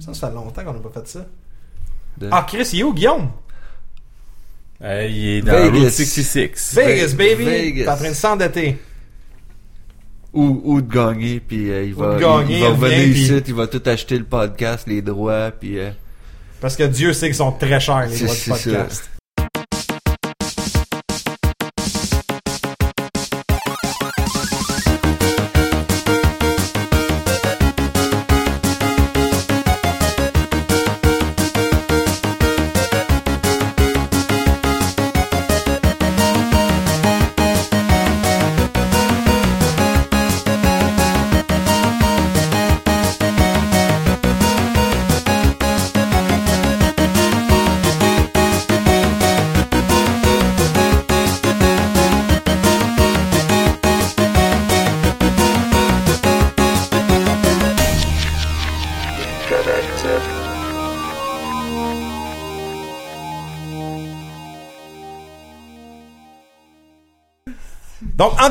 Ça, ça fait longtemps qu'on n'a pas fait ça. De- Ah, Chris, il est où, Guillaume? Euh, il est dans Vegas. Route 66. Vegas, baby! Vegas. T'es en train de s'endetter. Ou, ou de gagner, puis euh, il va, de gagner, il, il va il revenir puis- ici, il va tout acheter le podcast, les droits, puis euh, Parce que Dieu sait qu'ils sont très chers, les droits ça. podcast.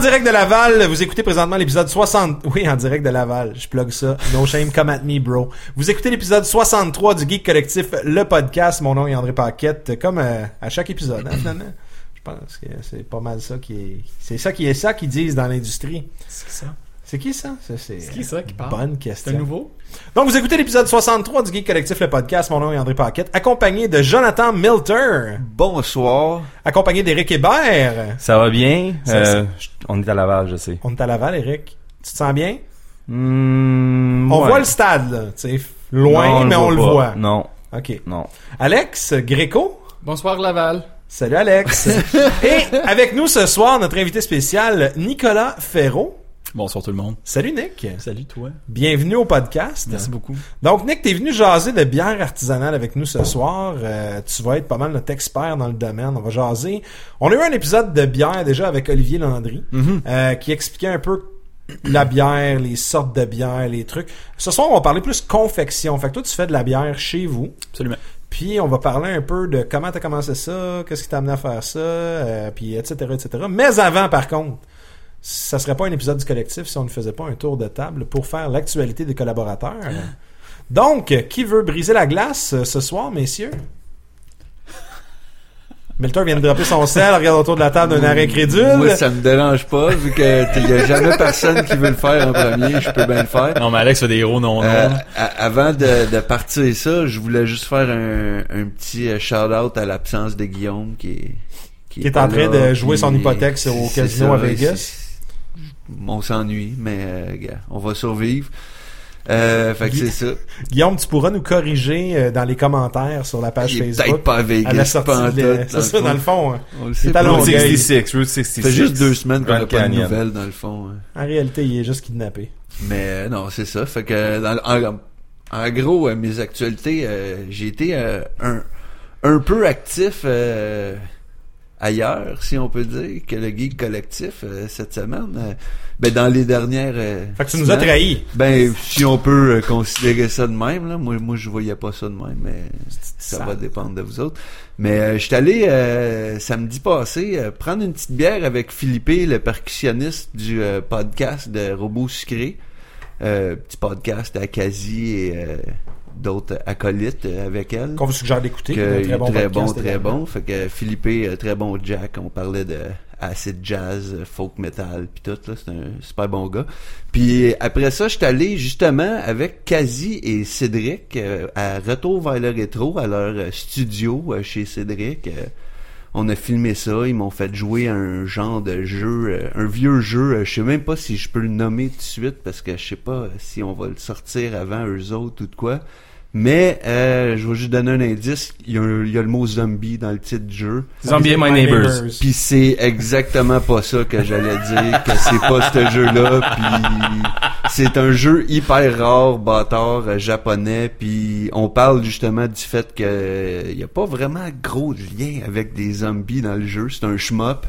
Direct de Laval, vous écoutez présentement l'épisode 60... Oui, en direct de Laval, je plug ça. No shame, come at me, bro. Vous écoutez l'épisode 63 du Geek Collectif, le podcast. Mon nom est André Paquette, comme euh, à chaque épisode, hein. Je pense que c'est pas mal ça qui est... C'est ça qui est ça qu'ils disent dans l'industrie. C'est ça? C'est qui ça? Ça, c'est... C'est qui ça qui parle? Bonne C'est question. un nouveau? Donc, vous écoutez l'épisode 63 du Geek Collectif, le podcast. Mon nom est André Paquette, accompagné de Jonathan Milter, bonsoir. accompagné d'Éric Hébert. Ça va bien? Ça, Euh, on est à Laval, je sais. On est à Laval, Eric. Tu te sens bien? On ouais. voit le stade, là. Tu sais, loin, Non, mais on le pas. voit. Non, OK. non. Alex Gréco. Bonsoir Laval. Salut, Alex. Et avec nous ce soir, notre invité spécial, Nicolas Ferraud. Bonsoir tout le monde. Salut, Nick. Salut toi. Bienvenue au podcast. Merci beaucoup. Donc, Nick, t'es venu jaser de bière artisanale avec nous ce soir. Euh, tu vas être pas mal notre expert dans le domaine. On va jaser. On a eu un épisode de bière déjà avec Olivier Landry euh, qui expliquait un peu la bière, les sortes de bière, les trucs. Ce soir, on va parler plus confection. Fait que toi, tu fais de la bière chez vous. Absolument. Puis on va parler un peu de comment t'as commencé ça, qu'est-ce qui t'a amené à faire ça, euh, puis etc., etc. Mais avant, par contre, ça serait pas un épisode du collectif si on ne faisait pas un tour de table pour faire l'actualité des collaborateurs. Donc, qui veut briser la glace euh, ce soir, messieurs? Milton vient de dropper son sel, regarde autour de la table d'un arrêt crédule. Moi, ça me dérange pas, vu que il y a jamais personne qui veut le faire en premier, je peux bien le faire. Non mais Alex fait des héros non? Euh, non. a- avant de, de partir ça, je voulais juste faire un, un petit shout-out à l'absence de Guillaume qui est Qui est pas en train là, de jouer puis son hypothèque sur- au c'est casino ça, à Vegas. c'est- On s'ennuie, mais euh, on va survivre. Euh, fait que c'est ça. Guillaume, tu pourras nous corriger euh, dans les commentaires sur la page Il est Facebook. peut-être pas à Vegas, à la sortie pas en de- tout, C'est ça, dans le fond. hein. On le sait pas. Route 66, Route 66. Ça fait juste deux semaines qu'on n'a pas de nouvelles, dans le fond. hein. En réalité, il est juste kidnappé. Mais euh, non, c'est ça. Fait que dans, en, en gros, euh, mes actualités, euh, j'ai été euh, un, un peu actif euh, ailleurs, si on peut dire, que le geek collectif euh, cette semaine. Euh, ben dans les dernières. euh, Fait que tu nous as trahis. Ben si on peut euh, considérer ça de même, là. Moi, moi je voyais pas ça de même, mais ça va dépendre de vous autres. Mais euh, je suis allé euh, samedi passé euh, prendre une petite bière avec Philippe, le percussionniste du podcast de Robots Sucrés. Euh, petit podcast à Kazi et euh, d'autres acolytes euh, avec elle. Qu'on vous suggère d'écouter. Un il est très bon, très bon. Fait que Philippe, euh, très bon Jack. On parlait de acid jazz, euh, folk metal, puis tout là. C'est un super bon gars. Puis après ça, je suis allé justement avec Kazi et Cédric à Retour vers le rétro à leur studio chez Cédric. On a filmé ça, ils m'ont fait jouer un genre de jeu, un vieux jeu. je sais même pas si je peux le nommer tout de suite parce que je sais pas si on va le sortir avant eux autres ou de quoi. Mais euh, je vais juste donner un indice. Il y, a un- il y a le mot zombie dans le titre du jeu. Zombie and My Neighbors. Puis c'est exactement pas ça que j'allais dire, que c'est pas ce jeu-là. Puis c'est un jeu hyper rare, bâtard, euh, japonais. Puis on parle justement du fait que euh, y a pas vraiment gros lien avec des zombies dans le jeu. C'est un shmup.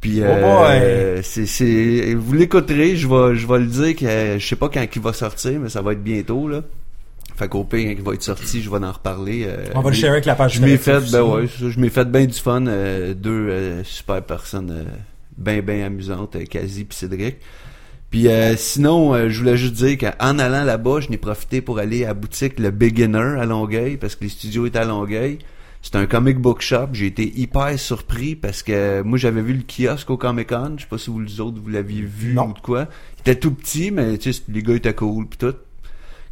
Puis Oh euh, c'est c'est vous l'écouterez, je vais je vais le dire que je sais pas quand il va sortir, mais ça va être bientôt là. Fait qu'au pire, quand va être sorti, je vais en reparler. euh, On va le mais- share avec la page je m'ai fait, ben ouais, ça, je m'ai fait bien du fun. euh, deux euh, super personnes ben ben amusantes, Kazi puis Cédric. Puis sinon, je voulais juste dire qu'en allant là-bas, je n'ai profité pour aller à la boutique Le Beginner à Longueuil, parce que les studios étaient à Longueuil. C'est un comic book shop. J'ai été hyper surpris parce que moi j'avais vu le kiosque au Comic Con. Je sais pas si vous les autres vous l'aviez vu Non. ou de quoi. Il était tout petit, mais tu sais, les gars étaient cool puis tout.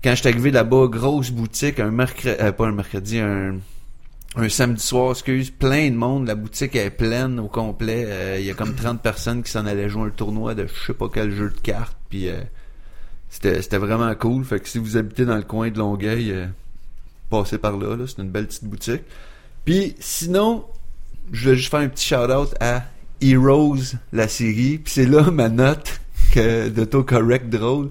Quand j'étais arrivé là-bas, grosse boutique, un mercredi, euh, pas un mercredi, un un samedi soir, excuse, plein de monde, la boutique est pleine au complet. Euh, Il y a comme 30 personnes qui s'en allaient jouer un tournoi de je sais pas quel jeu de cartes. Puis euh, c'était c'était vraiment cool. Fait que si vous habitez dans le coin de Longueuil, euh, passez par là. là c'est une belle petite boutique. Puis sinon, je vais juste faire un petit shout-out à Heroes, la série. Puis c'est là ma note que d'autocorrect drôle.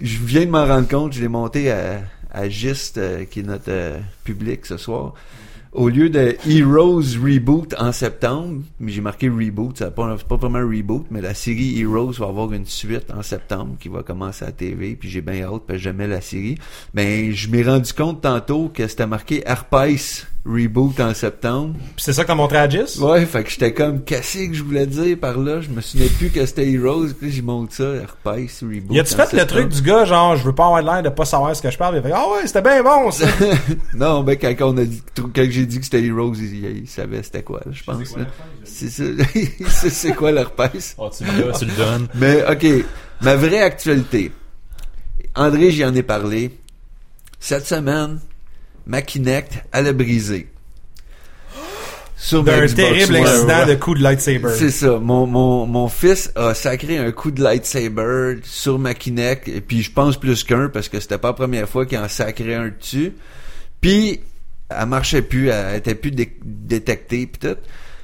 Je viens de m'en rendre compte, je l'ai monté à, à Gist, euh, qui est notre euh, public ce soir. Au lieu de Heroes Reboot en septembre, mais j'ai marqué Reboot, c'est pas, pas vraiment reboot, mais la série Heroes va avoir une suite en septembre qui va commencer à la TV, puis j'ai bien hâte parce que j'aimais la série. Ben, je m'ai rendu compte tantôt que c'était marqué Herpes Reboot en septembre. Puis c'est ça que t'as montré à Jis? Ouais, fait que j'étais comme, qu'est-ce que je voulais dire par là? Je me souvenais plus que c'était Heroes, puis j'y montre ça, Herpes Reboot. Y a-tu fait le truc du gars, genre, je veux pas avoir l'air de pas savoir ce que je parle? Il fait, ah ouais, c'était bien bon, ça. non, ben quand on a dit, quand j'ai dit que c'était Heroes, il, il savait c'était quoi, là, je pense. C'est ça. Il sait c'est quoi l'herpès. Oh, tu le, tu le donnes. Mais ok, ma vraie actualité. André, j'y en ai parlé. Cette semaine, ma Kinect, elle a brisé. Sur D'un terrible One. incident de coup de lightsaber. C'est ça. Mon, mon, mon fils a sacré un coup de lightsaber sur ma Kinect. Et puis je pense plus qu'un parce que c'était pas la première fois qu'il en sacrait un dessus. Puis elle marchait plus, elle était plus dé- détectée puis tout.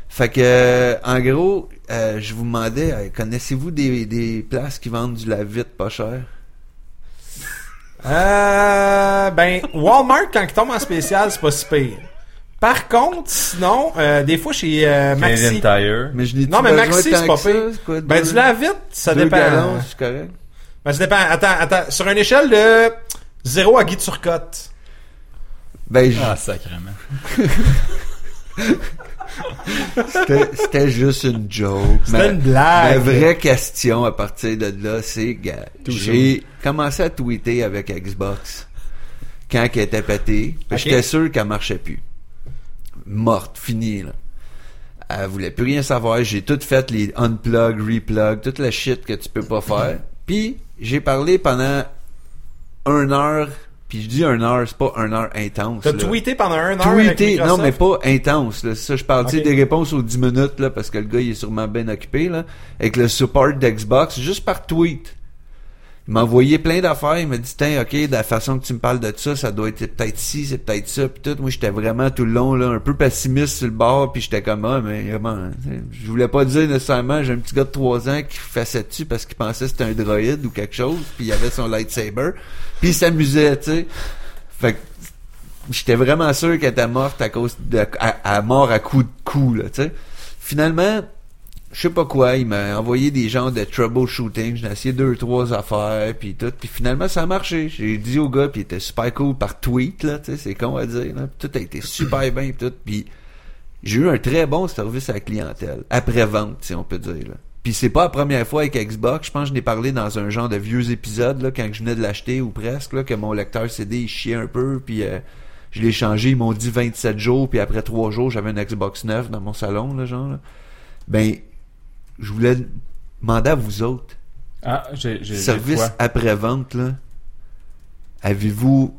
Fait que euh, en gros, euh, je vous demandais, euh, connaissez-vous des, des places qui vendent du lave-vite pas cher? Euh, ben, Walmart, quand il tombe en spécial, c'est pas si pire. Par contre, sinon, euh, des fois chez euh, Maxi. Canadian Tire. Mais je Non, mais Maxi, c'est pas pire. Ben, du lave-vite, ça deux dépend. gallons, c'est correct. Ben, ça dépend. Attends, attends. Sur une échelle de 0 à Guy Turcotte. Ben, je- Ah, sacrément. C'était juste une joke. C'était une blague. Ma vraie question à partir de là, c'est gars, j'ai commencé à tweeter avec Xbox quand elle était pétée. J'étais sûr qu'elle marchait plus. Morte, finie là. Elle voulait plus rien savoir. J'ai tout fait les unplug, replug, toute la shit que tu peux pas faire. Puis j'ai parlé pendant une heure. Puis je dis une heure, c'est pas une heure intense. T'as là. tweeté pendant un heure avec Tweeter, non mais pas intense. Là. Ça, je parle tu sais, Ok. des réponses aux 10 minutes là, parce que le gars il est sûrement bien occupé là, avec le support d'Xbox, juste par tweet. Il m'a envoyé plein d'affaires, il m'a dit tiens ok de la façon que tu me parles de ça, ça doit être peut-être ci, c'est peut-être ça, puis tout. Moi j'étais vraiment tout le long là, un peu pessimiste sur le bord, puis j'étais comme ah mais vraiment, je voulais pas dire nécessairement j'ai un petit gars de 3 ans qui faisait dessus parce qu'il pensait que c'était un droïde ou quelque chose, puis il avait son lightsaber, puis il s'amusait, tu sais. Fait que j'étais vraiment sûr qu'elle était morte à cause de à, à mort à coup de coup là, tu sais. Finalement, je sais pas quoi, il m'a envoyé des genres de troubleshooting, j'ai essayé deux trois affaires puis tout, puis finalement ça a marché. J'ai dit au gars puis il était super cool par tweet là, tu sais, c'est con à dire là. Puis tout a été super bien puis tout, puis j'ai eu un très bon service à la clientèle après vente, si on peut dire là. Puis c'est pas la première fois avec Xbox, je pense que je n'ai parlé dans un genre de vieux épisode là quand je venais de l'acheter ou presque là que mon lecteur CD il chiait un peu puis euh, je l'ai changé, ils m'ont dit 27 jours puis après 3 jours, j'avais un Xbox 9 dans mon salon là genre. là. Ben je voulais demander à vous autres Ah, j'ai, service après-vente, là, avez-vous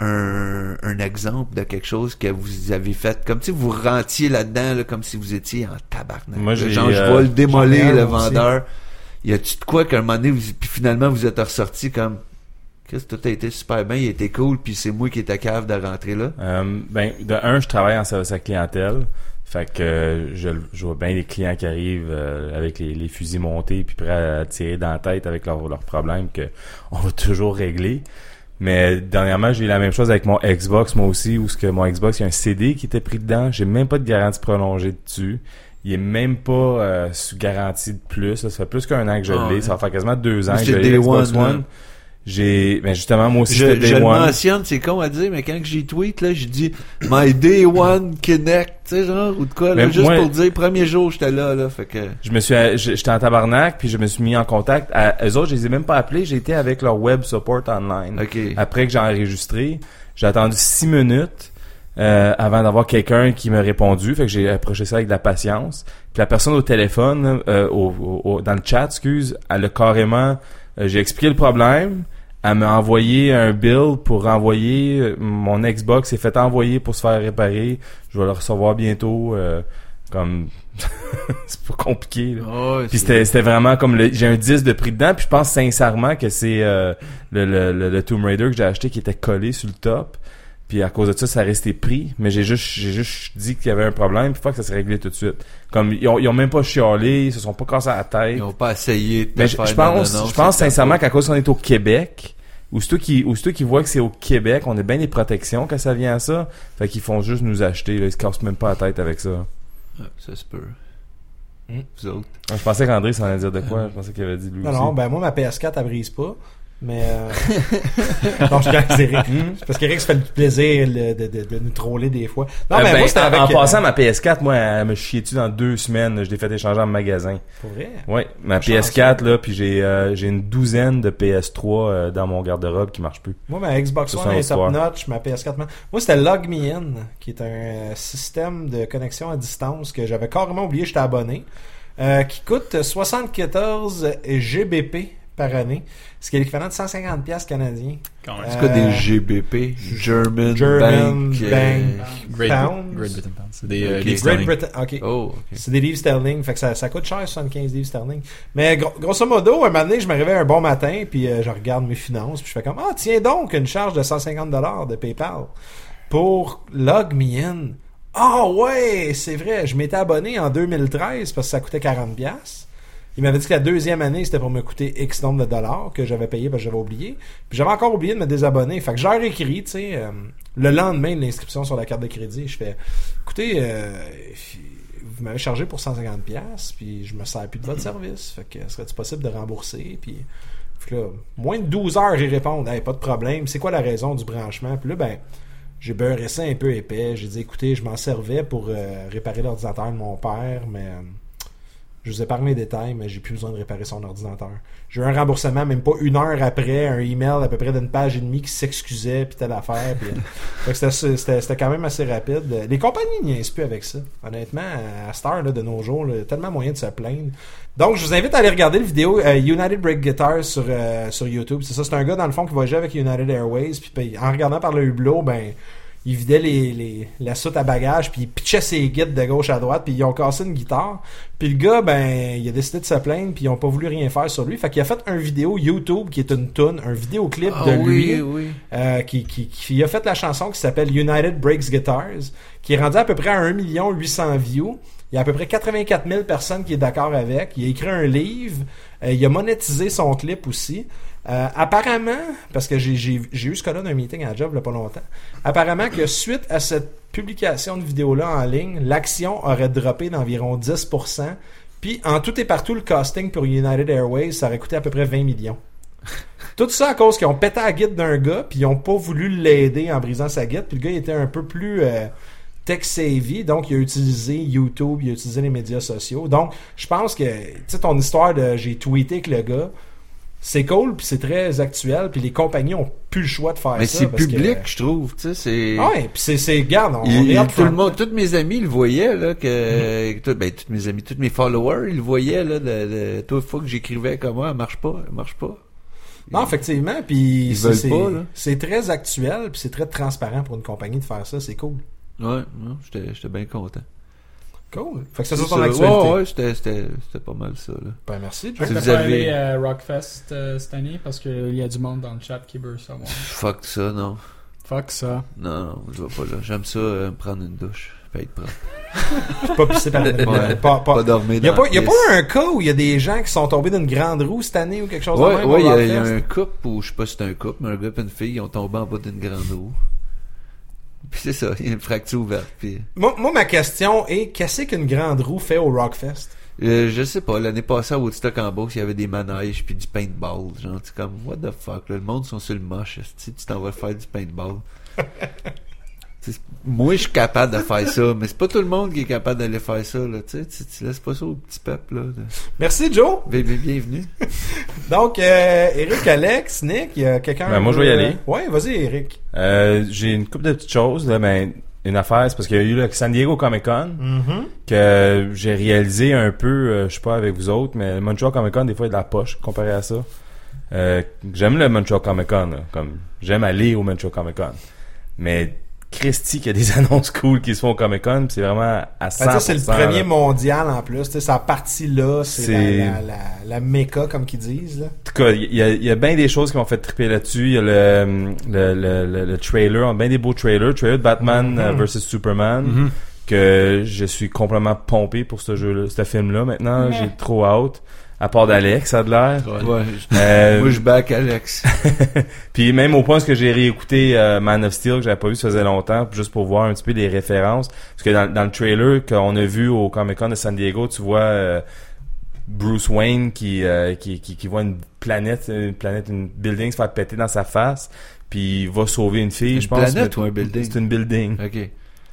un, un exemple de quelque chose que vous avez fait, comme si vous rentiez là-dedans, là, comme si vous étiez en tabarnak. Moi, j'ai, Genre, je euh, vais le démolir, le moi aussi. vendeur. Y a-tu de quoi qu'à un moment donné, vous- puis finalement, vous êtes ressorti comme, tout a été super bien, il était cool, puis c'est moi qui étais cave de rentrer là? Euh, ben, de un, je travaille en service à clientèle. Fait que euh, je, je vois bien les clients qui arrivent euh, avec les, les fusils montés puis prêts à tirer dans la tête avec leurs leurs problèmes que on va toujours régler. Mais dernièrement, j'ai eu la même chose avec mon Xbox, moi aussi, où ce que mon Xbox, il y a un CD qui était pris dedans. J'ai même pas de garantie prolongée dessus. Il est même pas euh, sous garantie de plus. Ça fait plus qu'un an que je Ah l'ai. ouais. Ça va faire quasiment deux ans que je l'ai Xbox One. J'ai, ben justement, moi aussi, Je, je Day le One. mentionne, c'est con à dire, mais quand j'y tweet, là, j'ai dit My Day One Connect, tu sais, genre, ou de quoi, là, Mais juste moi- pour dire, premier jour, j'étais là, là, fait que. Je me suis, je- j'étais en tabarnak, puis je me suis mis en contact. À, eux autres, je les ai même pas appelés, été avec leur web support online. Après que j'ai enregistré, j'ai attendu six minutes euh, avant d'avoir quelqu'un qui m'a répondu. Fait que j'ai approché ça avec de la patience. Puis la personne au téléphone, euh, au, au- au- dans le chat, excuse, elle a carrément... euh, j'ai expliqué le problème. Elle m'a envoyé un bill pour renvoyer. euh, Mon Xbox s'est fait envoyer pour se faire réparer. Je vais le recevoir bientôt. euh, comme... c'est pas compliqué, là. Ouais, Puis c'était c'était vraiment comme le, j'ai un 10 de prix dedans puis je pense sincèrement que c'est euh, le, le, le Tomb Raider que j'ai acheté qui était collé sur le top puis à cause de ça ça a resté pris. Mais j'ai juste j'ai juste dit qu'il y avait un problème puis faut que ça s'est réglé tout de suite. Comme ils ont, ils ont même pas chialé ils se sont pas cassés la tête. Ils ont pas essayé de mais je, faire je pense non, non, non, je pense sincèrement qu'à cause qu'on est au Québec ou ceux qui ou ceux qui voient que c'est au Québec on a bien des protections quand ça vient à ça. Fait qu'ils font juste nous acheter là, ils se cassent même pas la tête avec ça. Ah, Ça se peut. Hmm. Vous autres. je pensais qu'André s'en allait dire de quoi. Je pensais qu'il avait dit lui Non, aussi. non, ben moi, ma PS4, elle brise pas. Mais. Euh... non, je c'est Eric. C'est parce qu'Eric se fait le plaisir le- de, de, de nous troller des fois. Non, Euh, mais ben, moi, c'était en, avec. en euh, passant, ma PS4, moi, elle me chiait dessus dans deux semaines. Je l'ai fait échanger en magasin. Pour vrai? Ouais, ma Chanceux. PS4, là, puis j'ai euh, j'ai une douzaine de PS3 euh, dans mon garde-robe qui marche plus. Moi, ma Xbox One est histoire. top notch, ma PS4. man. Moi, c'était Log Me In, qui est un système de connexion à distance que j'avais carrément oublié, j'étais abonné, qui coûte 74 GBP par année, ce qui est l'équivalent de 150 pièces canadiens. Quand même. Euh, C'est quoi des GBP? German, German Bank. euh, Bank. Great, Pounds. Great Britain Pounds. C'est des euh, Ok. livres Great sterling. Britain, ok. Oh, ok. C'est des livres sterling, fait que ça, ça coûte cher, 75 livres sterling. Mais gro- grosso modo, un moment donné, je me réveille un bon matin, puis euh, je regarde mes finances, puis je fais comme ah tiens donc une charge de 150 dollars de PayPal pour Log Me In. Ah ouais, c'est vrai, je m'étais abonné en 2013 parce que ça coûtait 40 pièces. Il m'avait dit que la deuxième année, c'était pour me coûter X nombre de dollars que j'avais payé parce j'avais oublié. Puis j'avais encore oublié de me désabonner. Fait que j'ai réécrit, tu sais, euh, le lendemain de l'inscription sur la carte de crédit, je fais, écoutez, euh, vous m'avez chargé pour 150 pièces, puis je me sers plus de votre service. Fait que serait-il possible de rembourser? Puis que là, moins de 12 heures, ils répondent, hey, pas de problème. C'est quoi la raison du branchement? Puis là, ben, j'ai beurré ça un peu épais. J'ai dit, écoutez, je m'en servais pour euh, réparer l'ordinateur de mon père, mais je vous ai parlé les détails, mais j'ai plus besoin de réparer son ordinateur. J'ai eu un remboursement même pas une heure après, un email à peu près d'une page et demie qui s'excusait, puis telle affaire. Puis, euh, c'était, quand même assez rapide. Les compagnies niaisent plus avec ça. Honnêtement, à heure là, de nos jours, là, tellement moyen de se plaindre. Donc, je vous invite à aller regarder le vidéo euh, United Break Guitars sur, euh, sur YouTube. C'est ça, c'est un gars dans le fond qui voyageait avec United Airways. Puis, en regardant par le hublot, ben il vidait les, les, la soute à bagages, puis il pitchait ses guides de gauche à droite, puis ils ont cassé une guitare. Puis le gars, ben, il a décidé de se plaindre, puis ils ont pas voulu rien faire sur lui. Fait qu'il a fait un vidéo YouTube qui est une tune, un vidéoclip Ah de oui, lui, oui. euh, qui, qui, qui a fait la chanson qui s'appelle United Breaks Guitars, qui est rendue à peu près à 1 800 views. Il y a à peu près 84 000 personnes qui est d'accord avec. Il a écrit un livre. Euh, il a monétisé son clip aussi. Euh, apparemment, parce que j'ai- eu ce cas-là d'un meeting à la job il y a pas longtemps, apparemment que suite à cette publication de vidéo-là en ligne, l'action aurait droppé d'environ 10%. Puis en tout et partout, le casting pour United Airways, ça aurait coûté à peu près 20 millions. Tout ça à cause qu'ils ont pété la guide d'un gars, puis ils ont pas voulu l'aider en brisant sa guide, puis le gars il était un peu plus euh, tech-savvy, donc il a utilisé YouTube, il a utilisé les médias sociaux. Donc, je pense que, tu sais, ton histoire de j'ai tweeté avec le gars, c'est cool, puis c'est très actuel, puis les compagnies ont plus le choix de faire Mais ça. c'est parce que- public, je trouve, tu sais, c'est... Ah ouais, puis c'est, c'est, garde, on, Il- est tout le monde, tous mes amis le voyaient là que, tout- ben tous mes amis, tous mes followers, ils le voyaient là, de, de, toute fois que j'écrivais comme moi, elle marche pas, elle marche pas. Non, effectivement, puis c'est, c'est, c'est très actuel, puis c'est très transparent pour une compagnie de faire ça, c'est cool. Ouais, non, j'étais, j'étais bien content. Cool. Fait que ça C'est ton ça. actualité. Ouais, ouais, c'était, c'était, c'était pas mal ça là. Ben merci, Fait Jack. que Si vous avez- allé à Rockfest euh, cette année parce qu'il y a du monde dans le chat qui veut savoir. Fuck ça, non. Fuck ça. Non, non, je vais pas là. J'aime ça, euh, me prendre une douche. Pas être propre. pas pisser par la Ouais. pas, pas, Pas dormir Il y a pas, il y a pas un cas où il y a des gens qui sont tombés d'une grande roue cette année ou quelque chose de Ouais, même ouais, il y a, il y a un couple, ou je sais pas si c'est un couple, mais un gars et une fille, ils ont tombé en bas d'une grande roue. Puis c'est ça, il y a une fracture ouverte. Puis... Moi, moi, ma question est qu'est-ce qu'une grande roue fait au Rockfest? Euh, je sais pas, l'année passée à Woodstock en Beauce, il y avait des manèges puis du paintball. Genre, c'est comme, what the fuck, là, le monde sont sur le moche, tu t'en vas faire du paintball? Moi, je suis capable de faire ça, mais c'est pas tout le monde qui est capable d'aller faire ça, là, tu sais, tu, tu laisses pas ça au petit peuple, là. de- Merci, Joe. Bien- bien- Bienvenue. Donc, euh, Eric, Alex, Nick, il y a quelqu'un... Ben, moi, je vais y aller. Ouais, vas-y, Eric. Euh, j'ai une couple de petites choses, là, ben, une affaire, c'est parce qu'il y a eu le San Diego Comic Con, Mhm. que j'ai réalisé un peu, euh, je sais pas avec vous autres, mais le Montreal Comic Con, des fois, il y a de la poche comparé à ça. Euh, j'aime le Montreal Comic Con, là, comme, j'aime aller au Montreal Comic Con. Mais, Christy, qu'il y a des annonces cool qui se font au Comic Con, pis c'est vraiment à 100%. Ben, c'est le là. premier mondial en plus. tu sais, Sa partie là, c'est la, la, la, la méca, comme qu'ils disent. Là. En tout cas, il y a, y a bien des choses qui m'ont fait triper là-dessus. Il y a le, le, le, le, le trailer, bien des beaux trailers. Trailer de Batman Mhm. euh, versus Superman. Mhm. Que je suis complètement pompé pour ce jeu ce film-là maintenant. J'ai trop hâte. À part d'Alex, ça a de l'air. Ouais, je- Euh, moi, je back Alex. puis même au point où j'ai réécouté euh, Man of Steel que j'avais pas vu ça faisait longtemps juste pour voir un petit peu les références parce que dans, dans le trailer qu'on a vu au Comic Con de San Diego tu vois euh, Bruce Wayne qui, euh, qui, qui qui voit une planète une planète une building se faire péter dans sa face puis il va sauver une fille Une je pense planète ou un building? c'est une building Ok.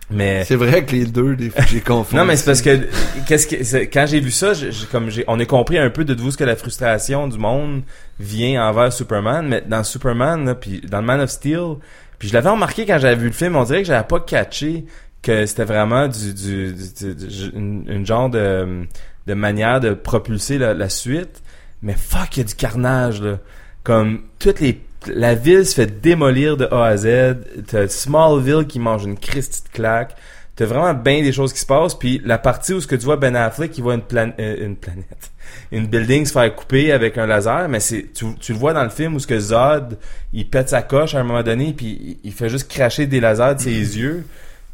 Mais C'est vrai que les deux, des fois, j'ai confondu. non mais c'est parce que qu'est-ce que quand j'ai vu ça, j'ai- comme j'ai on a compris un peu de vous ce que la frustration du monde vient envers Superman, mais dans Superman là, puis dans le Man of Steel, puis je l'avais remarqué quand j'avais vu le film, on dirait que j'avais pas catché que c'était vraiment du, du, du- du- du- une, une genre de, de manière de propulser la, la suite, mais fuck, il y a du carnage là. Comme toutes les la ville se fait démolir de A à Z. T'as Smallville qui mange une Christie de claque. T'as vraiment bien des choses qui se passent. Puis la partie où ce que tu vois Ben Affleck, il voit une, plan- euh, une planète, une building se faire couper avec un laser, mais c'est tu, le vois dans le film où ce que Zod, il pète sa coche à un moment donné, puis il, fait juste cracher des lasers de ses yeux,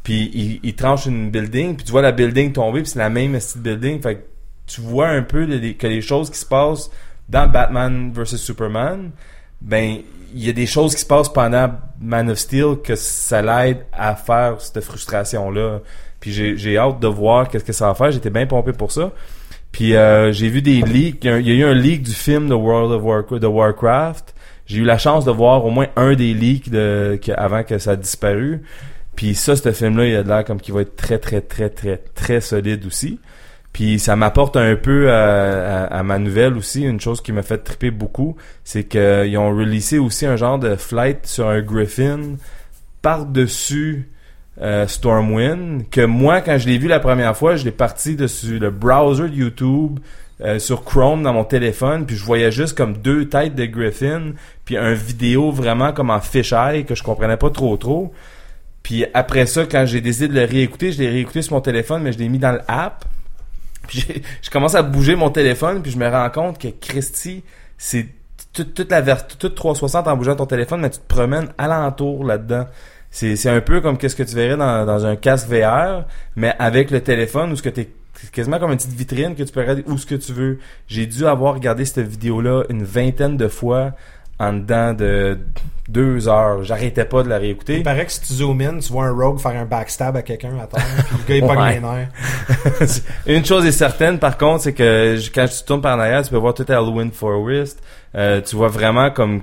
puis il, tranche une building, puis tu vois la building tomber, puis c'est la même petite building. Fait que tu vois un peu que les choses qui se passent dans Batman vs Superman, ben il y a des choses qui se passent pendant Man of Steel que ça l'aide à faire cette frustration là. Puis j'ai hâte de voir qu'est-ce que ça va faire. J'étais bien pompé pour ça. Puis euh, j'ai vu des leaks. Il y, a, eu un leak du film de World of Warcraft. Warcraft. J'ai eu la chance de voir au moins un des leaks de, avant que ça a disparu. Puis ça, ce film-là, il a l'air comme qu'il va être très, très, très, très, très solide aussi. Puis ça m'apporte un peu à, à- ma nouvelle aussi, une chose qui m'a fait triper beaucoup, c'est qu'ils ont releasé aussi un genre de flight sur un Griffin par-dessus euh, Stormwind, que moi, quand je l'ai vu la première fois, je l'ai parti dessus le browser de YouTube, euh, sur Chrome dans mon téléphone, puis je voyais juste comme deux têtes de Griffin, puis un vidéo vraiment comme en fisheye que je comprenais pas trop trop. Puis après ça, quand j'ai décidé de le réécouter, je l'ai réécouté sur mon téléphone, mais je l'ai mis dans l'app. Puis je commence à bouger mon téléphone, puis je me rends compte que Christy, c'est toute, toute la vert, toute 360 en bougeant ton téléphone, mais tu te promènes alentour là-dedans. C'est, c'est un peu comme qu'est-ce que tu verrais dans, dans un casque VR, mais avec le téléphone où ce que t'es c'est quasiment comme une petite vitrine que tu peux regarder où ce que tu veux. J'ai dû avoir regardé cette vidéo-là une vingtaine de fois en dedans de deux heures. J'arrêtais pas de la réécouter. Il paraît que si tu zoomes in, tu vois un rogue faire un backstab à quelqu'un à terre, puis le gars il pogne Ouais. les nerfs. Une chose est certaine, par contre, c'est que quand tu tournes par en arrière, tu peux voir tout Halloween Forest. Euh, tu vois vraiment comme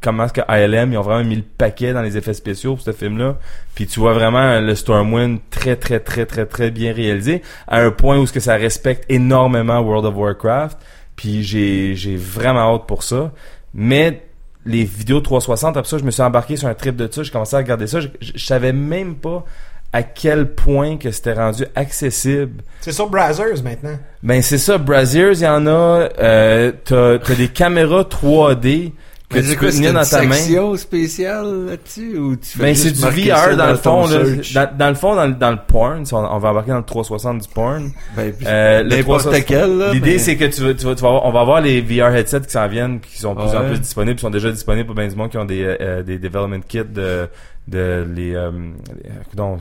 comment est-ce que ILM, ils ont vraiment mis le paquet dans les effets spéciaux pour ce film-là. Puis tu vois vraiment le Stormwind très, très, très, très, très bien réalisé, à un point où ce que ça respecte énormément World of Warcraft. Puis j'ai, j'ai vraiment hâte pour ça. Mais les vidéos 360, après ça, je me suis embarqué sur un trip de ça, j'ai commencé à regarder ça. Je, je- je savais même pas à quel point que c'était rendu accessible C'est sur Brazzers maintenant. ben c'est ça, Braziers, il y en a. Euh, t'as, t'as des caméras 3D que Mais tu peux tenir dans ta main. section spéciale là-dessus ou tu fais Ben c'est du VR dans le fond. dans, le fond, dans, le- dans le porn, si on, va embarquer dans le 360 du porn. Ben, Euh, n'importe 360 quel, là. L'idée c'est que tu vas, tu vas, tu vas avoir- on va avoir les VR headsets qui s'en viennent, qui sont de plus en plus disponibles, qui sont déjà disponibles pour bien du monde qui ont des, euh, des development kits de, de les, euh, les- coudonc,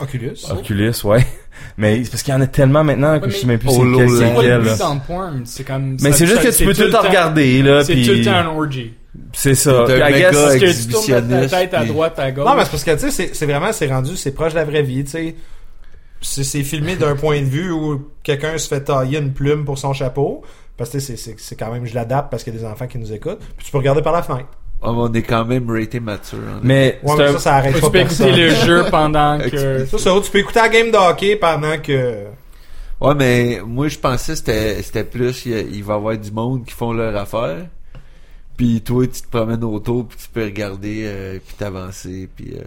Oculus. Oculus, ouais. Mais c'est parce qu'il y en a tellement maintenant que Ouais, je sais même plus c'est lequel, C'est comme. Mais c'est juste que tu peux tout temps- regarder, là, C'est puis tout le temps un orgy. c'est ça. Un Puis I méga guess- Parce que tu tournes ta tête à droite, à gauche? Non, mais c'est parce que, tu sais, c'est- vraiment, c'est rendu, c'est proche de la vraie vie, tu sais. c'est filmé d'un point de vue où quelqu'un se fait tailler une plume pour son chapeau. Parce que c'est- c'est c'est quand même, je l'adapte parce qu'il y a des enfants qui nous écoutent. Puis tu peux regarder par la fenêtre. Oh, on est quand même raté mature. hein. Mais Ouais, c'est mais un- ça, ça arrête Tu pas peux écouter le jeu pendant que. Ça, ça, tu peux écouter la game de hockey pendant que... Ouais, mais moi, je pensais que c'était, c'était plus, il, va y avoir du monde qui font leur affaire. Puis toi, tu te promènes autour, puis tu peux regarder, euh, puis t'avancer, puis... euh.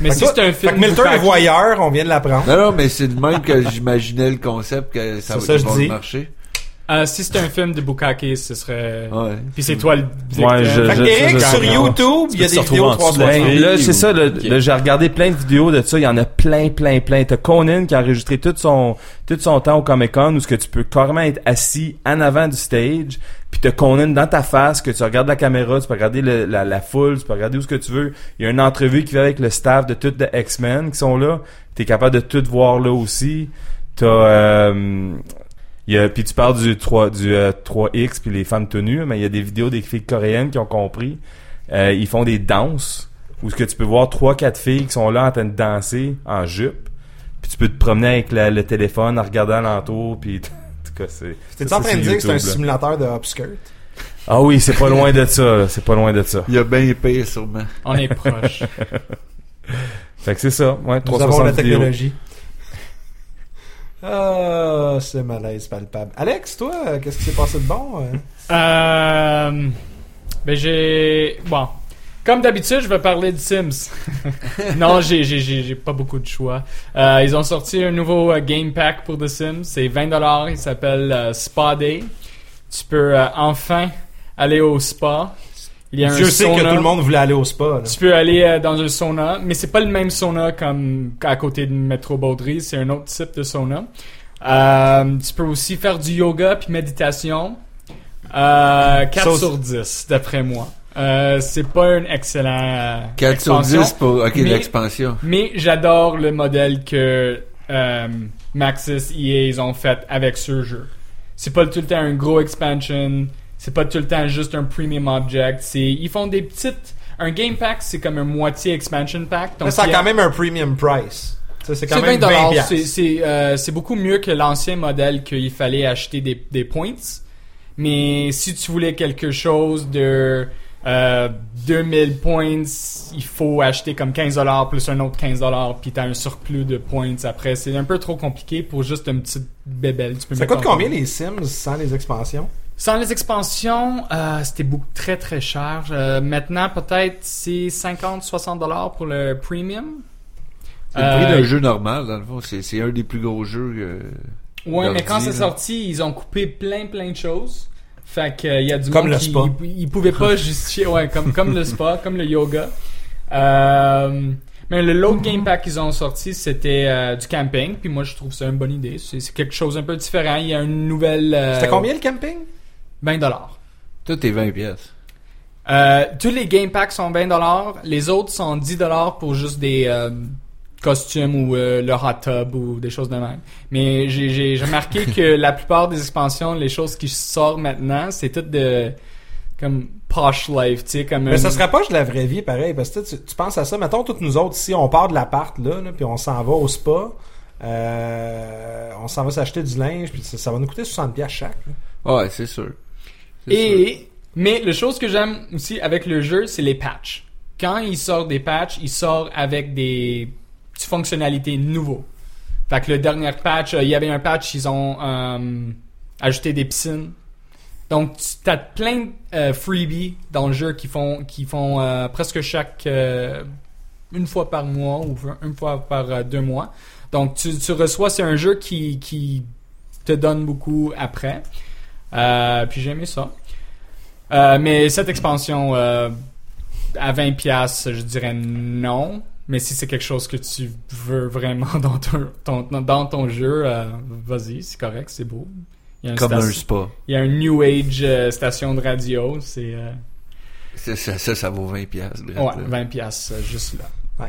Mais Fait si c'est un Fait film. que Milton est voyeur, on vient de l'apprendre. Non, non, mais c'est de même que j'imaginais le concept que ça, C'est ça, va je va dis. marcher. Euh, si c'était un film de Bukake, ce serait. Ouais. Puis c'est toi le. Ouais, je- Fait je- Eric, je- sur YouTube, il y a des vidéos retrouver en dessous de la 360. Ben, là, ou- c'est ça, là, j'ai regardé plein de vidéos de ça, il y en a plein, plein, plein. T'as Conan qui a enregistré tout son, tout son temps au Comic Con où ce que tu peux carrément être assis en avant du stage, puis t'as Conan dans ta face, que tu regardes la caméra, tu peux regarder le- la, la foule, tu peux regarder où ce que tu veux. Il y a une entrevue qui va avec le staff de toutes les X-Men qui sont là. T'es capable de tout voir là aussi. T'as, euh, il y a, puis tu parles du 3, du euh, 3X puis les femmes tenues, mais il y a des vidéos des filles coréennes qui ont compris. Euh, ils font des danses où ce que tu peux voir trois quatre filles qui sont là en train de danser en jupe. Puis tu peux te promener avec la- le téléphone en regardant alentour puis en tout cas c'est T'es ça, en train c'est de dire que c'est un simulateur de upskirt? Ah oui, c'est pas loin de ça, là. c'est pas loin de ça. Il y a bien pire, sûrement. On est proche. Fait que c'est ça, ouais, Nous avons 360 la vidéos. Ah, c'est malaise palpable. Alex, toi, qu'est-ce qui s'est passé de bon? euh? Euh, ben. Comme d'habitude, je vais parler de Sims. non, j'ai j'ai pas beaucoup de choix. Euh, ils ont sorti un nouveau euh, game pack pour The Sims. C'est 20 dollars. Il s'appelle Spa Day. Tu peux enfin aller au spa. Il y a un que tout le monde voulait aller au spa. là. Tu peux aller euh, dans un sauna, mais c'est pas le même sauna comme à côté de Métro Baudry, c'est un autre type de sauna. Euh, tu peux aussi faire du yoga puis méditation. Euh, 4 Ça- sur 10, d'après moi. Euh, c'est pas un excellent euh, 4 sur expansion, 10 pour, ok, l'expansion. Mais j'adore le modèle que euh, Maxis EA ils ont fait avec ce jeu. C'est pas tout le temps un gros expansion, c'est pas tout le temps juste un premium object. C'est ils font des petites. Un game pack c'est comme un moitié expansion pack. Donc Mais ça a quand même un premium price. C'est quand même 20 20 dollars. piastres. C'est c'est euh, c'est beaucoup mieux que l'ancien modèle qu'il fallait acheter des des points. Mais si tu voulais quelque chose de euh, 2000 points, il faut acheter comme 15 dollars plus un autre 15 dollars puis t'as un surplus de points après. C'est un peu trop compliqué pour juste une petite bébelle. Tu peux Ça coûte en- combien les Sims sans les expansions? Sans les expansions, euh, c'était beaucoup très très cher. Euh, maintenant peut-être c'est 50-60 dollars pour le premium. C'est le prix Euh, d'un jeu normal, dans le fond. C'est, c'est un des plus gros jeux. euh, Ouais, mais quand c'est sorti, ils ont coupé plein plein de choses. Fait que il y a du Comme monde le qui spa. ils, ils pouvaient pas justifier ouais, comme comme le spa, comme le yoga. Euh, mais le l'autre game pack qu'ils ont sorti, c'était euh, du camping, puis moi je trouve ça une bonne idée. C'est c'est quelque chose un peu différent. Il y a une nouvelle euh, C'était combien le camping? 20 dollars. Tout est 20 pièces. Euh, tous les game packs sont 20 dollars, les autres sont 10 dollars pour juste des euh, costumes ou euh, le hot tub ou des choses de même. Mais j'ai j'ai j'ai remarqué que la plupart des expansions, les choses qui sortent maintenant, c'est tout de comme posh life, tu sais comme Mais ça se rapproche de la vraie vie, pareil, parce que tu, tu penses à ça. Mettons, toutes nous autres, si on part de l'appart, là, là puis on s'en va au spa, euh, on s'en va s'acheter du linge, puis ça, ça va nous coûter 60$ piastres chaque. là. Ouais, c'est sûr. Sûr. Et mais la chose que j'aime aussi avec le jeu, c'est les patchs. Quand il sort des patchs, il sort avec des petites fonctionnalités nouveaux. Fait que le dernier patch, euh, il y avait un patch, ils ont euh, ajouté des piscines. Donc tu as plein de euh, freebies dans le jeu qui font qui font euh, presque chaque une fois par mois ou une fois par deux mois. Donc tu, tu reçois c'est un jeu qui qui te donne beaucoup après. Euh, puis j'ai aimé ça. Euh, mais cette expansion euh, à 20 pièces, je dirais non. Mais si c'est quelque chose que tu veux vraiment dans ton, ton- dans ton jeu, euh, vas-y, c'est correct, c'est beau. Il y a Comme un spa. il y a un New Age euh, station de radio, c'est euh, Ça, ça, ça, ça vaut 20 pièces. ouais, 20 pièces juste là.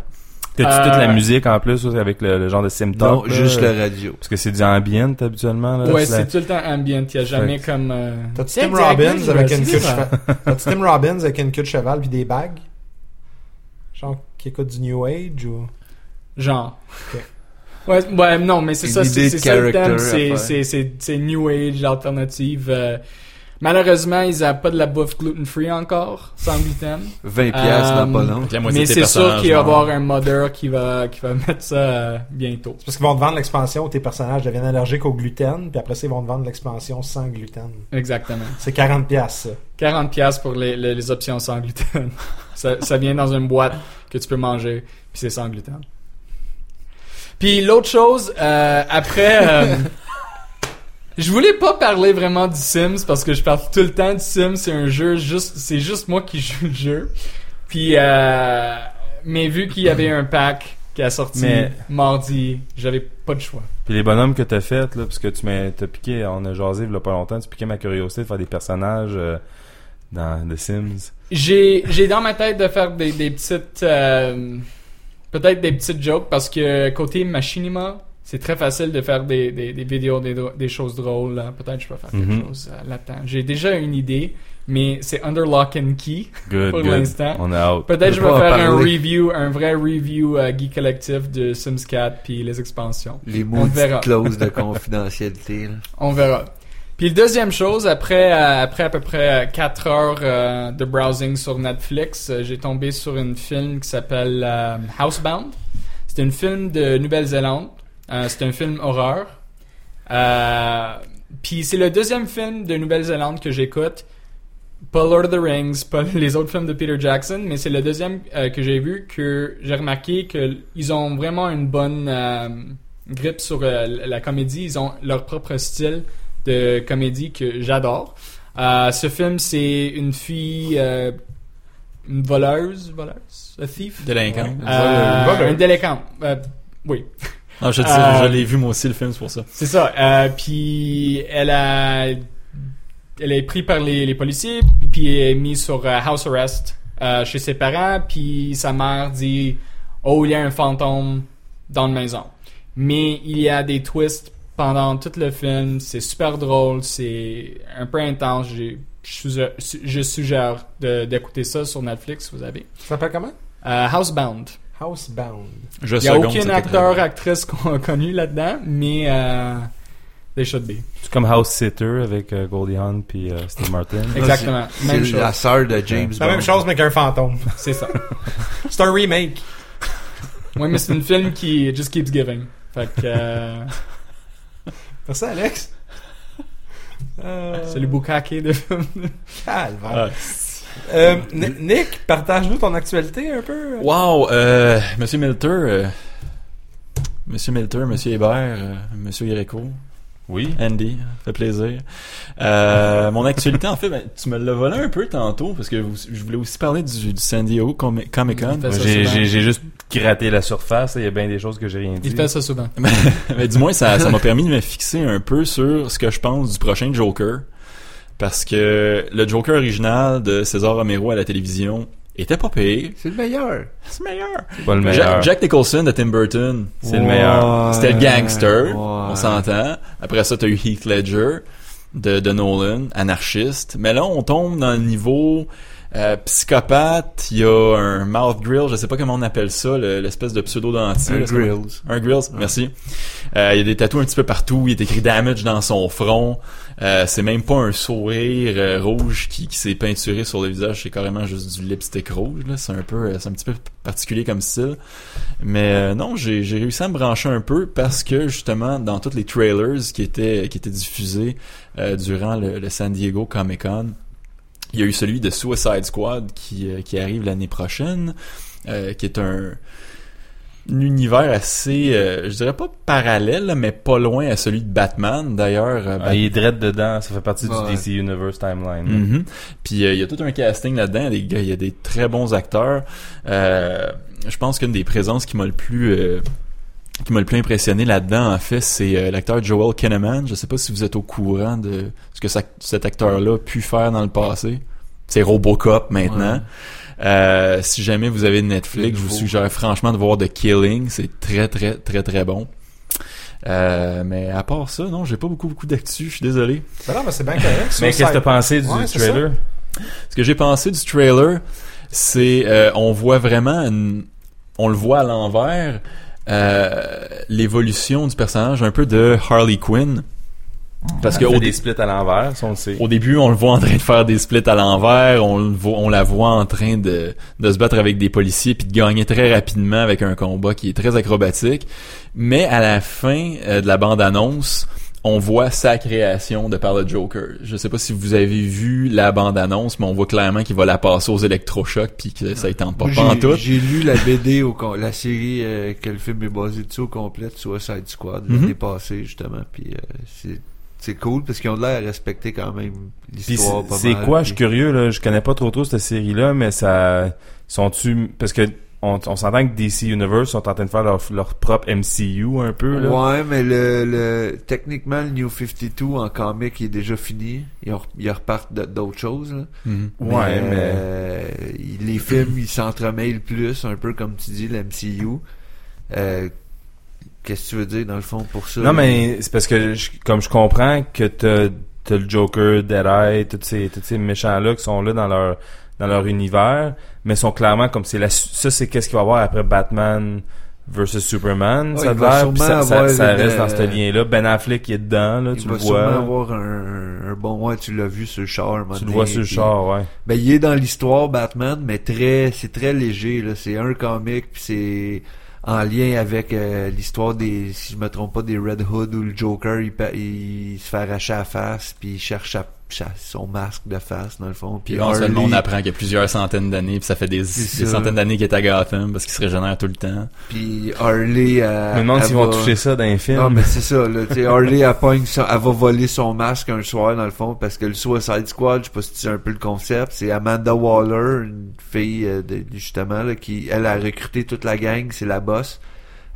T'as-tu Euh, toute la musique en plus aussi, avec le, le genre de Non, symptômes? juste la radio. Parce que c'est du ambient habituellement. Là, ouais, c'est la- tout le temps ambient, il y a jamais Fait- comme euh, T'as-tu Tim Robbins avec une queue de cheval? T'as-tu Tim Robbins avec une queue de cheval puis des bagues? Genre, qui écoute du New Age ou... genre Ouais, ouais, non, mais c'est ça, c'est ça le thème, c'est New Age, alternative. euh, malheureusement, ils n'ont pas de la bouffe gluten-free encore, sans gluten. 20 piastres dans Euh, pas long. La moitié Mais c'est sûr qu'il va y avoir un modder qui va, qui va mettre ça euh, bientôt. C'est parce qu'ils vont te vendre l'expansion où tes personnages deviennent allergiques au gluten, puis après ça, ils vont te vendre l'expansion sans gluten. Exactement. C'est 40 piastres, ça. 40 pièces pour les, les, les options sans gluten. ça, ça vient dans une boîte que tu peux manger, puis c'est sans gluten. Puis l'autre chose, euh, après, euh, je voulais pas parler vraiment du Sims parce que je parle tout le temps du Sims. C'est un jeu juste, c'est juste moi qui joue le jeu. Puis, euh, mais vu qu'il y avait un pack qui a sorti Mais- mardi, j'avais pas de choix. Puis les bonhommes que t'as fait, là, parce que tu m'as t'as piqué, on a jasé il y a pas longtemps, tu piquais ma curiosité de faire des personnages euh, dans The Sims. J'ai j'ai dans ma tête de faire des, des petites euh, peut-être des petites jokes parce que côté machinima c'est très facile de faire des, des, des vidéos des, des choses drôles là. peut-être je peux faire quelque Mhm. chose euh, là-dedans j'ai déjà une idée mais c'est under lock and key Good, Pour good. l'instant. On out. peut-être On je vais faire un review un vrai review euh, geek collectif de Sims 4 puis les expansions Les On verra. maudites clauses de confidentialité. là. on verra. Puis la deuxième chose, après, euh, après à peu près 4 heures euh, de browsing sur Netflix, euh, j'ai tombé sur un film qui s'appelle euh, Housebound. C'est un film de Nouvelle-Zélande. Euh, c'est un film horreur. Euh, Puis c'est le deuxième film de Nouvelle-Zélande que j'écoute. Pas Lord of the Rings, pas les autres films de Peter Jackson, mais c'est le deuxième euh, que j'ai vu que j'ai remarqué que ils ont vraiment une bonne euh, grippe sur euh, la comédie. Ils ont leur propre style de comédie que j'adore. Euh, ce film, c'est une fille, euh, une voleuse, voleuse, a thief, Délinquant. euh, voleuse. un délinquant. Euh, oui, Je, dis, Euh, je l'ai vu moi aussi le film, c'est pour ça. c'est ça. Euh, puis elle a, elle est prise par les, les policiers, puis elle est mise sur euh, house arrest euh, chez ses parents, puis sa mère dit, oh il y a un fantôme dans la maison. Mais il y a des twists pendant tout le film. C'est super drôle, c'est un peu intense. J'ai- Je suggère, d'écouter ça sur Netflix, vous avez. Ça s'appelle comment? Euh, Housebound. Housebound. Je Il n'y a aucun acteur, actrice qu'on a connu là-dedans, mais euh, they should be. C'est comme House Sitter avec euh, Goldie Hawn puis euh, Steve Martin. Exactement. Même C'est chose. la sœur de James C'est la Bond. même chose, mais qu'un fantôme. C'est ça. C'est un remake. Oui, mais c'est un film qui just keeps giving. Fait que Merci, Alex? Euh, c'est le boucaquet de film. calvaire. Ah. Euh, Nick, partage-nous ton actualité un peu. Wow, euh, Monsieur Milter, euh, Monsieur Milter, Monsieur Hébert, euh, Monsieur Greco, Oui. Andy, ça fait plaisir. Euh, mon actualité, en fait, ben, tu me l'as volé un peu tantôt parce que vous- je voulais aussi parler du, du San Diego Comic Con. J'ai juste gratté la surface. là. Il y a bien des choses que j'ai rien dit. Il fait ça souvent. Mais du moins, ça ça m'a permis de me fixer un peu sur ce que je pense du prochain Joker. Parce que le Joker original de César Romero à la télévision était pas payé. C'est le meilleur. C'est meilleur. pas le meilleur. Jack, Jack Nicholson de Tim Burton. C'est le meilleur. C'était le gangster, Ouais. on s'entend. Après ça, t'as eu Heath Ledger de, de Nolan, anarchiste. Mais là, on tombe dans le niveau euh, psychopathe. Il y a un mouth grill, je sais pas comment on appelle ça, le- l'espèce de pseudo-dentier. Un Grills. un grills, merci. Euh, il y a des tatous un petit peu partout. Il est écrit damage dans son front. Euh, c'est même pas un sourire euh, rouge qui, qui s'est peinturé sur le visage. C'est carrément juste du lipstick rouge. Là. C'est un peu, euh, c'est un petit peu particulier comme style. Mais euh, non, j'ai, j'ai réussi à me brancher un peu parce que justement dans tous les trailers qui étaient qui étaient diffusés euh, durant le, le San Diego Comic Con, il y a eu celui de Suicide Squad qui, qui arrive l'année prochaine, qui est un un univers assez, euh, je dirais pas parallèle, mais pas loin à celui de Batman. D'ailleurs, euh, Ah, il est dedans. Ça fait partie Ouais. du DC Universe Timeline. Mhm. Puis euh, il y a tout un casting là-dedans, des gars, il y a des très bons acteurs. Euh, je pense qu'une des présences qui m'a le plus euh, qui m'a le plus impressionné là-dedans, en fait, c'est euh, l'acteur Joel Kinnaman. Je sais pas si vous êtes au courant de ce que ça- cet acteur-là a pu faire dans le passé. C'est Robocop maintenant. Ouais. Euh, si jamais vous avez Netflix, je vous suggère franchement de voir The Killing. C'est très, très, très, très bon. Euh, mais à part ça, non, j'ai pas beaucoup, beaucoup d'actu. Je suis désolé. Ben non, mais c'est bien correct. Mais qu'est-ce que t'as pensé du Ouais, trailer? Ce que j'ai pensé du trailer, c'est euh, on voit vraiment une- on le voit à l'envers. euh, l'évolution du personnage un peu de Harley Quinn. Parce que au, des splits à l'envers, ça on le sait. au début, on le voit en train de faire des splits à l'envers, on, le voit- on la voit en train de, de se battre avec des policiers puis de gagner très rapidement avec un combat qui est très acrobatique. Mais à la fin euh, de la bande-annonce, on voit sa création de par le Joker. Je sais pas si vous avez vu la bande-annonce, mais on voit clairement qu'il va la passer aux électrochocs puis que ça ne tente pas en j'ai- tout. J'ai lu la BD, au la série euh, que le film est basé dessus au complet, Suicide Squad, l'année passée, justement. Puis euh, c'est c'est cool parce qu'ils ont l'air à respecter quand même l'histoire c'est quoi, je suis curieux, là, je connais pas trop trop cette série-là, mais ça, sont-tu, parce que on, on s'entend que DC Universe sont en train de faire leur, leur propre MCU un peu, là. Ouais, mais le, le techniquement le New 52 en comic il est déjà fini. Ils, repartent d'autres choses. Là. Mhm. Ouais, mais- euh, les films ils s'entremêlent plus, un peu comme tu dis, le MCU. Euh, Qu'est-ce que tu veux dire dans le fond pour ça? Non, mais c'est parce que, je- comme je comprends que t'as t'as le Joker, Deadeye, tous ces, tous ces méchants-là qui sont là dans leur dans leur univers, mais sont clairement comme c'est la ça c'est qu'est-ce qu'il va y avoir après Batman versus Superman, Ouais, ça il va sûrement ça, ça, ça reste dans euh, ce lien-là. Ben Affleck qui est dedans, là, il tu va le sûrement vois. avoir un, un bon ouais, tu l'as vu sur le char. un Tu le vois sur le char, ouais. Ben, il est dans l'histoire Batman, mais très, c'est très léger, là. C'est un comic, puis c'est en lien avec euh, l'histoire des, si je me trompe pas, des Red Hood où le Joker, il, se fait arracher la face, puis il cherche à- son masque de face, dans le fond. Puis Puis éventuellement, on apprend qu'il y a plusieurs centaines d'années, puis ça fait des, centaines d'années qu'il est à Gotham parce qu'il se régénère tout le temps. puis Harley, euh, Je me demande elle s'ils vont va- toucher ça dans les films. Non, mais c'est ça, là. Tu sais, Harley, elle pogne elle va voler son masque un soir, dans le fond, parce que le Suicide Squad, je sais pas si tu sais un peu le concept, c'est Amanda Waller, une fille, euh, de, justement, là, qui, elle a recruté toute la gang, c'est la boss.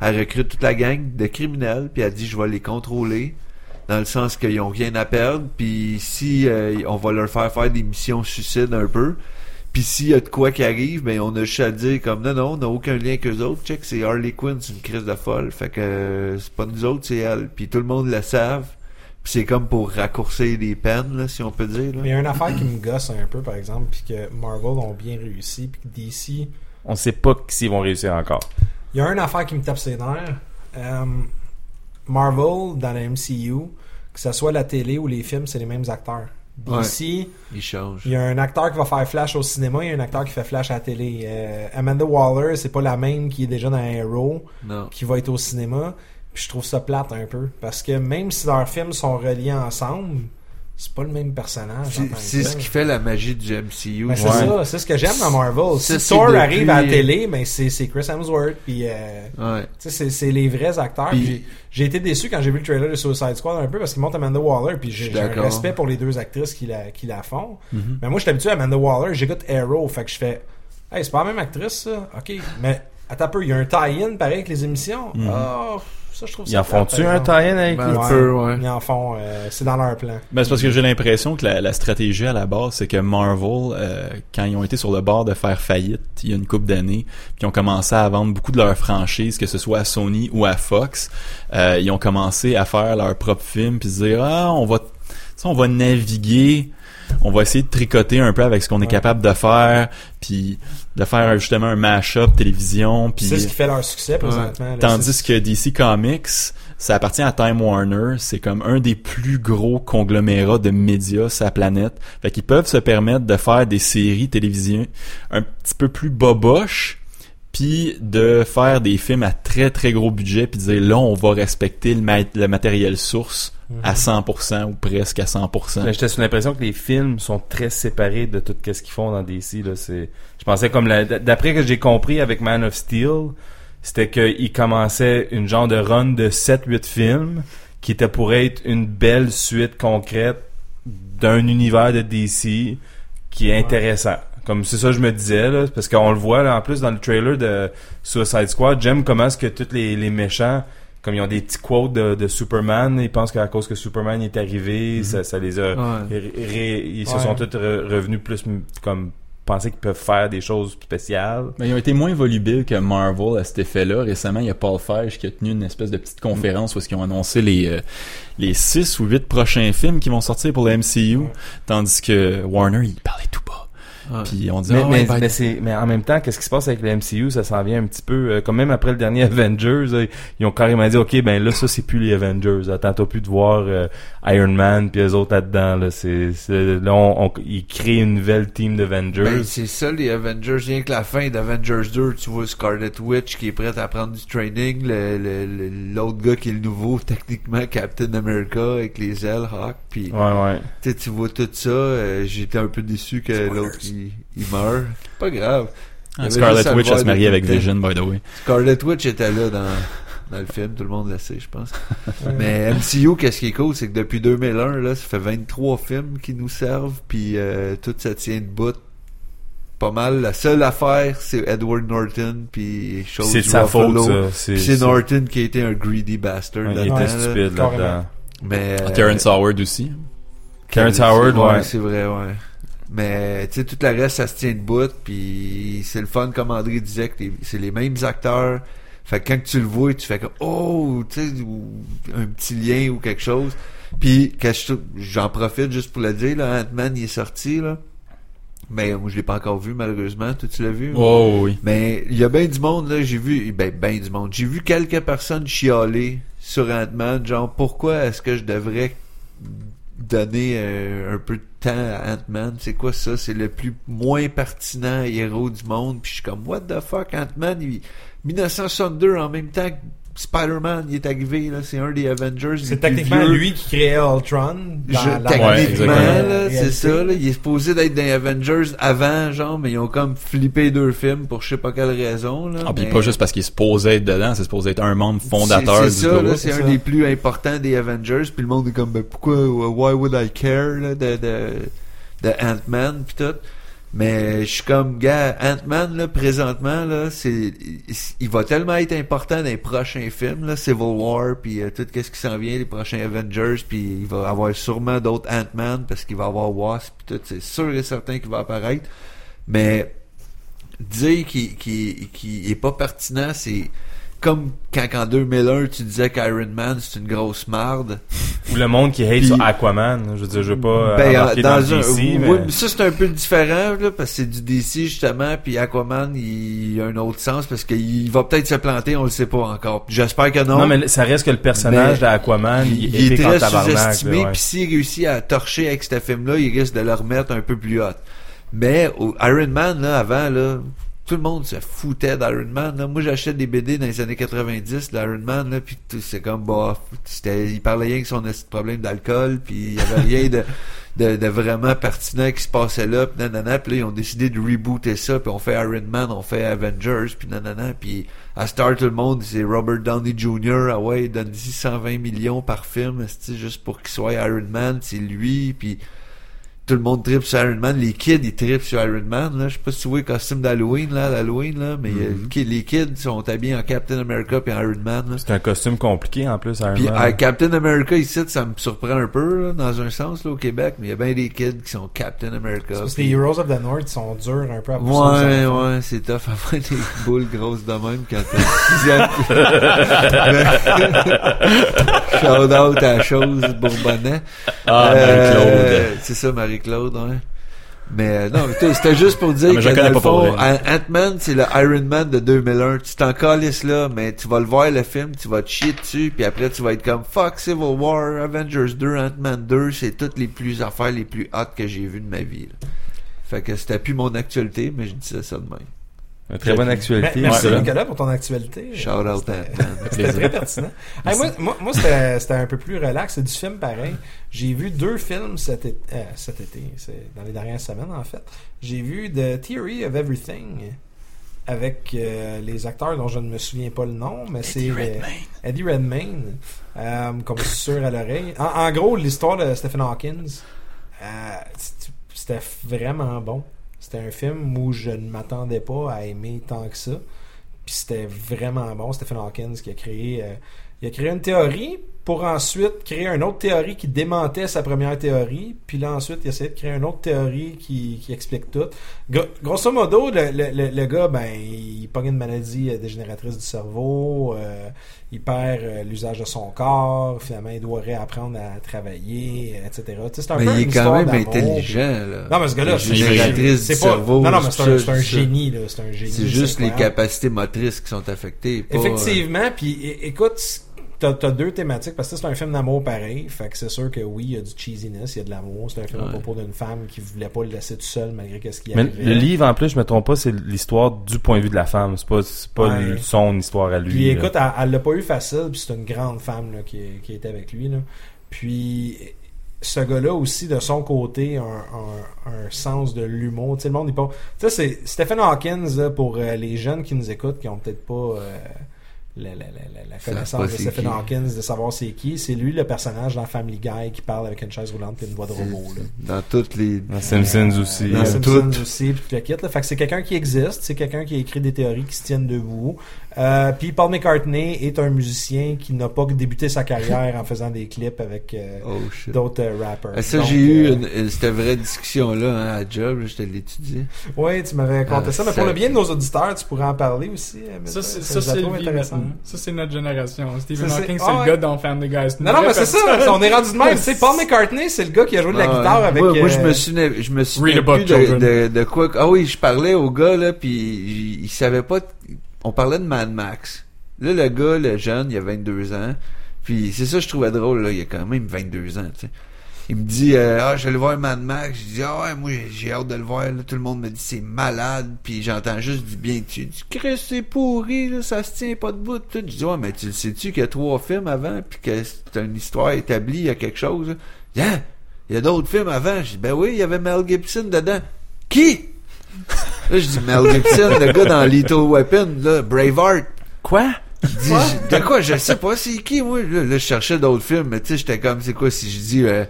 Elle recrute toute la gang de criminels, puis elle dit, je vais les contrôler, dans le sens qu'ils ont rien à perdre, puis si, euh, on va leur faire faire des missions suicides un peu, puis s'il y a de quoi qui arrive, ben on a juste à dire comme non non, on n'a aucun lien avec eux autres. Check, c'est Harley Quinn, c'est une crise de folle. Fait que euh, c'est pas nous autres, c'est elle. Puis tout le monde le savent. Puis c'est comme pour raccourcir les peines, là, si on peut dire. Là. Mais il y a une affaire qui me gosse un peu, par exemple, puis que Marvel ont bien réussi, puis que DC... On sait pas s'ils vont réussir encore. Il y a une affaire qui me tape ses nerfs. Euh, Marvel, dans la MCU, que ce soit la télé ou les films, c'est les mêmes acteurs. Ils changent. il y a un acteur qui va faire Flash au cinéma, il y a un acteur qui fait Flash à la télé. Euh, Amanda Waller, c'est pas la même qui est déjà dans Arrow, Non. qui va être au cinéma. Puis je trouve ça plate un peu. Parce que même si leurs films sont reliés ensemble, c'est pas le même personnage. C'est ce qui fait la magie du MCU. Ben, c'est Ouais. ça, c'est ce que j'aime dans Marvel. Si c'est Thor depuis- arrive à la télé, ben c'est c'est Chris Hemsworth. Puis euh, Ouais. tu sais, c'est c'est les vrais acteurs. Puis- j'ai- été déçu quand j'ai vu le trailer de Suicide Squad un peu parce qu'il monte Amanda Waller. Puis j'ai un respect pour les deux actrices qui la, qui la font. Mhm. Mais moi, je suis habitué à Amanda Waller. J'écoute Arrow. Fait que je fais Hey, c'est pas la même actrice, ça? Ok. Mais attends un peu, il y a un tie-in pareil avec les émissions? Ah, ça, je trouve ça. Ils en font-tu un tie-in avec Ben, peu, ouais. Ils en font. euh, c'est dans leur plan. Ben, c'est parce que j'ai l'impression que la, la stratégie à la base, c'est que Marvel, euh, quand ils ont été sur le bord de faire faillite il y a une couple d'années, puis ils ont commencé à vendre beaucoup de leurs franchises, que ce soit à Sony ou à Fox, euh, ils ont commencé à faire leur propre film, puis se dire ah on va, tu sais, on va naviguer, on va essayer de tricoter un peu avec ce qu'on est capable de faire, puis de faire justement un mash-up télévision, puis C'est ce qui fait leur succès présentement. là. Tandis que DC Comics, ça appartient à Time Warner, c'est comme un des plus gros conglomérats de médias sur la planète. Fait qu'ils peuvent se permettre de faire des séries télévision un petit peu plus boboches, puis de faire des films à très très gros budget, puis de dire là on va respecter le matériel source à 100% ou presque à 100%. Mais j'étais sous l'impression que les films sont très séparés de tout ce qu'ils font dans DC. Là. C'est, je pensais comme la, d'après que j'ai compris avec Man of Steel, c'était qu'ils commençaient une genre de run de 7-8 films qui était pour être une belle suite concrète d'un univers de DC qui est intéressant. Comme c'est ça que je me disais, là, parce qu'on le voit là, en plus dans le trailer de Suicide Squad, j'aime comment est-ce que tous les, les méchants comme ils ont des petits quotes de, de Superman, ils pensent qu'à cause que Superman est arrivé, ça, ça les a Ouais. ré- ré- ils se Ouais. sont tous re- revenus plus comme penser qu'ils peuvent faire des choses spéciales. Mais ils ont été moins volubiles que Marvel à cet effet-là. Récemment, il y a Paul Feig qui a tenu une espèce de petite conférence où ils ont annoncé les euh, les six ou huit prochains films qui vont sortir pour le MCU, tandis que Warner, il parlait tout Puis on dit, Mais, ah, mais, ouais, ben, mais en même temps, qu'est-ce qui se passe avec le MCU? Ça s'en vient un petit peu, euh, comme même après le dernier Avengers, là, ils ont carrément dit, OK, ben là, ça, c'est plus les Avengers. Attends-toi plus de voir euh, Iron Man puis les autres là-dedans. Là, c'est, c'est- là on, on- ils créent une nouvelle team d'Avengers. Ben, c'est ça, les Avengers. Rien que la fin d'Avengers 2, tu vois Scarlet Witch qui est prête à prendre du training. le- le- le- L'autre gars qui est le nouveau, techniquement, Captain America, avec les ailes, Hawk. Puis, ouais, ouais. tu sais, tu vois tout ça. euh, J'étais un peu déçu que l'autre, il, il meurt. Pas grave. Avait Scarlet Witch elle se depuis avec. Vision, by the way. Scarlet Witch était là dans, dans le film, tout le monde le sait, je pense. Mais MCU, qu'est-ce qui est cool, c'est que depuis 2001, là, ça fait 23 films qui nous servent, puis euh, tout ça tient de bout. Pas mal. La seule affaire, c'est Edward Norton, puis chose C'est de sa faute. C'est, Norton qui a été un greedy bastard Ouais, il était là. stupide là-dedans. Mais euh, Terrence Howard aussi. Terrence Howard, ouais. c'est vrai, ouais. Mais tu sais, tout le reste, ça se tient de bout, puis c'est le fun, comme André disait, que c'est les mêmes acteurs. Fait que quand tu le vois, tu fais comme oh, tu sais, ou un petit lien ou quelque chose. Puis j'en profite juste pour le dire, là, Ant-Man il est sorti là. Mais moi je l'ai pas encore vu malheureusement. Toi tu l'as vu? Oh oui. Mais il y a bien du monde, là, j'ai vu, ben, ben du monde. J'ai vu quelques personnes chialer sur Ant-Man, genre, pourquoi est-ce que je devrais donner euh, un peu de temps à Ant-Man? C'est quoi ça? C'est le plus moins pertinent héros du monde. Puis je suis comme, what the fuck, Ant-Man? il- 1962, en même temps que Spider-Man, il est arrivé, là, c'est un des Avengers. C'est techniquement vieux. lui qui créait Ultron. Je- Dans, Ouais, techniquement, c'est ça, là, il est supposé d'être dans les Avengers avant, genre, mais ils ont comme flippé deux films pour je sais pas quelle raison, là. Ah, puis mais- pas juste parce qu'il est supposé être dedans, c'est supposé être un membre fondateur c'est, du c'est ça, là, groupe. c'est c'est un ça. des plus importants des Avengers, puis le monde est comme, ben, pourquoi, why would I care, là, de, de, de Ant-Man, pis tout. Mais je suis comme, gars, Ant-Man, là, présentement, là, c'est, il va tellement être important dans les prochains films, là, Civil War, puis euh, tout qu'est-ce qui s'en vient, les prochains Avengers, puis il va avoir sûrement d'autres Ant-Man, parce qu'il va avoir Wasp, puis tout, c'est sûr et certain qu'il va apparaître. Mais, dire qu'il qu'il qu'il est pas pertinent, c'est comme quand en 2001 tu disais qu'Iron Man c'est une grosse marde. Ou le monde qui hate Puis- sur Aquaman. Je veux dire, je veux pas euh, Ben, embarquer dans un, DC, oui, mais... mais ça c'est un peu différent là, parce que c'est du DC justement, puis Aquaman il, a un autre sens parce qu'il va peut-être se planter, on le sait pas encore. J'espère que non. Non, mais ça reste que le personnage Mais d'Aquaman, il, il, est très sous-estimé, là, puis s'il réussit à torcher avec ce film-là, il risque de le remettre un peu plus haut. Mais Iron Man, là, avant, là, tout le monde se foutait d'Iron Man. Là. Moi, j'achetais des BD dans les années 90 d'Iron Man, là, puis c'est comme, bah, il parlait rien que son problème d'alcool, puis il y avait rien de, de, de vraiment pertinent qui se passait là, puis nanana, puis là, ils ont décidé de rebooter ça, puis on fait Iron Man, on fait Avengers, puis nanana, puis à Star, tout le monde, c'est Robert Downey Jr., ah ouais, il donne 120 millions par film, esti, juste pour qu'il soit Iron Man, c'est lui, puis tout le monde tripe sur Iron Man. Les kids, ils tripent sur Iron Man. Là. Je sais pas si tu vois le costume d'Halloween, là, l'Halloween, là, mais euh, Mm-hmm. les kids sont habillés en Captain America puis en Iron Man. Là. C'est un costume compliqué en plus, Iron Puis Man. euh, Captain America ici, ça me surprend un peu, là, dans un sens, là, au Québec, mais il y a bien des kids qui sont Captain America. C'est parce que les Heroes of the North sont durs un peu à Ouais, enfants. ouais, c'est tough avoir des boules grosses de même quand t'es Shout out à la chose Bourbonnais. Ah, Euh, Marie-Claude. C'est ça, Marie-Claude, ouais. Mais euh, non, c'était juste pour dire que dans le fond, Ant-Man, c'est le Iron Man de 2001. Tu t'en calisses là, mais tu vas le voir le film, tu vas te chier dessus, puis après tu vas être comme fuck Civil War, Avengers 2, Ant-Man 2, c'est toutes les plus affaires les plus hot que j'ai vues de ma vie. là. Fait que c'était plus mon actualité, mais je disais ça de même. Une très bonne actualité. Merci ça. Nicolas pour ton actualité. Shout out C'était- très pertinent. Hey, moi, moi, moi, c'était un peu plus relax. C'est du film pareil. J'ai vu deux films cet été. euh, cet été. C'est dans les dernières semaines, en fait. J'ai vu The Theory of Everything avec euh, les acteurs dont je ne me souviens pas le nom, mais c'est euh, Eddie Redmayne, euh, comme sûr à l'oreille. En, en gros, l'histoire de Stephen Hawkins, euh, c'était vraiment bon. C'était un film où je ne m'attendais pas à aimer tant que ça. Puis c'était vraiment bon. Stephen Hawkins qui a créé, euh, il a créé une théorie pour ensuite créer une autre théorie qui démentait sa première théorie. Puis là ensuite, il a essayé de créer une autre théorie qui, qui explique tout. Gro- grosso modo, le, le, le, gars, ben, il, pogne une maladie euh, dégénératrice du cerveau, euh, il perd euh, l'usage de son corps, finalement il doit réapprendre à travailler, euh, etc. C'est un Mais peu il est quand même intelligent, là. Non, mais ce gars-là, c'est du pas- cerveau. Non, non, mais c'est un, ça, un génie. C'est juste les capacités motrices qui sont affectées. pas, Effectivement, puis écoute, t'as as deux thématiques parce que c'est un film d'amour pareil, fait que c'est sûr que oui, il y a du cheesiness, il y a de l'amour. C'est un film à propos d'une femme qui voulait pas le laisser tout seul malgré qu'est-ce qui Mais arrivait. le livre, en plus, je me trompe pas, c'est l'histoire du point de vue de la femme. C'est pas, c'est pas Ouais. son histoire à lui. Puis écoute, elle, elle l'a pas eu facile, puis c'est une grande femme là, qui, qui était avec lui. Là. Puis ce gars-là aussi, de son côté, a un, un, un sens de l'humour. Tu sais, le monde n'est pas. Tu sais, c'est Stephen Hawkins, là, pour euh, les jeunes qui nous écoutent, qui ont peut-être pas euh, la, la, la, la- la Savent connaissance de Stephen qui? Hawkins, de savoir c'est qui. C'est lui le personnage dans Family Guy qui parle avec une chaise roulante et une voix de robot. Là. Dans toutes les... Dans Simpsons Euh, aussi. Dans Dans Simpsons tout. aussi, puis tout le kit. Là. Fait que c'est quelqu'un qui existe, c'est quelqu'un qui a écrit des théories qui se tiennent debout. Euh, puis Paul McCartney est un musicien qui n'a pas débuté sa carrière en faisant des clips avec euh, Oh d'autres euh, rappers. Ah, ça, j'ai eu une, une- cette vraie discussion-là hein, à job, je te l'ai étudié. Oui, tu m'avais conté Ah, ça, mais ça- pour le bien de nos auditeurs, tu pourrais en parler aussi. Ça, c'est, ça, c'est trouve le maintenant. Ça, c'est notre génération. Stephen Ça, c'est- Hawking, c'est ah le ouais. gars dans Family Guy. C'est une Non, non, mais c'est ça, on est rendu de même. Sais, Paul McCartney, c'est le gars qui a joué de la Ah, guitare avec... Moi, moi, je euh, me souvenais, je me souvenais Read a book, plus de, children. de, de quoi. Ah oui, je parlais au gars, là, puis il, il savait pas... On parlait de Mad Max. Là, le gars, le jeune, il a 22 ans. Puis c'est ça que je trouvais drôle, là. Il a quand même 22 ans, tu sais. Il me dit, euh, ah, je vais aller voir Mad Max. Je dis, ah ouais, moi, j'ai hâte de le voir, là. Tout le monde me dit, c'est malade. Puis j'entends juste du bien. Il dit, Chris, c'est pourri, là. Ça se tient pas debout. Tout. Je dis, ouais, mais tu le sais-tu qu'il y a trois films avant, puis que c'est une histoire établie, il y a quelque chose, là? Il dit, Hein? Il y a d'autres films avant. Je dis, ben oui, il y avait Mel Gibson dedans. Qui? Là, je dis, Mel Gibson, le gars dans Little Weapon, là, Braveheart. Quoi? Je dis, de quoi? Je sais pas c'est qui, moi. Là, là, je cherchais d'autres films, mais tu sais, j'étais comme, c'est quoi, si je dis, euh,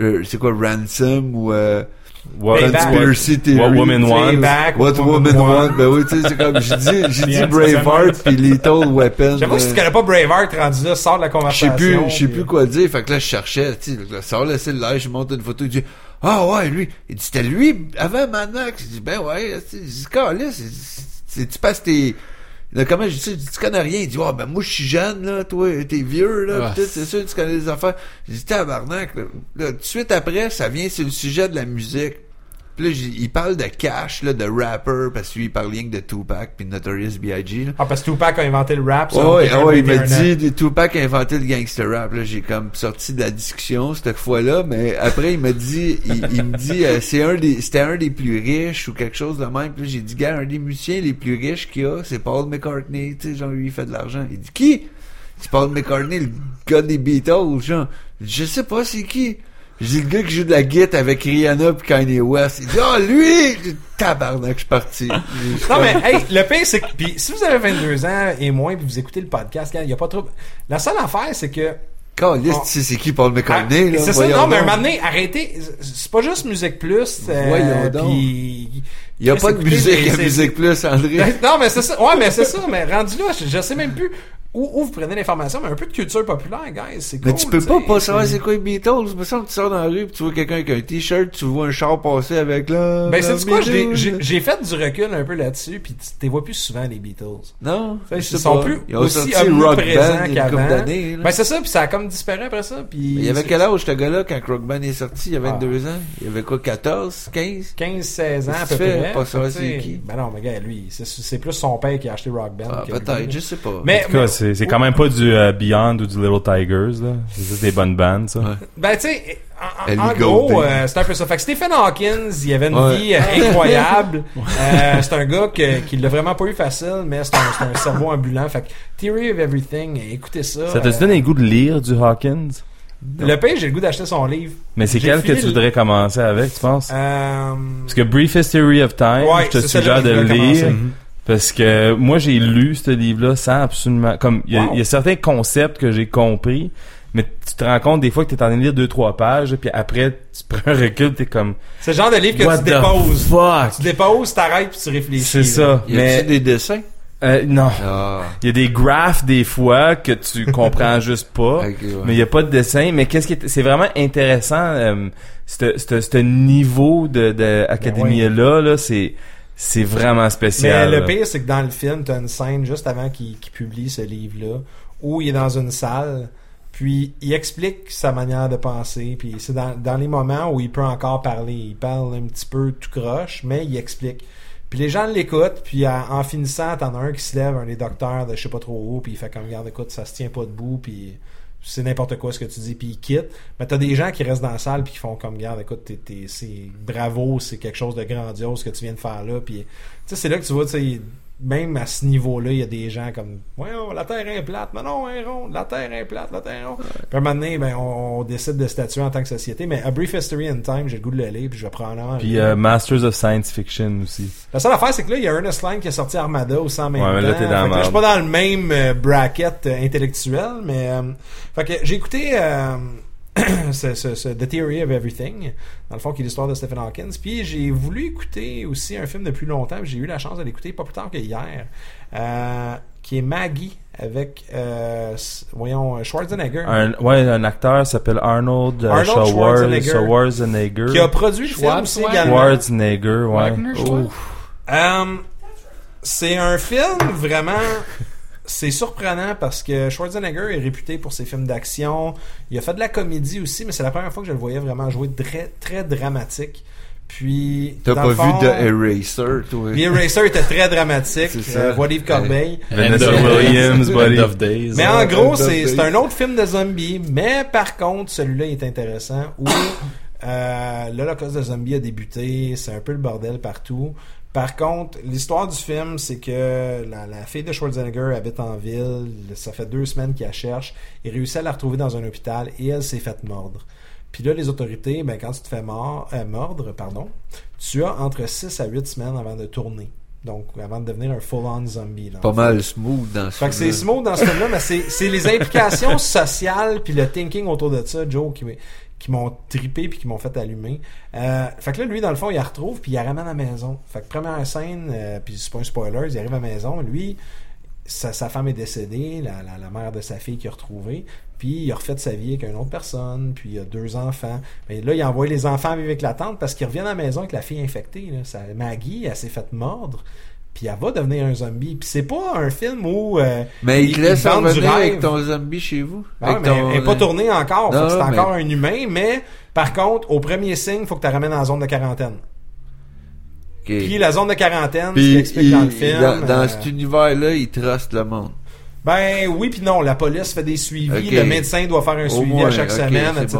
euh, c'est quoi, Ransom ou, euh, What. Conspiracy Theory? What Woman Wants? Payback, What Woman Want. Ben oui, tu sais, c'est comme, j'ai dit, j'ai dit Braveheart puis Little Weapon. J'avoue que si euh, tu connais pas Braveheart rendu là, sors de la je sais conversation. plus, je sais plus quoi dire. Fait que là, je cherchais, tu sais, sors le cellulaire, je monte une photo, il dit, ah ouais, lui. Il dit, c'était lui avant Mad Max. Je dis, ben ouais, je dis, Calais, c'est, c'est, tu passes tes, là, comment je dis tu connais rien. Il dit, ah ben moi, je suis jeune, là, toi, t'es vieux, là, Ah. pis tout, c'est sûr, tu connais les affaires. Je dis, tabarnak, là. Là, tout de suite après, ça vient sur le sujet de la musique. Puis là, il parle de cash, là, de rapper, parce que lui, il parle rien que de Tupac puis Notorious B.I.G., là. Ah, parce que Tupac a inventé le rap. Ouais, selon ouais, quelqu'un ouais, de il m'a 21 ans. dit, Tupac a inventé le gangster rap. Là, j'ai comme sorti de la discussion cette fois-là, mais après il m'a dit, il, il me dit, euh, c'est un des, c'était un des plus riches ou quelque chose de même. Puis là, j'ai dit, gars, un des musiciens les plus riches qu'il y a, c'est Paul McCartney. Tu sais, genre lui il fait de l'argent. Il dit qui C'est Paul McCartney, le gars des Beatles, genre. Je sais pas, c'est qui J'ai le gars qui joue de la guitare avec Rihanna puis Kanye West. Il dit, ah lui, J'ai dit, tabarnak, je suis parti. Non, mais, hey, le pire, c'est que, puis si vous avez 22 ans et moins, puis vous écoutez le podcast, il y a pas trop. La seule affaire, c'est que. Caliste, Oh. tu sais c'est qui Paul McCartney, Ah, là? c'est ça, non, mais un moment donné, arrêtez. C'est pas juste Musique Plus. euh, Voyons donc. puis- Il y a pas de musique à Musique Plus, André. Non, mais c'est ça. Ouais, mais c'est ça. Mais rendu là, je, je sais même plus où, où vous prenez l'information, mais un peu de culture populaire, guys. C'est Mais cool, tu peux pas pas savoir c'est- quoi les Beatles. Me semble que tu sors dans la rue pis tu vois quelqu'un avec un t-shirt, tu vois un char passer avec là. Ben, c'est quoi, j'ai- j'ai j'ai fait du recul un peu là-dessus, puis tu t'es vois plus souvent, les Beatles. Non, Ils sont pas. plus Ils ont aussi sorti Rock Band omniprésents il y a une couple qu'avant. d'années. là. Ben, c'est ça, puis ça a comme disparu après ça, puis... Mais il y avait quel âge, ce gars-là, quand Rock Band est sorti? Il y avait Ah. 22 ans. Il y avait quoi, 14, 15? 15-16 ans à peu près. pas savoir c'est qui? Ben non, mais gars, lui, c'est plus son père qui a acheté Rock Band. Ah, peut-être, je sais pas. Mais, c'est c'est quand même pas du euh, Beyond ou du Little Tigers, là. C'est juste des bonnes bandes, ça. Ouais. Ben, tu sais, en, gros, euh, c'est un peu ça. Fait que Stephen Hawkins, il avait une Ouais. vie euh, incroyable. Euh, c'est un gars que, qui l'a vraiment pas eu facile, mais c'est un, c'est un cerveau ambulant. Fait que Theory of Everything, écoutez ça. Ça t'a Euh, donné le goût de lire du Hawkins? le pire, j'ai le goût d'acheter son livre. Mais c'est J'ai quel que tu le- voudrais commencer avec, tu penses? Euh, Parce que Brief History of Time, Ouais, je te c'est celle-là suggère que de je le voulais lire. commencer. Parce que moi, j'ai lu ce livre-là sans absolument... Comme, il y, a- Wow. y a certains concepts que j'ai compris, mais tu te rends compte des fois que t'es en train de lire deux, trois pages, puis après, tu prends un recul, t'es comme... c'est le genre de livre que What tu the déposes. fuck? Tu déposes, t'arrêtes, puis tu réfléchis. C'est ça. Y a-tu Mais, des dessins? euh, non. Ah, Il y a des graphes des fois que tu comprends juste pas. ouais. Mais il y a pas de dessin. Mais qu'est-ce qui est, c'est vraiment intéressant, euh, ce ce- ce niveau de, de académie là, là, c'est, c'est vraiment Mais spécial. le là. pire, c'est que dans le film, t'as une scène juste avant qu'il publie ce livre-là, où il est dans une salle, puis il explique sa manière de penser, puis c'est dans, dans les moments où il peut encore parler. Il parle un petit peu tout croche, mais il explique. Puis les gens l'écoutent, puis en finissant, t'en as un qui se lève, un des docteurs de je sais pas trop où, puis il fait comme, regarde, écoute, ça se tient pas debout, puis c'est n'importe quoi ce que tu dis, puis il quitte. Mais t'as des gens qui restent dans la salle, puis qui font comme, regarde, écoute, t'es, t'es- c'est bravo, c'est quelque chose de grandiose que tu viens de faire là, puis c'est là que tu vois, tu même à ce niveau-là, il y a des gens comme, ouais, oh, la Terre est plate, mais non, elle est ronde, la Terre est plate, la Terre est ronde. Puis à un moment donné, ben, on, on décide de statuer en tant que société, mais A Brief History in Time, j'ai le goût de le lire, puis je vais probablement... Puis euh, Masters of Science Fiction aussi. La seule affaire, c'est que là, il y a Ernest Line qui a sorti Armada aussi en même Ouais, mais là, t'es dans là, je suis pas dans le même euh, bracket euh, intellectuel, mais... euh, fait que j'ai écouté euh, ce, ce- ce The Theory of Everything, dans le fond, qui est l'histoire de Stephen Hawkins. Puis j'ai voulu écouter aussi un film depuis longtemps, puis j'ai eu la chance de l'écouter pas plus tard que hier, euh, qui est Maggie, avec, euh, voyons, Schwarzenegger. Un, ouais, un acteur s'appelle Arnold, euh, Arnold Schwarzenegger. Schwarzenegger. qui a produit le film aussi également. Schwarzenegger, ouais. Euh, c'est un film vraiment. C'est surprenant parce que Schwarzenegger est réputé pour ses films d'action. Il a fait de la comédie aussi, mais c'est la première fois que je le voyais vraiment jouer très, très dramatique. Puis. T'as pas fond, vu The Eraser, toi? The Eraser était très dramatique. C'est ça. Euh, Corbeil. Vanessa Williams. End of Days. Mais en gros, c'est un autre film de zombies. Mais par contre, celui-là il est intéressant. Où euh, l'Holocauste de zombies a débuté. C'est un peu le bordel partout. Par contre, l'histoire du film, c'est que la, la fille de Schwarzenegger habite en ville. Ça fait deux semaines qu'il la cherche. Il réussit à la retrouver dans un hôpital et elle s'est faite mordre. Puis là, les autorités, ben, quand tu te fais mort, euh, mordre, pardon, tu as entre 6 à 8 semaines avant de tourner. Donc, avant de devenir un full-on zombie. dans Pas mal smooth dans ce Fait que c'est smooth dans ce film-là, mais c'est, les implications sociales puis le thinking autour de ça, Joe, qui, qui m'ont trippé puis qui m'ont fait allumer. Euh, fait que là, lui, dans le fond, il la retrouve puis il la ramène à la maison. Fait que première scène, euh, puis c'est pas un spoiler, il arrive à la maison, lui, sa, femme est décédée, la, la, mère de sa fille qui a retrouvé, puis il a refait sa vie avec une autre personne, puis il a deux enfants. Mais là, il envoie les enfants vivre avec la tante parce qu'il revient à la maison avec la fille infectée. Là. Maggie, elle s'est faite mordre. Puis elle va devenir un zombie. Puis c'est pas un film où euh, Mais il te laisse du revenir avec ton zombie chez vous? Ah, mais ton- elle n'est pas tournée encore. Non, c'est mais- encore un humain. Mais par contre, au premier signe, il faut que tu la ramènes en zone de quarantaine. Puis la zone de quarantaine, Puis, explique il- dans le film. dans, dans euh, cet univers-là, il truste le monde. Ben oui puis non, la police fait des suivis, le médecin doit faire un Au suivi moins, à chaque semaine, etc.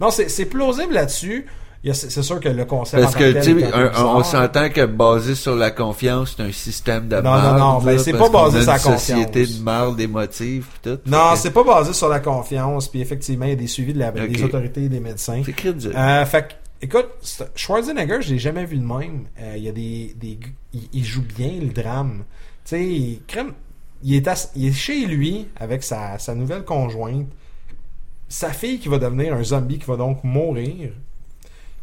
Non, c'est c'est plausible là-dessus. C'est sûr que le concept Parce que, tu sais, on s'entend que basé sur la confiance, c'est un système de Non, non, non, ben, c'est pas basé sur la une confiance. société de marde émotive pis tout. Non, c'est pas basé sur la confiance. Puis effectivement, il y a des suivis de la, des autorités et des médecins. C'est crédible. Euh, fait que, écoute, Schwarzenegger, je l'ai jamais vu de même. Euh, Il y a des, des il, il joue bien le drame. Tu sais, il, crème- il est, ass- il est chez lui avec sa, sa nouvelle conjointe, sa fille qui va devenir un zombie qui va donc mourir.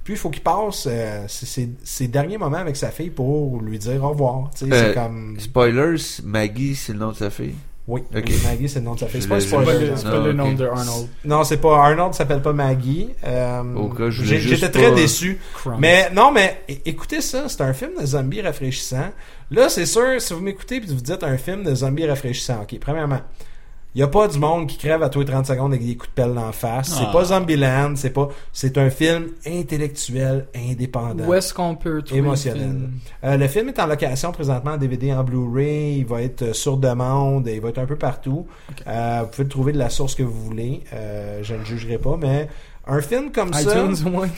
Puis il faut qu'il passe euh, ses, derniers moments avec sa fille pour lui dire au revoir. Sais, Euh, c'est comme Spoilers, Maggie, c'est le nom de sa fille? oui, ok. oui, Maggie, c'est le nom de sa fille. C'est pas C'est pas spoiler. le, c'est pas Ah, le nom de Arnold. Non, c'est pas Arnold s'appelle pas Maggie. Euh, J'étais très pas- déçu. Mais non, mais écoutez ça, c'est un film de zombies rafraîchissant. Là, c'est sûr, si vous m'écoutez et vous dites un film de zombies rafraîchissant, ok, premièrement, il y a pas du monde qui crève à tous les 30 secondes avec des coups de pelle d'en face. C'est Ah. pas Zombieland, c'est pas, c'est un film intellectuel, indépendant. Où est-ce qu'on peut trouver Émotionnel. le film? Euh, le film est en location présentement en DVD en Blu-ray. Il va être euh, sur demande. Il va être un peu partout. Euh, vous pouvez le trouver de la source que vous voulez. Euh, je ne jugerai pas, mais un film comme ça iTunes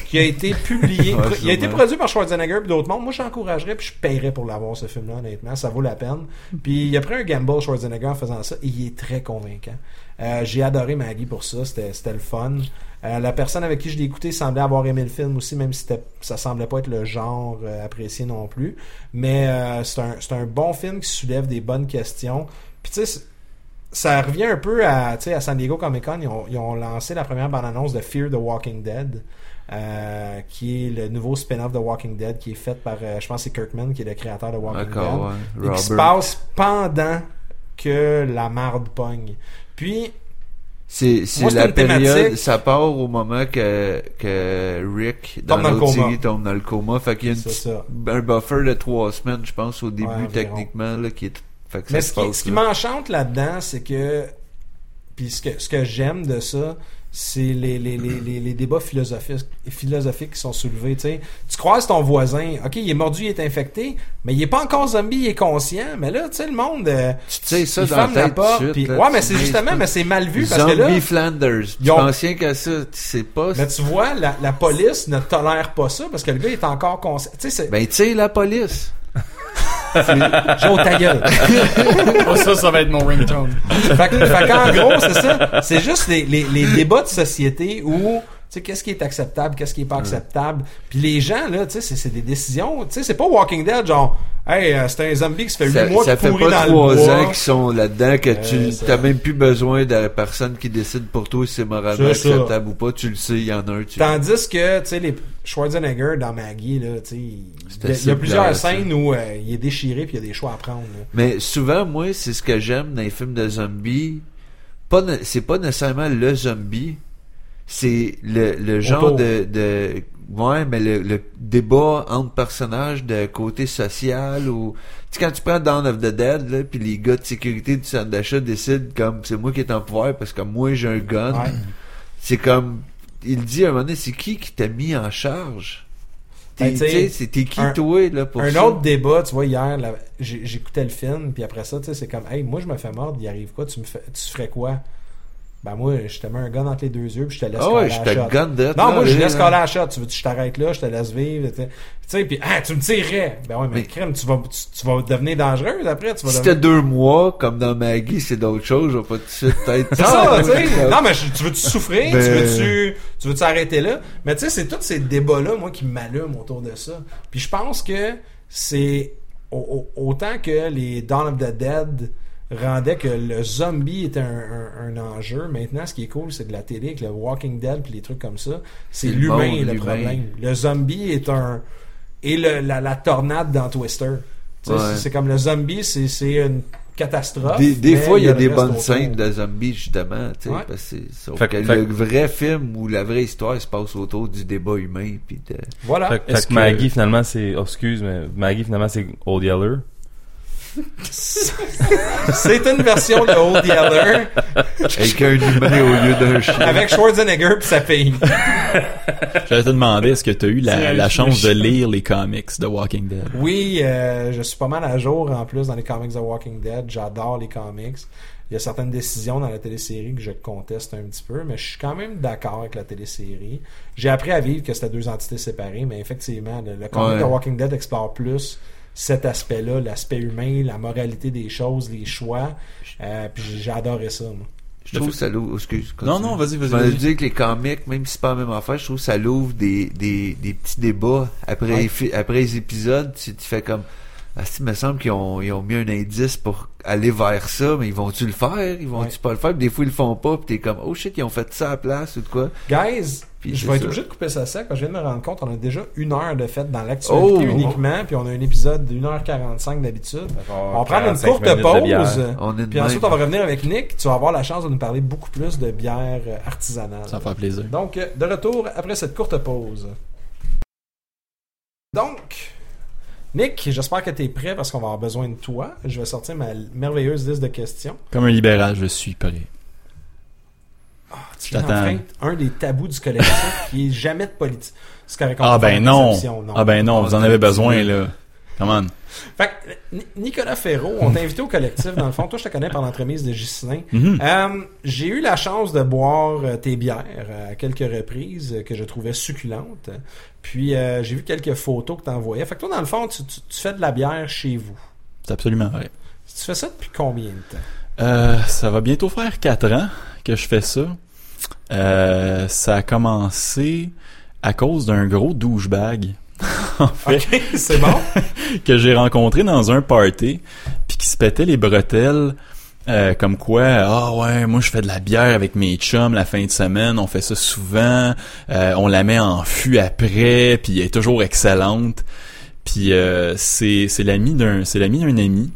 qui a été publié, Ouais, il a été produit par Schwarzenegger et d'autres mondes. Moi, j'encouragerais puis je paierais pour l'avoir ce film-là, honnêtement. Ça vaut la peine. Puis il a pris un gamble Schwarzenegger en faisant ça et il est très convaincant. Euh, J'ai adoré Maggie pour ça. C'était c'était le fun. Euh, la personne avec qui je l'ai écouté semblait avoir aimé le film aussi, même si ça semblait pas être le genre euh, apprécié non plus. Mais euh, c'est un, c'est un bon film qui soulève des bonnes questions. Puis tu sais, ça revient un peu à, tu sais, à San Diego Comic Con. Ils ont, ils ont lancé la première bande-annonce de Fear the Walking Dead, euh, qui est le nouveau spin-off de Walking Dead qui est fait par, euh, je pense, c'est Kirkman qui est le créateur de Walking Encore, Dead ouais. et qui se passe pendant que la marde pogne. Puis, C'est, c'est la période, ça part au moment que, que Rick, dans Tombe dans le l'autre coma. série, tombe dans le coma. Fait qu'il y a une un buffer de trois semaines, je pense, au début, Ouais, techniquement, là, qui est, fait que Mais ce qui, ce m'enchante là-dedans, c'est que. Puis ce que, ce que j'aime de ça, c'est les, les, les, les, débats philosophiques, philosophiques qui sont soulevés. tu sais. Tu croises ton voisin, ok, il est mordu, il est infecté, mais il est pas encore zombie, il est conscient. Mais là, tu sais, le monde. euh, Tu sais ça il dans la ferme la tête porte. là, ouais, mais tu c'est justement, mais c'est mal vu parce que Zombie là. Flanders. ils Tu ont- rien qu'à ça, tu sais pas. Mais tu vois, la, la police ne tolère pas ça parce que le gars est encore conscient. Tu sais, c'est. Ben, tu sais, la police. Joe, ta gueule. Oh, ça, ça va être mon ringtone. fait, qu'en gros, c'est ça. C'est juste les, les, les débats de société où, sais, qu'est-ce qui est acceptable, qu'est-ce qui est pas acceptable? Puis les gens, là, tu sais, c'est- des décisions. Tu sais, c'est pas Walking Dead, genre, hey, euh, c'est un zombie qui se fait 8 Ça, mois ça fait pas dans le trois ans qu'ils sont là-dedans que tu Euh, ça- t'as même plus besoin de la personne qui décide pour toi si c'est moralement acceptable ou pas. Tu le sais, il y en a un. Tu... Tandis que, tu sais, les Schwarzenegger dans Maggie, là, tu sais, il y a- y plusieurs clair, ça. scènes où euh, il est déchiré puis il y a des choix à prendre. là. Mais souvent, moi, c'est ce que j'aime dans les films de zombies. Pas, c'est pas nécessairement le zombie. C'est le, le genre de, de, ouais, mais le, le débat entre personnages de côté social ou, tu sais, quand tu prends Dawn of the Dead, là, puis les gars de sécurité du centre d'achat décident comme, c'est moi qui est en pouvoir parce que moi j'ai un gun. Ouais. C'est comme, il dit à un moment donné, c'est qui qui t'a mis en charge? T'es, Ben, tu sais, tu sais, c'est t'es qui un- toi, là, pour un ça? autre débat, tu vois, hier, j'écoutais le film, puis après ça, tu sais, c'est comme, hey, moi, je me fais mordre, il arrive quoi, tu me fais, tu ferais quoi? Ben, moi, je te mets un gun entre les deux yeux, puis je te laisse Ah ouais, coller je à te la shot. gun Non, moi, je laisse coller à la shot. Tu veux que je t'arrête là, je te laisse vivre. Tu sais. Tu sais, puis, ah, tu me tirerais. Ben ouais, mais, Mais- crème, tu vas, tu, tu vas devenir dangereuse après. Tu vas Si devenir... t'as deux mois, comme dans Maggie, c'est d'autres choses, je vais pas tout de suite être... C'est ça, tu sais. Non, mais je- tu veux-tu souffrir? Ben- Tu veux-tu, tu veux-tu arrêter là? Mais tu sais, c'est tous ces débats-là, moi, qui m'allument autour de ça. Puis je pense que c'est au- au- autant que les Dawn of the Dead rendaient que le zombie était un, un- un enjeu. Maintenant, ce qui est cool, c'est de la télé, avec le Walking Dead puis les trucs comme ça. C'est le l'humain le problème. Le zombie est un... Et le, la, la tornade dans Twister. Ouais. c'est- comme le zombie, c'est une catastrophe. Des, fois, il y a des bonnes scènes de zombies, justement, Ouais. parce que Fait que fait le vrai film ou la vraie histoire se passe autour du débat humain, puis de... Voilà. Fait, que- Maggie, finalement, c'est. Oh, excuse, mais Maggie, finalement, c'est Old Yeller. C'est une version de Old Yeller Avec un humain au lieu d'un chien. avec Schwarzenegger puis sa fille. J'allais te demander, est-ce que tu as eu la, chance de lire les comics de Walking Dead? Oui, euh, je suis pas mal à jour en plus dans les comics de Walking Dead. J'adore les comics. Il y a certaines décisions dans la télésérie que je conteste un petit peu, mais je suis quand même d'accord avec la télésérie. J'ai appris à vivre que c'était deux entités séparées, mais effectivement, le, le comic Ouais. de Walking Dead explore plus cet aspect-là, l'aspect humain, la moralité des choses, les choix. Euh, puis j'ai adoré ça. moi. Je trouve que ça l'ouvre... Excuse, Non, continue. non, vas-y, vas-y, Je m'en ai vas-y. dit que les comics, même si c'est pas la même affaire, je trouve que ça l'ouvre des, des, des petits débats après, Ouais. les, fi- après les épisodes. Tu, tu fais comme... Ah, si, il me semble qu'ils ont, ils ont mis un indice pour aller vers ça, mais ils vont-tu le faire? Ils vont-tu Ouais. pas le faire? Puis des fois, ils le font pas, puis t'es comme, oh shit, ils ont fait ça à la place ou de quoi? Guys, Puis je vais être ça. obligé de couper ça sec parce que je viens de me rendre compte on a déjà une heure de fête dans l'actualité Oh! uniquement, puis on a un épisode de 1h45 d'habitude. On va prendre une 45 courte pause. On est de Puis ensuite, on va revenir avec Nick. Tu vas avoir la chance de nous parler beaucoup plus de bière euh, artisanale. Ça va faire plaisir. Donc, euh, de retour après cette courte pause. Donc, Nick, j'espère que tu es prêt parce qu'on va avoir besoin de toi. Je vais sortir ma merveilleuse liste de questions. Comme un libéral, je suis prêt. Tu Je viens t'attends. d'enfreindre un des tabous du collectif qui est jamais de politique. Ah ben non. exception, Ah ben non, On vous en avez besoin, là. Come on. Fait que, Ni- Nicolas Ferraud, on t'a invité au collectif. Dans le fond, toi, je te connais par l'entremise de Ghislain. Mhm. Euh, j'ai eu la chance de boire euh, tes bières euh, à quelques reprises que je trouvais succulentes. Puis euh, j'ai vu quelques photos que tu envoyais. Fait que toi, dans le fond, tu, tu- tu fais de la bière chez vous. C'est absolument vrai. Tu fais ça depuis combien de temps? Euh, ça va bientôt faire 4 ans que je fais ça. Ça a commencé à cause d'un gros douchebag. en fait, c'est bon. que j'ai rencontré dans un party, puis qui se pétait les bretelles, euh, comme quoi, ah ouais, moi je fais de la bière avec mes chums la fin de semaine, on fait ça souvent, euh, on la met en fût après, puis elle est toujours excellente. Puis euh, c'est c'est l'ami d'un c'est l'ami d'un ami.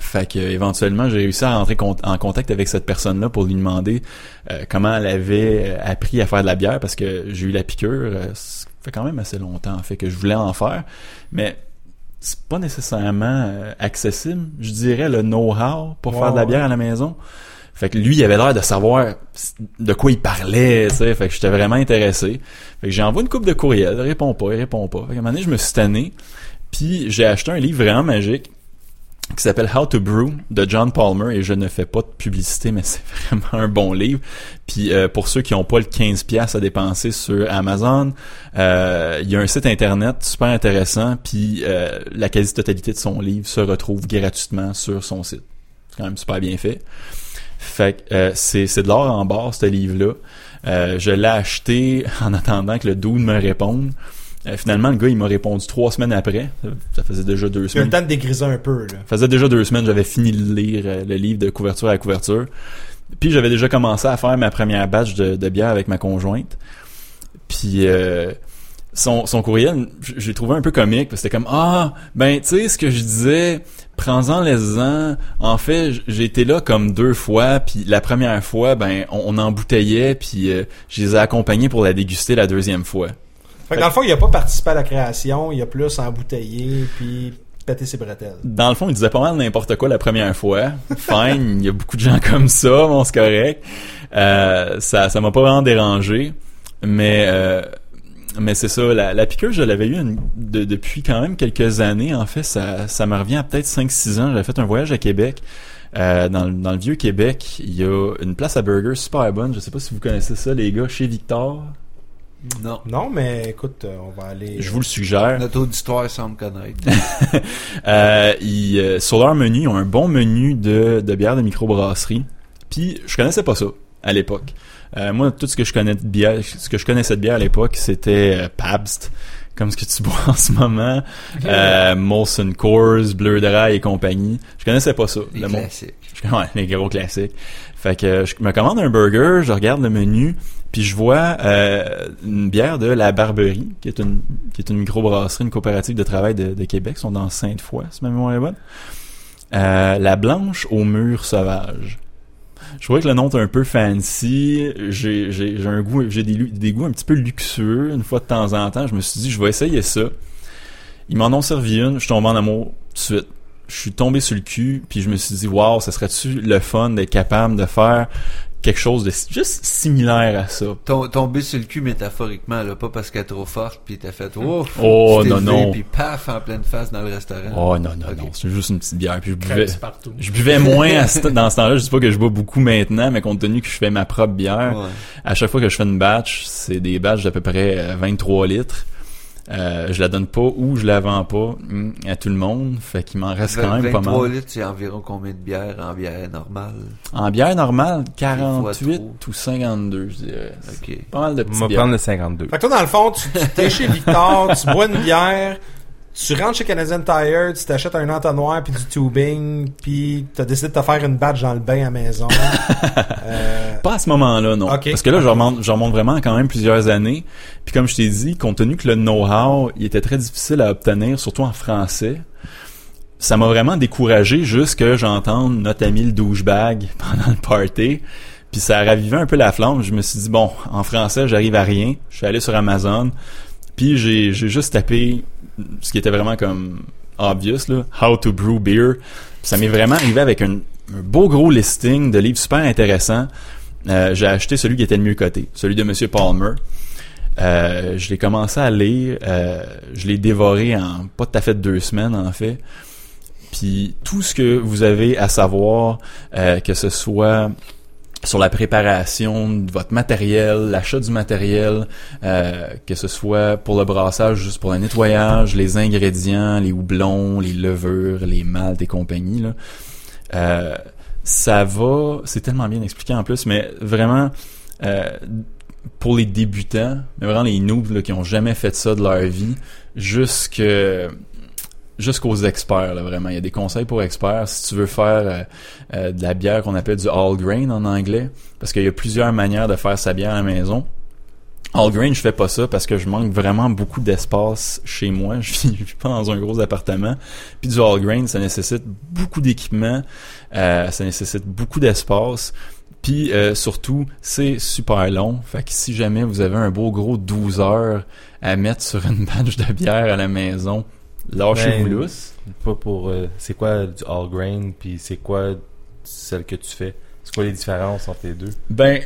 Fait que éventuellement, j'ai réussi à rentrer con- en contact avec cette personne-là pour lui demander comment elle avait appris à faire de la bière parce que j'ai eu la piqûre. Ça fait quand même assez longtemps fait que je voulais en faire, mais c'est pas nécessairement euh, accessible. Je dirais le know-how pour faire de la ouais. bière à la maison. Fait que lui, il avait l'air de savoir de quoi il parlait, tu sais. Fait que j'étais vraiment intéressé. Fait que j'ai envoyé une coupe de courriel, il répond pas, il répond pas. Fait qu'à un moment donné, je me suis tanné. Puis j'ai acheté un livre vraiment magique qui s'appelle How to Brew de John Palmer et je ne fais pas de publicité mais c'est vraiment un bon livre. Puis euh, pour ceux qui n'ont pas le 15 pièces à dépenser sur Amazon, euh, il y a un site internet super intéressant puis euh, la quasi-totalité de son livre se retrouve gratuitement sur son site. C'est quand même super bien fait. Fait que euh, c'est c'est de l'or en barre ce livre-là. Euh, je l'ai acheté en attendant que le dude me réponde. Euh, finalement, le gars, il m'a répondu trois semaines après. Ça- faisait déjà deux Tu as eu semaines. le temps de dégriser un peu, là. Ça faisait déjà deux semaines, j'avais fini de lire euh, le livre de couverture à couverture. Puis j'avais déjà commencé à faire ma première batch de, de bière avec ma conjointe. Puis euh, son, son courriel, j'ai trouvé un peu comique parce que c'était comme ah ben tu sais ce que je disais, prends-en les-en. En fait, j'ai été là comme deux fois, puis la première fois ben on, on embouteillait, puis euh, je les ai accompagnés pour la déguster la deuxième fois. Fait que dans le fond, il a pas participé à la création, il a plus embouteillé, puis pété ses bretelles. Dans le fond, il disait pas mal n'importe quoi la première fois. Fine, il y a beaucoup de gens comme ça, bon, c'est correct. Euh, ça, ça m'a pas vraiment dérangé, mais euh, mais c'est ça. La, la piqûre, je l'avais eu de- depuis quand même quelques années. En fait, ça, ça me revient à peut-être 5-6 ans. J'avais fait un voyage à Québec. Euh, dans, le- vieux Québec, il y a une place à burger super bonne. Je sais pas si vous connaissez ça, les gars, chez Victor. Non. Non, mais écoute, euh, on va aller... Je vous le suggère. Notre auditoire semble connaître. Euh, ils, euh, sur leur menu, ils ont un bon menu de, de bière de microbrasserie. Puis je connaissais pas ça à l'époque. Euh, moi, tout ce que je connais de bière, ce que je connaissais de bière à l'époque, c'était euh, Pabst, comme ce que tu bois en ce moment, euh, Molson Coors, Bleu Dry et compagnie. Je connaissais pas ça. Les Le monde- classiques. je- Ouais, les gros classiques. Fait que je me commande un burger, je regarde le menu, puis je vois euh, une bière de la Barberie, qui est une qui est une microbrasserie, une coopérative de travail de, Québec, ils sont dans Sainte-Foy, si ma mémoire est bonne. Euh, la blanche au mur sauvage. Je trouvais que le nom est un peu fancy. J'ai un goût j'ai des, des goûts un petit peu luxueux une fois de temps en temps. Je me suis dit je vais essayer ça. Ils m'en ont servi une, je tombé en amour tout de suite je suis tombé sur le cul, puis je me suis dit, waouh, ça serait-tu le fun d'être capable de faire quelque chose de juste similaire à ça? Tom- Tomber sur le cul métaphoriquement, là, pas parce qu'elle est trop forte, puis t'as fait ouf. Oh, non, non. Puis paf, en pleine face dans le restaurant. Oh non, non, non, c'est juste une petite bière. Puis je buvais, je buvais moins à ce- dans ce temps-là. Je dis pas que je bois beaucoup maintenant, mais compte tenu que je fais ma propre bière, Ouais. à chaque fois que je fais une batch, c'est des batchs d'à peu près euh, 23 litres. Euh, je la donne pas ou je la vends pas hum, à tout le monde, fait qu'il m'en reste quand même pas 23 mal. litres, c'est environ combien de bières en bière normale? En bière normale, fois 48 trop. ou 52, je dirais. Ok. Pas mal de On petites va bières. prendre le 52. Fait que toi, dans le fond, tu tu t'es chez Victor, tu bois une bière, tu rentres chez Canadian Tire, tu t'achètes un entonnoir puis du tubing, puis t'as décidé de te faire une batch dans le bain à la maison. Euh, Pas à ce moment-là, non. Parce que là, je remonte, je remonte vraiment quand même plusieurs années. Puis comme je t'ai dit, compte tenu que le know-how, il était très difficile à obtenir, surtout en français, ça m'a vraiment découragé juste que j'entende notre ami le douchebag pendant le party. Puis ça a ravivé un peu la flamme. Je me suis dit, bon, en français, j'arrive à rien. Je suis allé sur Amazon. Puis j'ai juste tapé ce qui était vraiment comme obvious, là, How to Brew Beer. Ça m'est vraiment arrivé avec un, beau gros listing de livres super intéressants. Euh, j'ai acheté celui qui était le mieux coté, celui de Monsieur Palmer. Euh, je l'ai commencé à lire, euh, je l'ai dévoré en pas tout à fait deux semaines en fait. Puis tout ce que vous avez à savoir, que ce soit sur la préparation de votre matériel, l'achat du matériel, euh, que ce soit pour le brassage, juste pour le nettoyage, les ingrédients, les houblons, les levures, les maltes et compagnie, là, euh, ça va, c'est tellement bien expliqué en plus, mais vraiment, euh, pour les débutants, mais vraiment les noobs qui ont jamais fait ça de leur vie, jusque jusqu'aux experts là, vraiment. Il y a des conseils pour experts si tu veux faire euh, euh, de la bière qu'on appelle du all grain en anglais, parce qu'il y a plusieurs manières de faire sa bière à la maison. All grain, je fais pas ça parce que je manque vraiment beaucoup d'espace chez moi. Je vis, pas dans un gros appartement. Puis du all grain, ça nécessite beaucoup d'équipement, euh, ça nécessite beaucoup d'espace. Puis euh, surtout, c'est super long. Fait que si jamais vous avez un beau gros 12 heures à mettre sur une batch de bière à la maison, lâchez-vous Ben, lousse. Pas pour. euh, c'est quoi du all grain, puis c'est quoi celle que tu fais? C'est quoi les différences entre les deux? Ben,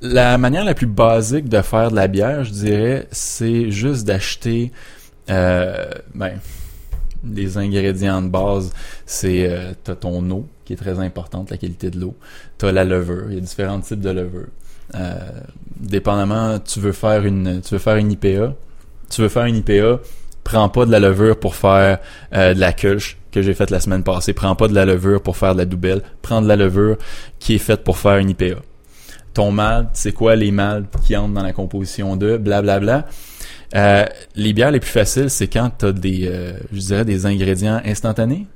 la manière la plus basique de faire de la bière, je dirais, c'est juste d'acheter, euh, ben, les ingrédients de base. C'est, euh, t'as ton eau, qui est très importante, la qualité de l'eau. T'as la levure, il y a différents types de levure. Euh, dépendamment, tu veux faire une, tu veux faire une IPA. Tu veux faire une IPA, prends pas de la levure pour faire euh, de la kulch que j'ai faite la semaine passée. Prends pas de la levure pour faire de la doubelle. Prends de la levure qui est faite pour faire une IPA ton malt, c'est quoi les maltes qui entrent dans la composition de, blablabla. Euh, les bières les plus faciles, c'est quand tu as des, euh, je dirais, des ingrédients instantanés.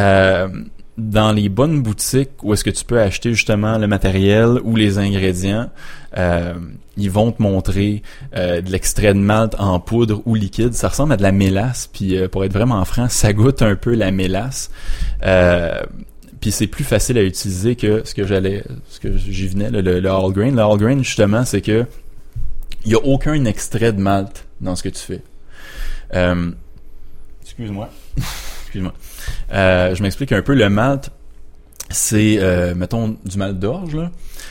Euh, dans les bonnes boutiques où est-ce que tu peux acheter justement le matériel ou les ingrédients, euh, ils vont te montrer euh, de l'extrait de malt en poudre ou liquide. Ça ressemble à de la mélasse, puis euh, pour être vraiment franc, ça goûte un peu la mélasse. Euh, puis c'est plus facile à utiliser que ce que j'allais, ce que j'y venais, le, le, le all grain. Le all grain, justement, c'est que il y a aucun extrait de malt dans ce que tu fais. Euh, excuse-moi. excuse-moi. Euh, je m'explique un peu. Le malt, c'est, euh, mettons, du malt d'orge. Là.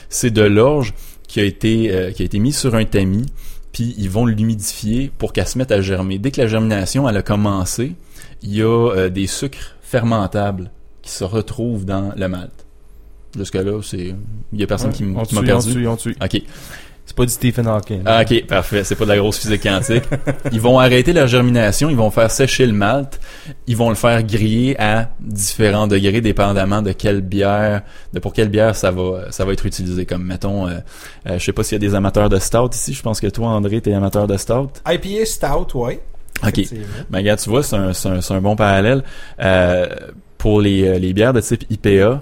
C'est de l'orge qui a été euh, qui a été mis sur un tamis, puis ils vont l'humidifier pour qu'elle se mette à germer. Dès que la germination elle a commencé, il y a euh, des sucres fermentables qui se retrouvent dans le malt. Jusque là, c'est il y a personne qui m'a on perdu. tue, on tue. OK. C'est pas du Stephen Hawking. Ah, ok, parfait. C'est pas de la grosse physique quantique. Ils vont arrêter la germination, ils vont faire sécher le malt, ils vont le faire griller à différents degrés, dépendamment de quelle bière, de pour quelle bière ça va, ça va être utilisé. Comme mettons, euh, euh, je sais pas s'il y a des amateurs de stout ici. Je pense que toi, André, t'es amateur de stout. IPA Stout, ouais. Ok. Ben, regarde, tu vois, c'est un, c'est un, c'est un bon parallèle. Euh, pour les, les bières de type IPA,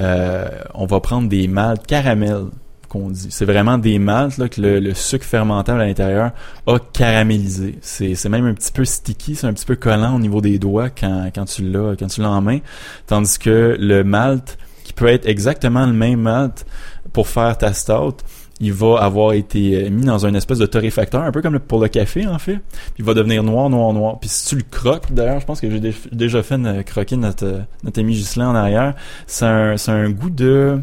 euh, on va prendre des maltes caramel C'est vraiment des maltes que le, sucre fermentable à l'intérieur a caramélisé. C'est, même un petit peu sticky, c'est un petit peu collant au niveau des doigts quand, quand tu l'as quand tu l'as en main. Tandis que le malt, qui peut être exactement le même malt pour faire ta stout, il va avoir été euh, mis dans une espèce de torréfacteur, un peu comme pour le café en fait. Puis il va devenir noir, noir, noir. Puis si tu le croques, d'ailleurs, je pense que j'ai dé- déjà fait une croquer notre, euh, notre ami Ghislain en arrière. C'est c'est un goût de...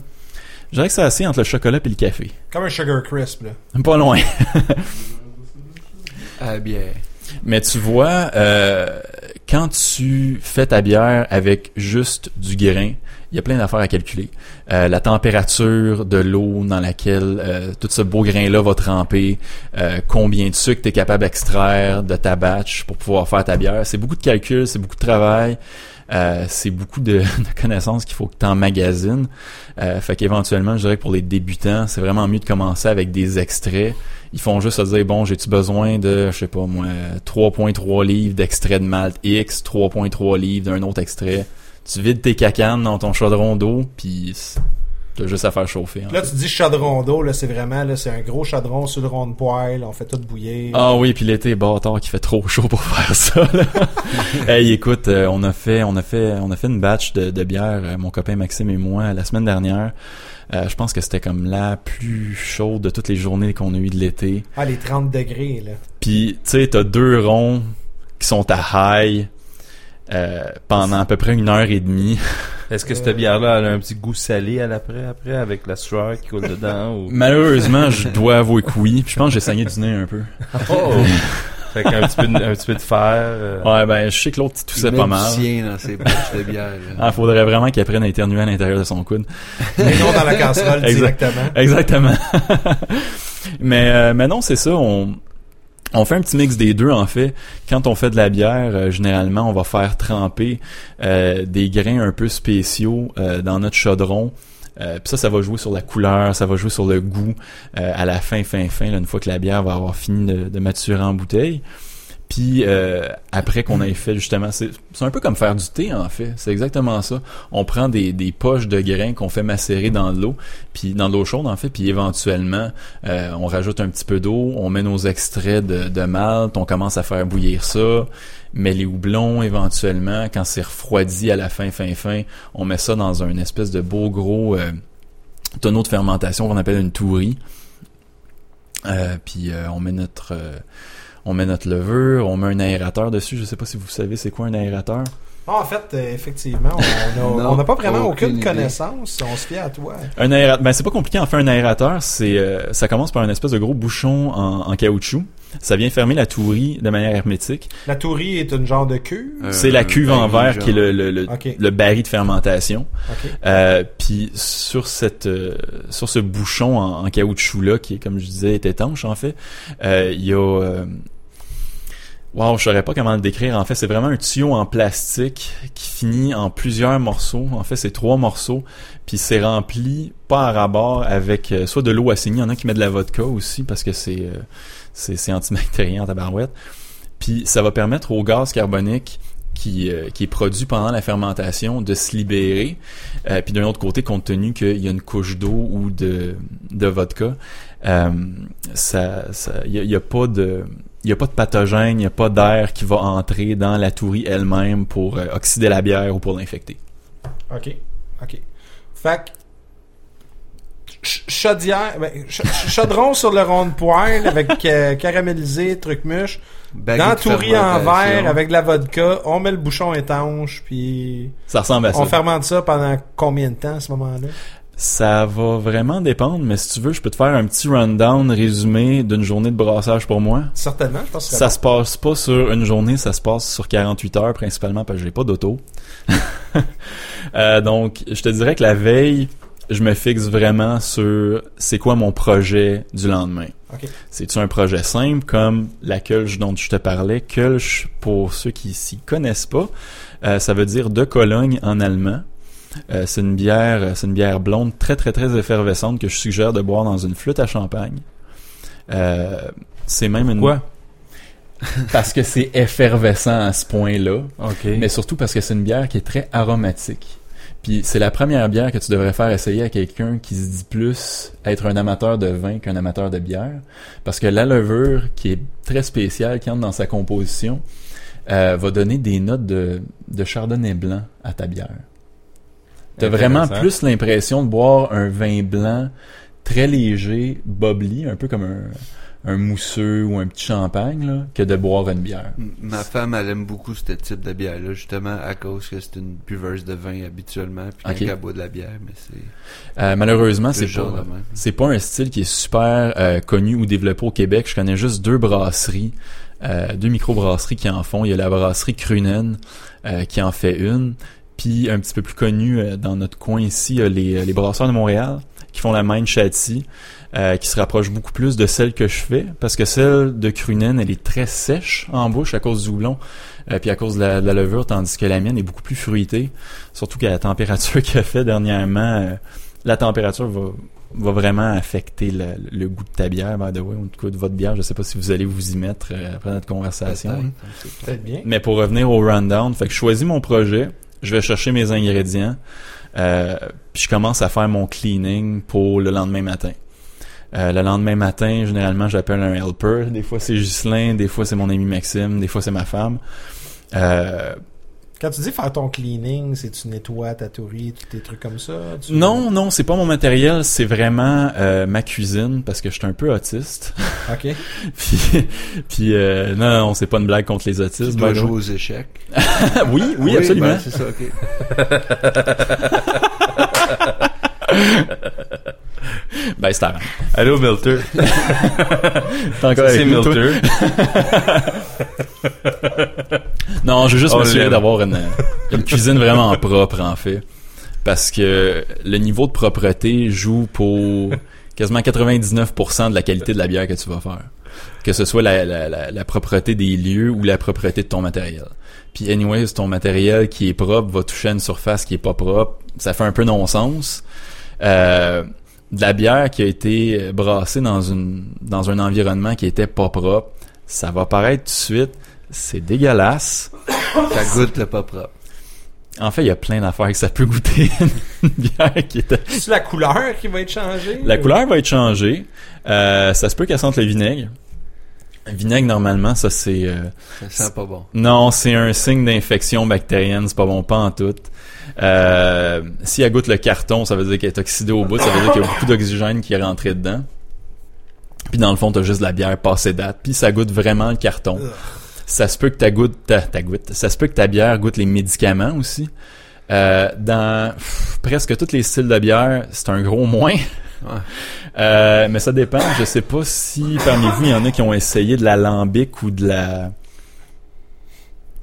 Je dirais que c'est assez entre le chocolat et le café. Comme un Sugar Crisp, là. Pas loin. Ah, bien. Mais tu vois, euh, quand tu fais ta bière avec juste du grain, il y a plein d'affaires à calculer. Euh, la température de l'eau dans laquelle euh, tout ce beau grain-là va tremper, euh, combien de sucre tu es capable d'extraire de ta batch pour pouvoir faire ta bière. C'est beaucoup de calculs, c'est beaucoup de travail. Euh, c'est beaucoup de, connaissances qu'il faut que tu emmagasines. Euh, fait qu'éventuellement, je dirais que pour les débutants, c'est vraiment mieux de commencer avec des extraits. Ils font juste se dire, bon, j'ai-tu besoin de, je sais pas moi, 3.3 livres d'extrait de malt X, 3.3 livres d'un autre extrait. Tu vides tes cacanes dans ton chaudron d'eau, puis t'as juste à faire chauffer. Là, fait. tu dis chaudron d'eau, là, c'est vraiment, là, c'est un gros chaudron sur le rond de poêle, on fait tout bouillir. Ah oui, puis l'été bâtard qui fait trop chaud pour faire ça. Là. hey, écoute, euh, on a fait, on a fait, on a fait une batch de, de bière, euh, mon copain Maxime et moi, la semaine dernière. Euh, je pense que c'était comme la plus chaude de toutes les journées qu'on a eues de l'été. Ah, les 30 degrés, là. Puis, tu sais, t'as deux ronds qui sont à high euh, pendant à peu près une heure et demie. Est-ce que cette bière-là elle a un petit goût salé à l'après, après, avec la sueur qui coule dedans ou... Malheureusement, je dois avouer que oui. Puis je pense que j'ai saigné du nez un peu. Oh! fait qu'un petit peu de, un petit peu de fer. euh, Ouais, ben, je sais que l'autre il toussait Il pas mal. sien dans ses de bière. Ah, faudrait vraiment qu'il apprenne à éternuer à l'intérieur de son coude. Mais non dans la casserole Exact. directement. Exactement. mais, euh, mais non, c'est ça. On, on fait un petit mix des deux, en fait. Quand on fait de la bière, euh, généralement, on va faire tremper euh, des grains un peu spéciaux euh, dans notre chaudron. Euh, ça, ça va jouer sur la couleur, ça va jouer sur le goût à la fin, fin, fin, là, une fois que la bière va avoir fini de, de maturer en bouteille. Puis euh, après qu'on ait fait justement, c'est un peu comme faire du thé en fait. C'est exactement ça. On prend des, des poches de grains qu'on fait macérer dans l'eau, puis dans l'eau chaude en fait, puis éventuellement euh, on rajoute un petit peu d'eau, on met nos extraits de, de malt, on commence à faire bouillir ça. Mais les houblons, éventuellement, quand c'est refroidi à la fin, fin, fin, on met ça dans un espèce de beau gros euh, tonneau de fermentation qu'on appelle une tourie. Euh, puis euh, on met notre euh, on met notre levure, on met un aérateur dessus. Je sais pas si vous savez c'est quoi un aérateur. Ah, en fait, euh, effectivement, on a- Non, on n'a pas vraiment aucune connaissance. On se fie à toi. Un aérateur, ben c'est pas compliqué en fait un aérateur, c'est euh, ça commence par une espèce de gros bouchon en, en caoutchouc. Ça vient fermer la tourie de manière hermétique. La tourie est une genre de queue. Euh, c'est la cuve en baril, verre genre. qui est le, le, le, Ok. le baril de fermentation. Euh, puis sur cette euh, sur ce bouchon en, en caoutchouc là qui est comme je disais est étanche en fait, euh, il y a euh, Wow, je saurais pas comment le décrire. En fait, c'est vraiment un tuyau en plastique qui finit en plusieurs morceaux. En fait, c'est trois morceaux. Puis c'est rempli pas à rabord avec euh, soit de l'eau assainie. Il y en a qui mettent de la vodka aussi parce que c'est euh, c'est antibactérien en tabarouette. Puis ça va permettre au gaz carbonique qui, euh, qui est produit pendant la fermentation de se libérer. Euh, puis d'un autre côté, compte tenu qu'il y a une couche d'eau ou de, de vodka, euh, ça, ça, il y a, il a pas de, il y a pas de pathogène, il y a pas d'air qui va entrer dans la tourie elle-même pour euh, oxyder la bière ou pour l'infecter. OK. OK. Fait que, ch- chaudière, ben, ch- ch- chaudron sur le rond de poêle avec euh, caramélisé, truc mûche. Baguette Dans tourie en verre avec de la vodka. On met le bouchon étanche, puis Ça ressemble à ça. on fermente ça pendant combien de temps à ce moment-là? Ça va vraiment dépendre, mais si tu veux, je peux te faire un petit rundown résumé d'une journée de brassage pour moi. Certainement, je pense que Ça se passe pas sur une journée, ça se passe sur 48 heures principalement parce que j'ai pas d'auto. Euh, donc, je te dirais que la veille, je me fixe vraiment sur c'est quoi mon projet du lendemain. OK. C'est-tu un projet simple comme la Kölsch dont je te parlais? Kölsch, pour ceux qui s'y connaissent pas, euh, ça veut dire de Cologne en allemand. Euh, c'est une bière, c'est une bière blonde très très très effervescente que je suggère de boire dans une flûte à champagne. Euh, c'est même une Quoi? parce que c'est effervescent à ce point-là, OK. mais surtout parce que c'est une bière qui est très aromatique. Puis c'est la première bière que tu devrais faire essayer à quelqu'un qui se dit plus être un amateur de vin qu'un amateur de bière, parce que la levure qui est très spéciale, qui entre dans sa composition, euh, va donner des notes de, de chardonnay blanc à ta bière. T'as vraiment plus l'impression de boire un vin blanc très léger, bubbly, un peu comme un, un mousseux ou un petit champagne, là, que de boire une bière. Ma femme, elle aime beaucoup ce type de bière-là, justement, à cause que c'est une buveuse de vin habituellement, puis Ok. quand elle boit de la bière, mais c'est Euh, malheureusement, c'est pas, c'est pas un style qui est super euh, connu ou développé au Québec. Je connais juste deux brasseries, euh, deux microbrasseries qui en font. Il y a la brasserie Crunen euh, qui en fait une. Puis un petit peu plus connu euh, dans notre coin ici, y a les, les brasseurs de Montréal qui font la Main Châty, euh, qui se rapproche beaucoup plus de celle que je fais, parce que celle de Crunen, elle est très sèche en bouche à cause du houblon, euh, puis à cause de la, de la levure, tandis que la mienne est beaucoup plus fruitée, surtout qu'à la température qu'elle fait dernièrement, euh, la température va, va vraiment affecter le, le goût de ta bière, by the way, ou coup de votre bière. Je sais pas si vous allez vous y mettre euh, après notre conversation. Peut-être, bien. Mais pour revenir au rundown, fait que je choisis mon projet, je vais chercher mes ingrédients, euh, puis je commence à faire mon cleaning pour le lendemain matin. Euh, le lendemain matin, généralement, j'appelle un helper. Des fois, c'est Ghislain, des fois, c'est mon ami Maxime, des fois, c'est ma femme. Euh, Quand tu dis faire ton cleaning, c'est tu nettoies ta tourie, tous tes trucs comme ça? tu- non, non, c'est pas mon matériel, c'est vraiment euh, ma cuisine parce que je suis un peu autiste. OK. puis, puis euh, non, non, c'est pas une blague contre les Tu autistes. dois way. jouer aux échecs. oui, oui, absolument. ben, c'est ça, ok. Ben, c'est. Allô, Milter? T'es encore C'est? Milter. Non, je veux juste On m'assurer d'avoir une, une cuisine vraiment propre, en fait. Parce que le niveau de propreté joue pour quasiment 99% de la qualité de la bière que tu vas faire. Que ce soit la, la, la, la propreté des lieux ou la propreté de ton matériel. Puis anyways, ton matériel qui est propre va toucher à une surface qui est pas propre. Ça fait un peu non-sens. Euh, de la bière qui a été brassée dans une dans un environnement qui était pas propre, ça va paraître tout de suite. C'est dégueulasse. Ça goûte le pas propre. En fait, il y a plein d'affaires que ça peut goûter. une bière qui est... C'est la couleur qui va être changée? La ou- couleur va être changée. Euh, ça se peut qu'elle sente le vinaigre. Vinaigre, normalement, ça c'est... euh, Ça sent pas bon. Non, c'est un signe d'infection bactérienne, c'est pas bon pas en tout. Euh, si elle goûte le carton, ça veut dire qu'elle est oxydée au bout, ça veut dire qu'il y a beaucoup d'oxygène qui est rentré dedans. Puis dans le fond, t'as juste de la bière passée date, puis ça goûte vraiment le carton. Ça se peut que ta ta goutte, ça se peut que ta bière goûte les médicaments aussi. Euh, dans pff, presque tous les styles de bière, c'est un gros moins. Ouais. Euh, mais ça dépend. Je sais pas si parmi vous, il y en a qui ont essayé de l'alambic ou de la...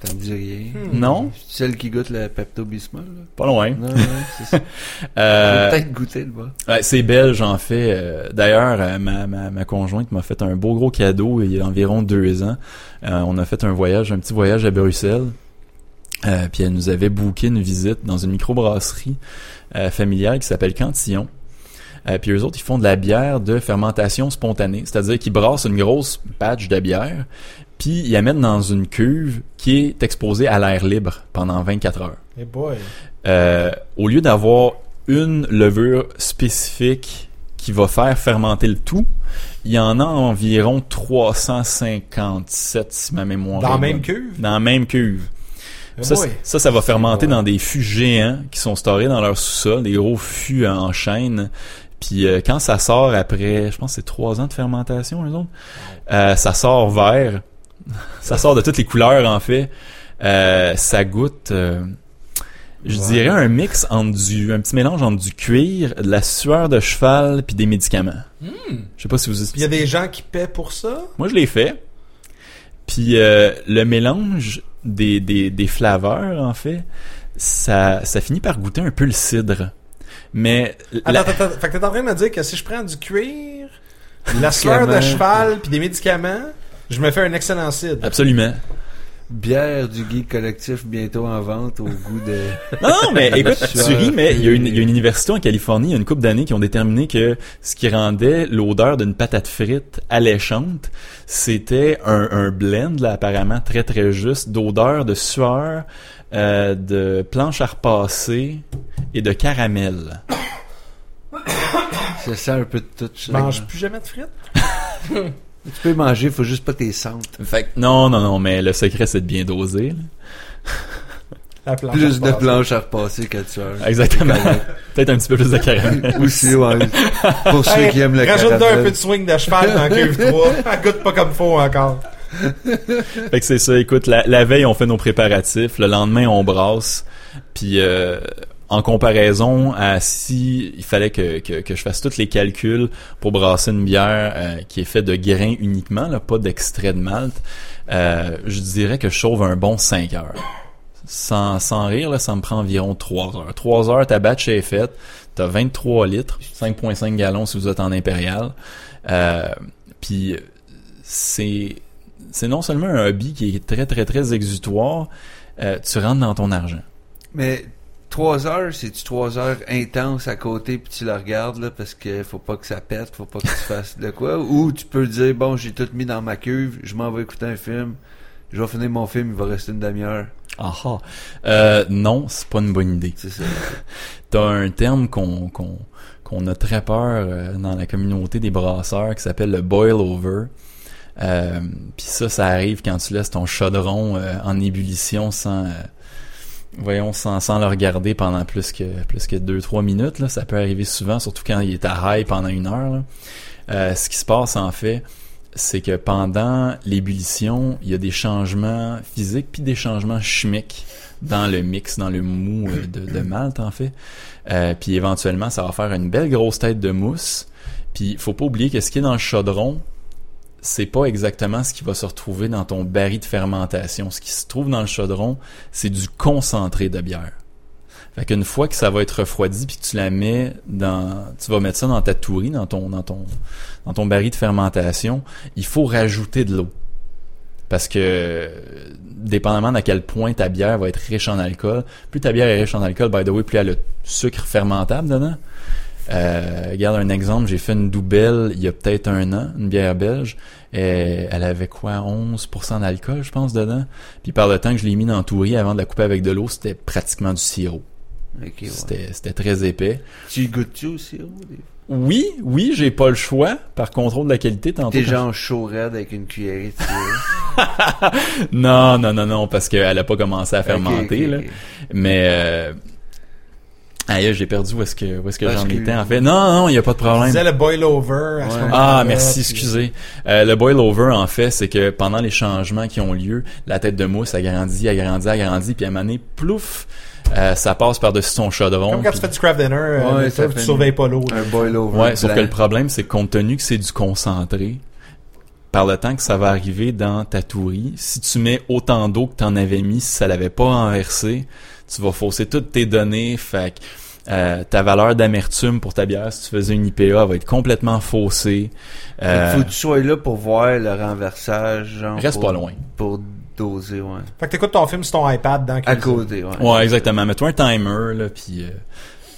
T'en dis rien. Hmm. Non? Celle qui goûte le Pepto-Bismol. Pas loin. Non, non, c'est ça. Euh, Peut-être goûter le bas. ouais, c'est belge en fait. Euh, D'ailleurs, euh, ma, ma, ma conjointe m'a fait un beau gros cadeau il y a environ deux ans. Euh, on a fait un voyage, un petit voyage à Bruxelles. Euh, puis elle nous avait booké une visite dans une microbrasserie familiale qui s'appelle Cantillon. Euh, puis eux autres, ils font de la bière de fermentation spontanée, c'est-à-dire qu'ils brassent une grosse batch de bière, puis ils la mettent dans une cuve qui est exposée à l'air libre pendant 24 heures. Eh boy. Euh, au lieu d'avoir une levure spécifique qui va faire fermenter le tout, il y en a environ 357 si ma mémoire Dans la même cuve? Dans la même cuve. Ça, ça, ça va fermenter dans des fûts géants qui sont storés dans leur sous-sol, des gros fûts en chaîne. Puis euh, quand ça sort après, je pense que c'est trois ans de fermentation, eux autres, euh, ça sort vert. ça sort de toutes les couleurs en fait. Euh, ça goûte, je dirais un mix entre du, un petit mélange entre du cuir, de la sueur de cheval puis des médicaments. Je sais pas si vous. Il y a des gens qui paient pour ça? Moi, je l'ai fait. Puis le mélange des, des, des flaveurs, en fait, ça, ça finit par goûter un peu le cidre. Mais la- Attends, attends, attends. Fait que t'es en train de me dire que si je prends du cuir, la sueur de cheval puis des médicaments, je me fais un excellent cidre. absolument. Bière du geek collectif bientôt en vente au goût de... Non, non, mais écoute, tu ris, mais il y, a une, puis- il y a une université en Californie, il y a une couple d'années qui ont déterminé que ce qui rendait l'odeur d'une patate frite alléchante, c'était un, un blend, là, apparemment très très juste, d'odeur, de sueur, euh, de planche à repasser et de caramel. Ça sent un peu de tout Je ça. mange plus jamais de frites? Tu peux manger, faut juste pas tes sentes. Fait que, non, non, non, mais le secret c'est de bien doser. là. La planche Plus de planches à repasser que de sueur. Exactement. Peut-être un petit peu plus de caramel. Aussi, ouais. Pour ceux Hey, qui aiment le Rajoute-toi un caramel. peu de swing de cheval dans Cuve 3. Elle goûte pas comme faut encore. Fait que c'est ça, écoute, la, la veille, on fait nos préparatifs, le lendemain, on brasse, puis euh, en comparaison à si il fallait que, que, que je fasse tous les calculs pour brasser une bière euh, qui est faite de grains uniquement, là, pas d'extrait de malt, euh, je dirais que je sauve un bon 5 heures. Sans, sans rire, là, ça me prend environ 3 heures. 3 heures, ta batch est faite, t'as 23 litres, 5.5 gallons si vous êtes en impérial. Euh, puis c'est c'est non seulement un hobby qui est très très très exutoire, euh, tu rentres dans ton argent. Mais trois heures, c'est-tu trois heures intenses à côté puis tu la regardes là parce que faut pas que ça pète, faut pas que tu fasses de quoi? Ou tu peux dire bon j'ai tout mis dans ma cuve, je m'en vais écouter un film, je vais finir mon film, il va rester une demi-heure. Ah ah. Euh, non, c'est pas une bonne idée. C'est ça. T'as un terme qu'on qu'on qu'on a très peur euh, dans la communauté des brasseurs qui s'appelle le boil over. Euh, Puis ça, ça arrive quand tu laisses ton chaudron euh, en ébullition sans, euh, voyons, sans, sans le regarder pendant plus que plus que deux trois minutes. Là, ça peut arriver souvent, surtout quand il est à high pendant une heure. là. Euh, ce qui se passe en fait, c'est que pendant l'ébullition, il y a des changements physiques puis des changements chimiques dans le mix, dans le mou euh, de, de malt en fait. Euh, puis éventuellement, ça va faire une belle grosse tête de mousse. Puis faut pas oublier que ce qui est dans le chaudron, c'est pas exactement ce qui va se retrouver dans ton baril de fermentation. Ce qui se trouve dans le chaudron, c'est du concentré de bière. Fait qu'une fois que ça va être refroidi puis que tu la mets dans, tu vas mettre ça dans ta tourie, dans ton, dans ton, dans ton baril de fermentation, il faut rajouter de l'eau. Parce que, dépendamment d'à quel point ta bière va être riche en alcool, plus ta bière est riche en alcool, by the way, plus elle a le sucre fermentable dedans. Euh, regarde un exemple, j'ai fait une double il y a peut-être un an, une bière belge. Et elle avait quoi, 11% d'alcool, je pense, dedans? Puis par le temps que je l'ai mis dans tourie avant de la couper avec de l'eau, c'était pratiquement du sirop. Ok, ouais. C'était, c'était très épais. Tu goûtes-tu aussi, Ro, des- Oui, oui, j'ai pas le choix. Par contrôle de la qualité, tantôt. T'es quand- genre chaud raide avec une cuillerée de sirop. Non, non, non, non, parce qu'elle a pas commencé à fermenter, là. Mais, euh... Aïe, j'ai perdu où est-ce que, où est-ce que j'en que- étais, en fait. Non, non, il y a pas de Tu problème. disais le boil over à ce Ouais. Ah, merci, excusez. Euh, le boil over, en fait, c'est que pendant les changements qui ont lieu, la tête de mousse agrandit, agrandit, agrandit, puis à un moment donné, plouf, euh, ça passe par-dessus son chaudron. Comme quand tu fais du craft dinner, euh, Ouais, ça tu surveilles pas l'eau. Un boil over. Ouais, sauf que le problème, c'est que compte tenu que c'est du concentré, par le temps que ça va arriver dans ta tourie, si tu mets autant d'eau que t'en avais mis, si ça l'avait pas renversé, tu vas fausser toutes tes données, fait que euh, ta valeur d'amertume pour ta bière, si tu faisais une IPA, elle va être complètement faussée. Fait Euh, que Faut que tu sois là pour voir le renversage, genre. Reste pour- pas loin. Pour doser, ouais. Fait que t'écoutes ton film sur ton iPad dans À côté, ouais. Ouais, exactement. Mets-toi un timer, là, puis euh,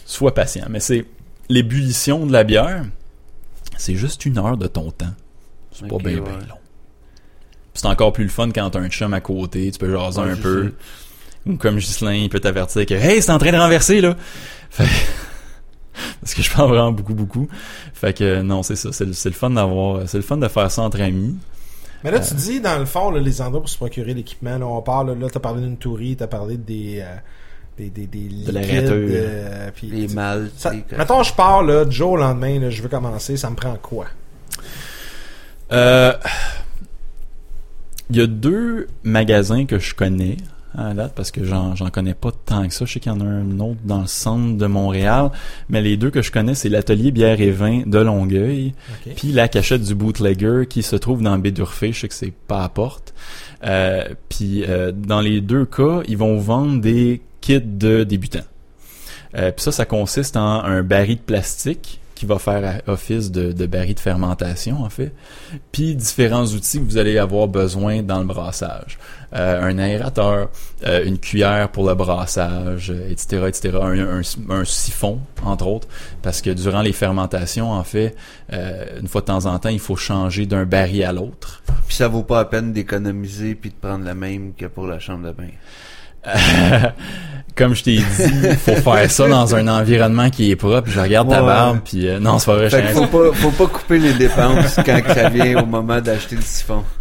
sois patient. Mais c'est l'ébullition de la bière, c'est juste une heure de ton temps. C'est pas bien, ouais. bien long. C'est encore plus le fun quand t'as un chum à côté, tu peux jaser Ouais, un peu. sais. Ou comme Ghislain, il peut t'avertir que « Hey, c'est en train de renverser, là! » Fait Parce que je parle vraiment beaucoup, beaucoup. Fait que non, c'est ça. C'est le, c'est le fun d'avoir... C'est le fun de faire ça entre amis. Mais là, tu dis, dans le fond, là, les endroits pour se procurer l'équipement, là, on parle, là, t'as parlé d'une tourie, t'as parlé des, euh, des, des, des liquides, l'aérateur. euh, puis- Les que- mettons, je pars, là, du jour au lendemain, là, je veux commencer, ça me prend quoi? Euh, Il y a deux magasins que je connais à date parce que j'en j'en connais pas tant que ça. Je sais qu'il y en a un autre dans le centre de Montréal, mais les deux que je connais, c'est l'atelier bière et vin de Longueuil, puis la cachette du bootlegger qui se trouve dans Bédurfé. Je sais que c'est pas à porte. Euh, puis euh, dans les deux cas, ils vont vendre des kits de débutants. Euh, puis ça, ça consiste en un baril de plastique qui va faire office de, de baril de fermentation, en fait. Puis différents outils que vous allez avoir besoin dans le brassage. Euh, un aérateur, euh, une cuillère pour le brassage, euh, etc., etc. Un, un- un siphon, entre autres, parce que durant les fermentations, en fait, une fois de temps en temps, il faut changer d'un baril à l'autre. Puis ça vaut pas la peine d'économiser puis de prendre la même que pour la chambre de bain. Comme je t'ai dit, faut faire ça dans un environnement qui est propre. Je regarde ta Ouais. barbe, puis euh, non, c'est pas vrai. Fait faut pas, faut pas couper les dépenses quand ça vient au moment d'acheter le siphon.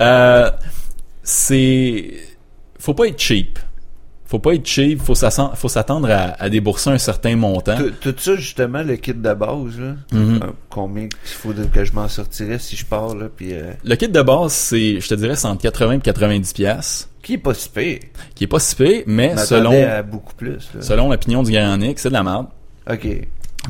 Euh, c'est faut pas être cheap. Faut pas être cheap, faut s'attendre à, à débourser un certain montant. Tout, ça, justement, le kit de base, là. Mhm. euh, combien il faut que je m'en sortirais si je pars, là, puis euh, Le kit de base, c'est je te dirais c'est entre 80 et 90 pièces, qui est pas si pire. qui est pas si pire, mais selon à beaucoup plus, là. selon l'opinion du Grand Nick, c'est de la merde. Ok.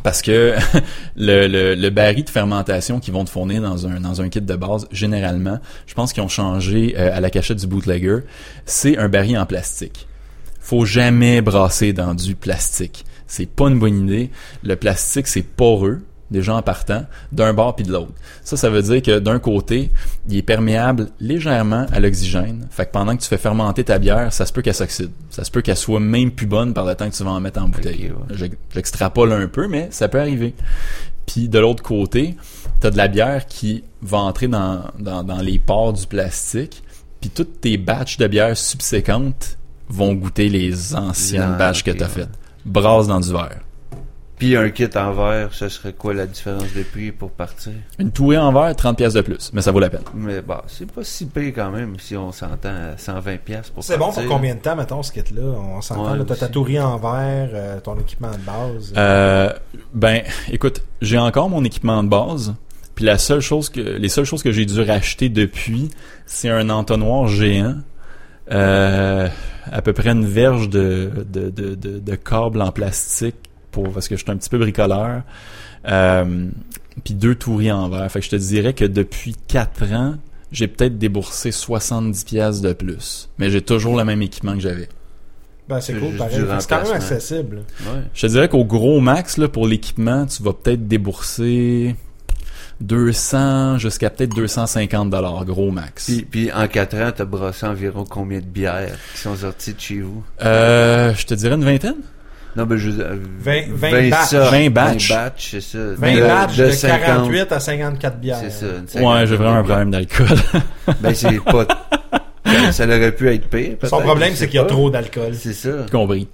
Parce que le, le, baril de fermentation qu'ils vont te fournir dans un, dans kit de base, généralement, je pense qu'ils ont changé euh, à la cachette du bootlegger, c'est un baril en plastique. Faut jamais brasser dans du plastique. C'est pas une bonne idée. Le plastique, c'est poreux, déjà en partant, d'un bord puis de l'autre. Ça, ça veut dire que d'un côté, il est perméable légèrement à l'oxygène. Fait que pendant que tu fais fermenter ta bière, ça se peut qu'elle s'oxyde. Ça se peut qu'elle soit même plus bonne par le temps que tu vas en mettre en bouteille. Ok, ouais. J'ex- J'extrapole un peu, mais ça peut arriver. Puis de l'autre côté, t'as de la bière qui va entrer dans, dans, dans les pores du plastique. Puis toutes tes batches de bière subséquentes vont goûter les anciennes Ah, batches que t'as ouais. faites. Brasse dans du verre. Puis un kit en verre, ce serait quoi la différence de prix pour partir? Une touée en verre, 30 pièces de plus, mais ça vaut la peine. Mais bah, c'est pas si pire quand même si on s'entend à 120 pièces pour C'est bon pour combien de temps, mettons, ce kit-là? On s'entend, Ouais, là, t'as ta tourie en verre, euh, ton équipement de base. Euh, ben, écoute, j'ai encore mon équipement de base. Puis la seule chose que, les seules choses que j'ai dû racheter depuis, c'est un entonnoir géant, euh, à peu près une verge de de, de, de, de câble en plastique pour parce que je suis un petit peu bricoleur. Euh, puis deux touris en verre. Fait que je te dirais que depuis quatre ans, j'ai peut-être déboursé 70 pièces de plus, mais j'ai toujours le même équipement que j'avais. ben, c'est cool, pareil. C'est quand même accessible. Ouais. Je te dirais qu'au gros max, là, pour l'équipement, tu vas peut-être débourser 200 jusqu'à peut-être 250 dollars, gros max. Puis, puis en 4 ans, t'as brassé environ combien de bières qui sont sorties de chez vous? Euh, je te dirais une vingtaine. Non, ben, je... euh, 20 20 batchs. sortes, 20 batchs. batchs, c'est ça. 20 de, matchs de, 50, 48 à 54 bières. C'est ça. une Ouais, 50 j'ai vraiment un problème d'alcool. Ben, c'est pas... ça, aurait pu être pire, Son problème, c'est qu'il y a trop d'alcool. C'est ça. Compris.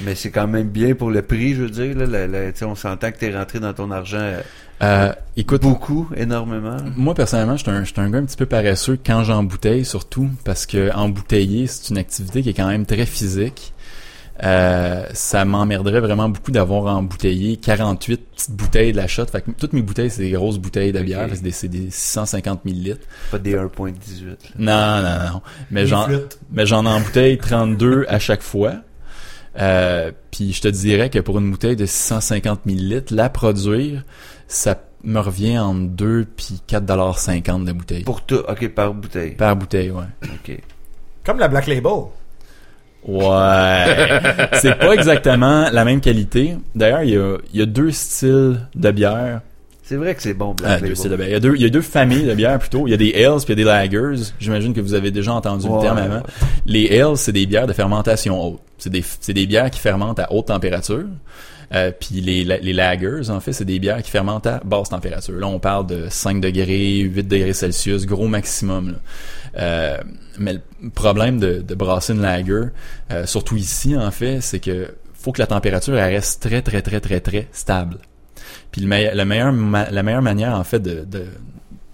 Mais c'est quand même bien pour le prix, je veux dire. Là, La- tu on s'entend que t'es rentré dans ton argent euh, Euh, écoute, beaucoup, énormément. moi personnellement, je suis un, un gars un petit peu paresseux quand j'embouteille, surtout parce que embouteiller, c'est une activité qui est quand même très physique. Euh, ça m'emmerderait vraiment beaucoup d'avoir embouteillé 48 petites bouteilles de la shot. Fait que toutes mes bouteilles, c'est des grosses bouteilles de bière. C'est des, c'est des 650 millilitres. Pas des 1.18. là. Non, non, non. Mais j'en, flûtes. mais j'en embouteille 32 à chaque fois. Euh, puis je te dirais que pour une bouteille de 650 millilitres, la produire, ça me revient entre 2 puis 4,50$ de bouteille. Pour tout. OK, par bouteille. Par bouteille, ouais. OK. Comme la Black Label. Ouais. c'est pas exactement la même qualité. D'ailleurs, il y a, il y a deux styles de bière. C'est vrai que c'est bon, Black Ah, Label. deux styles de bière. Il y a deux, il y a deux familles de bières plutôt. Il y a des ales puis il y a des lagers. J'imagine que vous avez déjà entendu Ouais. le terme avant. Les ales, c'est des bières de fermentation haute. C'est des, c'est des bières qui fermentent à haute température. Euh, puis les, les lagers, en fait, c'est des bières qui fermentent à basse température. Là, on parle de 5 degrés, 8 degrés Celsius, gros maximum. là. Euh, mais le problème de, de brasser une lager, euh, surtout ici, en fait, c'est que faut que la température elle reste très, très, très, très, très stable. Puis le meilleur, le meilleur ma- la meilleure manière, en fait, de, de,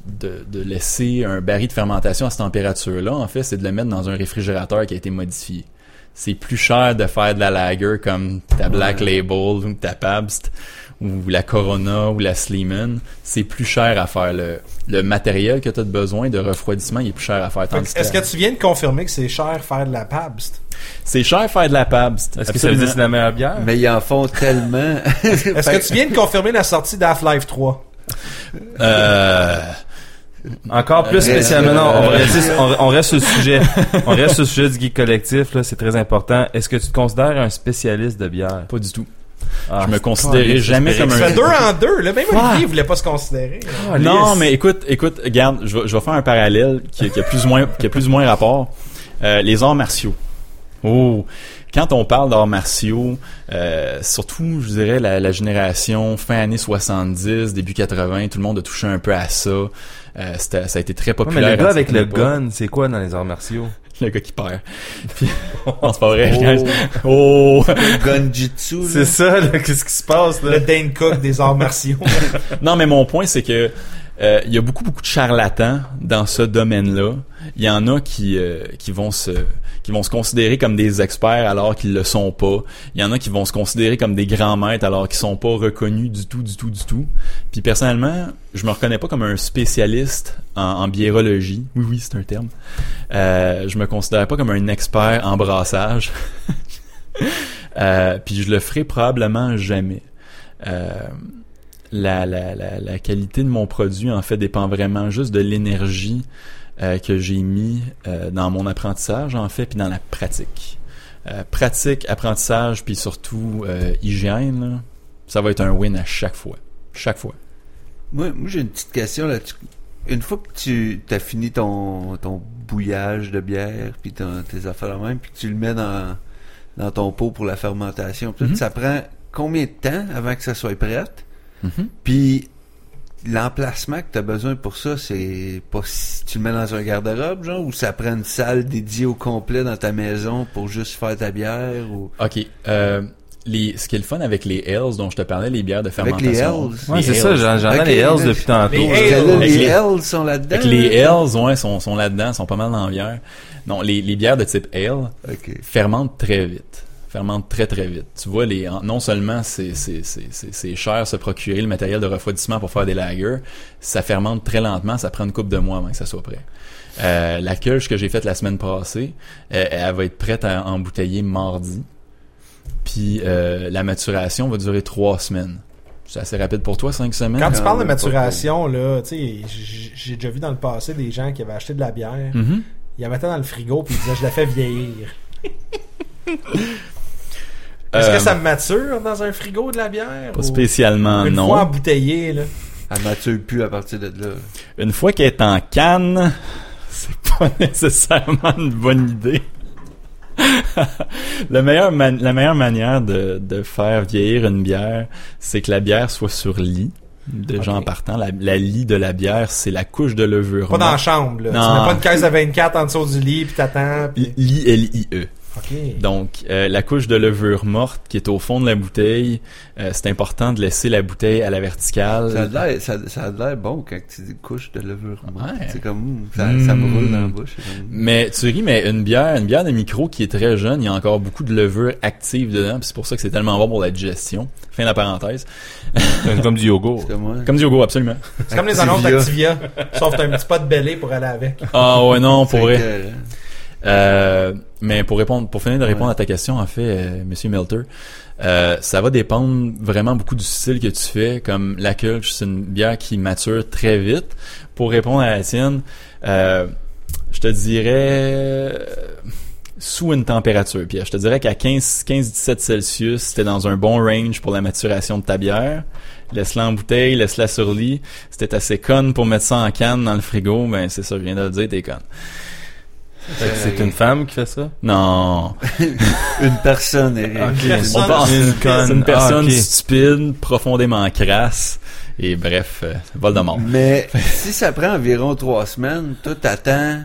de, de laisser un baril de fermentation à cette température-là, en fait, c'est de le mettre dans un réfrigérateur qui a été modifié. C'est plus cher de faire de la lager comme ta Black Label ou ta Pabst ou la Corona ou la Sleeman. C'est plus cher à faire. Le, le matériel que tu as besoin de refroidissement, il est plus cher à faire. Est-ce que que tu viens de confirmer que c'est cher faire de la Pabst? c'est cher faire de la Pabst. Est-ce que ça veut dire que c'est la meilleure bière? Mais ils en font tellement. Est-ce que tu viens de confirmer la sortie d'Half-Life 3? Euh, Encore plus Euh, spécialement, non, on, euh, on, on reste sur le sujet. On reste sur le sujet du geek collectif, là, c'est très important. Est-ce que tu te considères un spécialiste de bière? pas du tout. Ah, je me considérais jamais comme Ça un... fait deux en deux. Là. Même Olivier voulait pas se considérer. là. Non, mais écoute, écoute, regarde, je vais, je vais faire un parallèle qui, qui a plus ou moins, qui a plus ou moins rapport. Euh, les arts martiaux. Oh, quand on parle d'arts martiaux, euh, surtout, je dirais la, la génération fin années 70, début 80, tout le monde a touché un peu à ça. Euh, ça a été très Ouais, populaire. mais le gars avec le gun, c'est quoi dans les arts martiaux? le gars qui perd. Puis, non, c'est pas vrai. gagne. Oh. Gunjitsu, là. C'est ça, là, qu'est-ce qui se passe, Le Dane Cook des arts martiaux. Non, mais mon point, c'est que euh, il y a beaucoup, beaucoup de charlatans dans ce domaine-là. Il y en a qui, euh, qui vont se qui vont se considérer comme des experts alors qu'ils le sont pas. Il y en a qui vont se considérer comme des grands maîtres alors qu'ils sont pas reconnus du tout, du tout, du tout. Puis personnellement, je me reconnais pas comme un spécialiste en, en biérologie. Oui, oui, c'est un terme. Euh, je me considère pas comme un expert en brassage. Euh, puis je le ferai probablement jamais. Euh, la, la, la, la qualité de mon produit en fait dépend vraiment juste de l'énergie euh, que j'ai mis euh, dans mon apprentissage en fait puis dans la pratique. Euh, pratique, apprentissage puis surtout hygiène, là, ça va être un win à chaque fois, chaque fois. Moi, moi j'ai une petite question là. Une fois que tu as fini ton, ton bouillage de bière, puis tes affaires même, puis que tu le mets dans, dans ton pot pour la fermentation, Mhm. ça prend combien de temps avant que ça soit prête? Mhm. Puis l'emplacement que tu as besoin pour ça, c'est pas si tu le mets dans un garde-robe, genre, ou ça prend une salle dédiée au complet dans ta maison pour juste faire ta bière, ou... Ok. Euh, les, ce qui est le fun avec les Hells dont je te parlais, les bières de Avec les fermentation. Hells? Ouais, c'est ça, j'en- j'entends Ok, les Hells mais- depuis tantôt. Les Hells. les Avec les- Hells sont là-dedans. Les là. Hells, ouais, sont, sont là-dedans, sont pas mal dans la bière. Non, les, les bières de type Ale fermentent très vite. Fermentent très très vite. Tu vois, les, non seulement c'est, c'est, c'est, c'est, c'est cher se procurer le matériel de refroidissement pour faire des lagers, ça fermente très lentement, ça prend une coupe de mois avant que ça soit prêt. Euh, la cuche que j'ai faite la semaine passée, euh, elle va être prête à embouteiller mardi. Puis euh, la maturation va durer trois semaines. C'est assez rapide pour toi, cinq semaines? Quand tu parles de maturation, là, tu sais, j- j'ai déjà vu dans le passé des gens qui avaient acheté de la bière, Mhm. ils la mettaient dans le frigo puis ils disaient je la fais vieillir. Est-ce Euh, que ça mature dans un frigo de la bière? Pas ou- spécialement, Une non. fois embouteillée, là? Elle mature plus à partir de là. Une fois qu'elle est en canne, c'est pas nécessairement une bonne idée. la meilleure man- la meilleure manière de, de faire vieillir une bière, c'est que la bière soit sur lit. Déjà en partant, la, la lit de la bière, c'est la couche de levure. Pas dans la chambre, là. Tu Non. mets pas une caisse de 24 en dessous du lit, puis t'attends. Puis... Lit L-I-E. Ok. Donc, euh, la couche de levure morte qui est au fond de la bouteille, euh, c'est important de laisser la bouteille à la verticale. Ça a l'air, ça, ça a l'air bon quand tu dis couche de levure. morte. Ouais. C'est comme, mm, ça, ça me Mm. roule dans la bouche. comme- Mais tu ris, mais une bière, une bière de micro qui est très jeune, il y a encore beaucoup de levure active dedans, c'est pour ça que c'est tellement bon pour la digestion. Fin de la parenthèse. Comme du yogourt. Comme. Comme du yogourt, absolument. C'est comme les annonces d'Activia. Sauf t'as un petit pas de belé pour aller avec. Ah ouais, non, pour vrai. Euh, mais pour répondre, pour finir de répondre Ouais. à ta question, en fait, euh, Monsieur Melter, euh, ça va dépendre vraiment beaucoup du style que tu fais. Comme la Kulch, c'est une bière qui mature très vite. Pour répondre à la tienne, euh, je te dirais euh, sous une température, Pierre. Je te dirais qu'à 15, 15-17 Celsius, c'était dans un bon range pour la maturation de ta bière. Laisse-la en bouteille, laisse-la sur lit. C'était assez conne pour mettre ça en canne dans le frigo, ben c'est ça, je viens de le dire, t'es conne. Fait que C'est une femme qui fait ça? Non. Une personne, Eric. On pense Une conne. une personne Ah, stupide, profondément crasse, et bref, euh, Voldemort. Mais si ça prend environ trois semaines, toi t'attends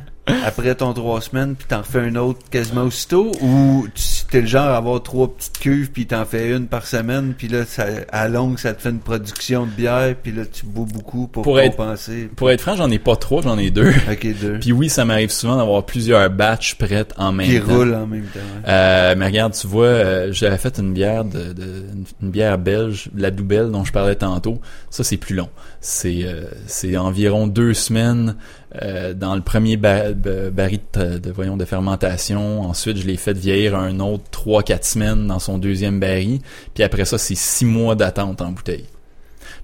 après ton trois semaines puis t'en refais un autre quasiment aussitôt ou tu t'es le genre à avoir trois petites cuves puis t'en fais une par semaine puis là ça, à longue ça te fait une production de bière puis là tu bois beaucoup pour, Pour être- compenser. Pour être franc, j'en ai pas trois, j'en ai deux. Ok deux. Puis oui, ça m'arrive souvent d'avoir plusieurs batchs prêtes en même Qui temps. roulent en même temps. Euh, mais regarde, tu vois, euh, j'avais fait une bière de, de- une, une bière belge, la Doubelle dont je parlais tantôt. Ça, c'est plus long. C'est euh, c'est environ deux semaines euh, dans le premier ba- ba- baril de, de, voyons de fermentation. Ensuite, je l'ai fait vieillir un autre trois quatre semaines dans son deuxième baril. Puis après ça, c'est six mois d'attente en bouteille.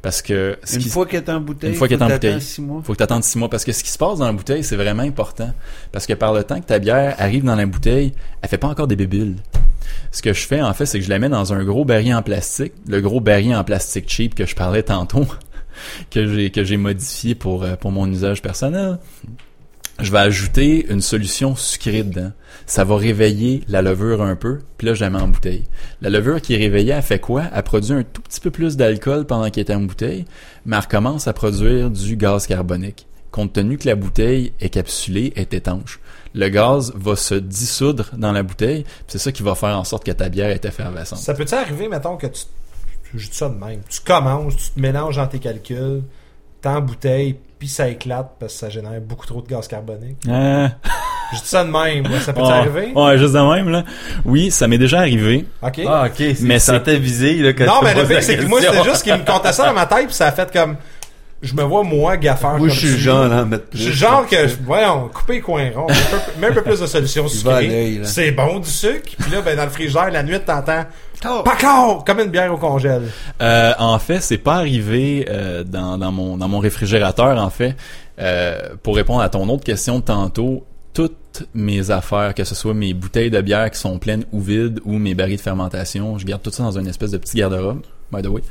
Parce que ce Une qui- fois qu'elle est en bouteille, Une fois qu'elle est faut en bouteille. six mois. faut que tu attendes six mois parce que ce qui se passe dans la bouteille, c'est vraiment important. Parce que par le temps que ta bière arrive dans la bouteille, elle fait pas encore des bébiles. Ce que je fais, en fait, c'est que je la mets dans un gros baril en plastique, le gros baril en plastique cheap que je parlais tantôt, que j'ai modifié pour euh, pour mon usage personnel. Je vais ajouter une solution sucrée dedans. Ça va réveiller la levure un peu, puis là, je la mets en bouteille. La levure qui est réveillée, elle fait quoi? Elle produit un tout petit peu plus d'alcool pendant qu'elle est en bouteille, mais elle recommence à produire du gaz carbonique. Compte tenu que la bouteille est capsulée, est étanche. Le gaz va se dissoudre dans la bouteille, c'est ça qui va faire en sorte que ta bière est effervescente. Ça peut-tu arriver, mettons, que tu. Je dis ça de même. Tu commences, tu te mélanges dans tes calculs, t'es en bouteille, puis ça éclate parce que ça génère beaucoup trop de gaz carbonique. Ah, Je dis ça de même. là. Ça peut ouais, arriver? ouais, juste de même, là. Oui, ça m'est déjà arrivé. Ok. Ah, ok. Mais Mais c'est- sentais visé, là, quand non, tu mais le fait, c'est que moi, c'était juste qu'il me comptait ça dans ma tête, puis ça a fait comme. Je me vois, moi, gaffeur. Moi je suis genre à en mettre plus. Je suis le genre que, voyons, couper les coins ronds, mets un peu, plus de solutions sucrées. là. C'est bon du sucre. Puis là, ben, dans le frigidaire, la nuit, t'entends, Oh! pas comme une bière au congèle. Euh, en fait, c'est pas arrivé euh, dans, dans mon dans mon réfrigérateur. En fait, Euh, pour répondre à ton autre question de tantôt, toutes mes affaires, que ce soit mes bouteilles de bière qui sont pleines ou vides, ou mes barils de fermentation, je garde tout ça dans une espèce de petit garde-robe. By the way.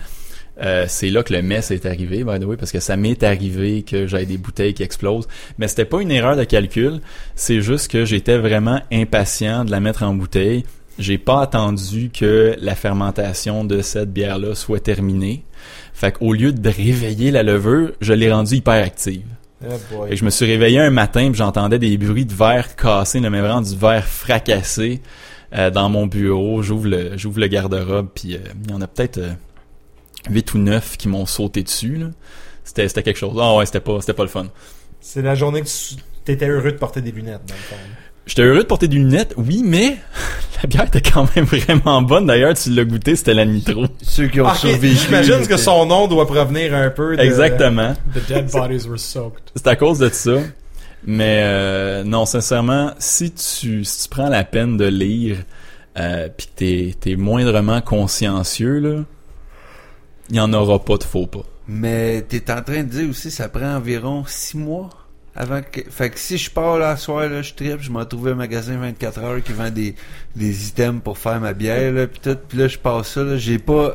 Euh, c'est là que le mess est arrivé, by the way, parce que ça m'est arrivé que j'avais des bouteilles qui explosent. Mais c'était pas une erreur de calcul, c'est juste que j'étais vraiment impatient de la mettre en bouteille. J'ai pas attendu que la fermentation de cette bière-là soit terminée. Fait qu'au lieu de réveiller la levure, je l'ai rendue hyper active. Oh boy. Et je me suis réveillé un matin puis j'entendais des bruits de verre cassés, là, mais vraiment du verre fracassé euh, dans mon bureau. J'ouvre le, j'ouvre le garde-robe puis euh, il y en a peut-être euh, huit ou neuf qui m'ont sauté dessus. là. C'était, c'était quelque chose. Ah ouais, c'était pas, c'était pas le fun. C'est la journée que tu t'étais heureux de porter des lunettes, dans le fond. J'étais heureux de porter des lunettes, oui, mais la bière était quand même vraiment bonne. D'ailleurs, tu l'as goûté, c'était la nitro. Ceux qui ont survécu. J'imagine que son nom doit provenir un peu de... Exactement. The dead bodies were soaked. C'est à cause de ça. Mais euh, non, sincèrement, si tu si tu prends la peine de lire euh, puis que t'es t'es moindrement consciencieux là, il y en aura pas de faux pas. Mais t'es en train de dire aussi, ça prend environ six mois? Avant que. Fait que si je pars là, ce soir, là, je tripe, je m'en trouve un magasin 24 heures qui vend des, des items pour faire ma bière, là, pis tout, pis là, je passe ça, là, j'ai pas.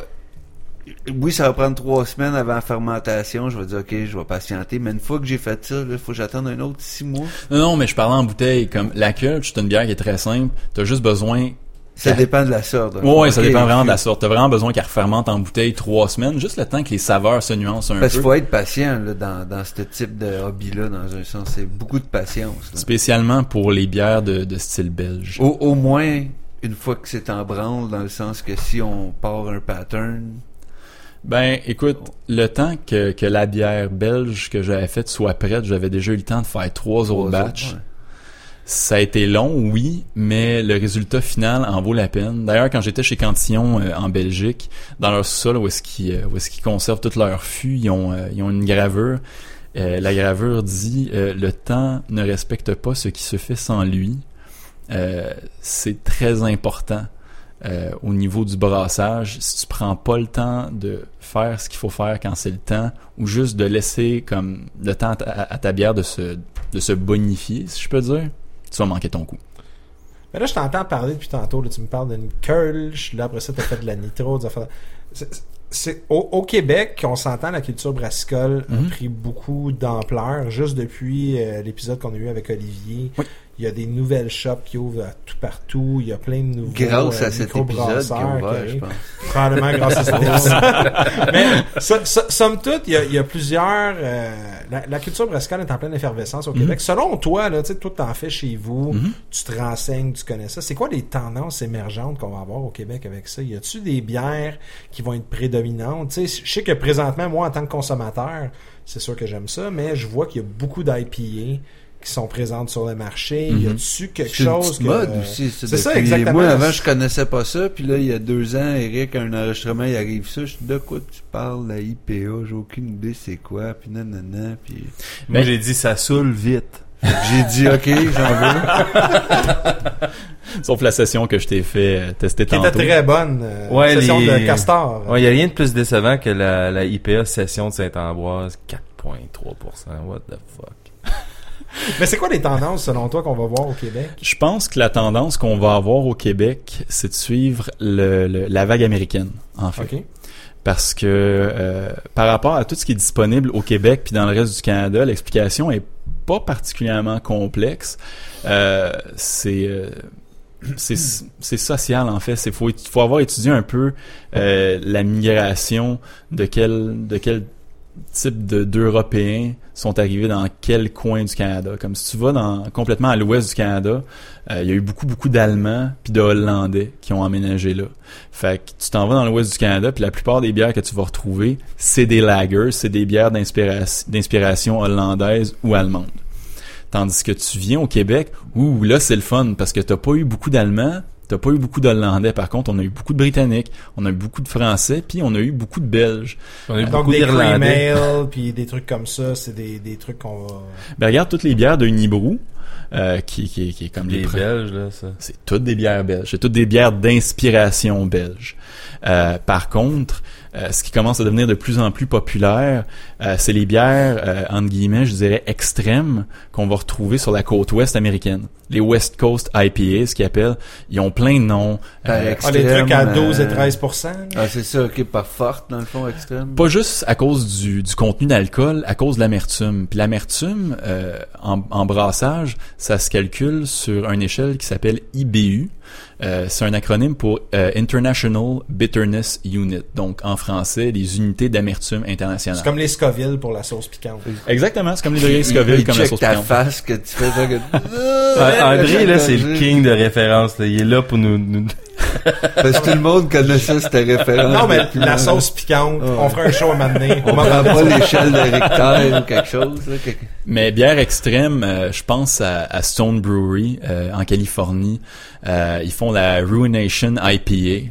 oui, ça va prendre trois semaines avant la fermentation. Je vais dire, OK, je vais patienter. Mais une fois que j'ai fait ça, il faut que j'attende un autre six mois. Non, non, mais je parlais en bouteille. Comme la Kölsch, c'est une bière qui est très simple. T'as juste besoin... Ça dépend de la sorte. hein. Ouais, ça dépend vraiment de la sorte. T'as vraiment besoin qu'elle fermente en bouteille trois semaines, juste le temps que les saveurs se nuancent un Parce qu'il peu. faut être patient là, dans, dans ce type de hobby-là, dans un sens. C'est beaucoup de patience. là. Spécialement pour les bières de, de style belge. Au, au moins, une fois que c'est en branle, dans le sens que si on part un pattern, Ben, écoute, le temps que, que la bière belge que j'avais faite soit prête, j'avais déjà eu le temps de faire trois trois autres batchs. autres, ouais. Ça a été long, oui, mais le résultat final en vaut la peine. D'ailleurs, quand j'étais chez Cantillon euh, en Belgique, dans leur sol où est-ce qu'ils euh, qu'ils conservent toute leur fût, ils ont euh, ils ont une gravure. La gravure dit le temps ne respecte pas ce qui se fait sans lui. C'est très important au niveau du brassage. Si tu prends pas le temps de faire ce qu'il faut faire quand c'est le temps, ou juste de laisser comme le temps à ta, à ta bière de se de se bonifier, si je peux dire, tu vas manquer ton coup. Mais là, je t'entends parler depuis tantôt. Là, tu me parles d'une Kölsch. Là, après ça, t'as fait de la nitro. des affaires- au, au Québec, on s'entend, la culture brassicole Mhm. a pris beaucoup d'ampleur. Juste depuis euh, l'épisode qu'on a eu avec Olivier, Oui. Il y a des nouvelles shops qui ouvrent à tout partout. Il y a plein de nouveaux Grâce euh, à cet épisode qui ouvert, je pense. Probablement grâce à cet épisode. Mais so- so- somme toute, il y a, il y a plusieurs... euh, la, la culture brassicole est en pleine effervescence au Québec. Selon toi, là, tu sais, t'en fais chez vous, Mhm. tu te renseignes, tu connais ça. C'est quoi les tendances émergentes qu'on va avoir au Québec avec ça? Y a-tu des bières qui vont être prédominantes? Tu sais, je sais que présentement, moi, en tant que consommateur, c'est sûr que j'aime ça, mais je vois qu'il y a beaucoup d'IPA qui sont présentes sur le marché. Y Mhm. a-tu quelque une chose que... mode aussi. c'est ça, exactement. Moi, avant, je connaissais pas ça. Puis là, il y a deux ans, Eric, un enregistrement, il arrive ça. Je dis, de quoi tu parles, la IPA? J'ai aucune idée c'est quoi. Puis nanana. Puis Moi, Mais- j'ai dit ça saoule vite. j'ai dit, OK, j'en veux. Sauf la session que je t'ai fait euh, tester qui était tantôt. très bonne. euh, Ouais, session les- de Castor. Il y a rien de plus décevant que la, la IPA session de Saint-Ambroise. 4.3%. What the fuck? Mais c'est quoi les tendances, selon toi, qu'on va voir au Québec? Je pense que la tendance qu'on va avoir au Québec, c'est de suivre le, le- la vague américaine, en fait. Parce que euh, par rapport à tout ce qui est disponible au Québec puis dans le reste du Canada, l'explication est pas particulièrement complexe. Euh, c'est euh, c'est c'est social en fait. C'est faut faut avoir étudié un peu euh, la migration de quel de quel type de d'Européens sont arrivés dans quel coin du Canada? Comme si tu vas dans complètement à l'ouest du Canada, euh, il y a eu beaucoup beaucoup d'Allemands puis de Hollandais qui ont emménagé là. Fait que tu t'en vas dans l'ouest du Canada, puis la plupart des bières que tu vas retrouver, c'est des lagers, c'est des bières d'inspiration hollandaise ou allemande. Tandis que tu viens au Québec, où là c'est le fun parce que t'as pas eu beaucoup d'Allemands, t'as pas eu beaucoup d'Hollandais. Par contre, on a eu beaucoup de Britanniques, on a eu beaucoup de Français, puis on a eu beaucoup de Belges. On a eu Donc beaucoup d'Irlandais. puis des trucs comme ça, c'est des, des trucs qu'on va... Ben regarde toutes les bières de Unibrou, euh, qui, qui, qui est comme les, Belges, là, ça. C'est toutes des bières belges. C'est toutes des bières d'inspiration belge. Euh, par contre, euh, ce qui commence à devenir de plus en plus populaire, euh, c'est les bières, euh, entre guillemets, je dirais extrêmes, qu'on va retrouver sur la côte ouest américaine. Les West Coast IPA, ce qu'ils appellent, ils ont plein de noms. Euh, Ah, les trucs à Extrême, 12 et euh, 13 là. Ah, c'est ça, OK, pas forte, dans le fond, extrême. Pas juste à cause du, du contenu d'alcool, à cause de l'amertume. Puis l'amertume, euh, en, en brassage, ça se calcule sur une échelle qui s'appelle IBU. Euh, c'est un acronyme pour euh, International Bitterness Unit. Donc en français, les unités d'amertume internationales. C'est comme les Scoville pour la sauce piquante. Exactement, c'est comme les degrés Scoville, il comme la sauce ta piquante. face que tu fais ça que... Ah, André, là, c'est le king de référence. Là. Il est là pour nous... nous- Parce que tout le monde connaissait cette référence. Non, mais la sauce piquante, on fera un show à m'amener. On prend pas l'échelle de Richter ou quelque chose. Là, quelque- Mais bière extrême, euh, je pense à, à Stone Brewery euh, en Californie. Euh, ils font la Ruination IPA.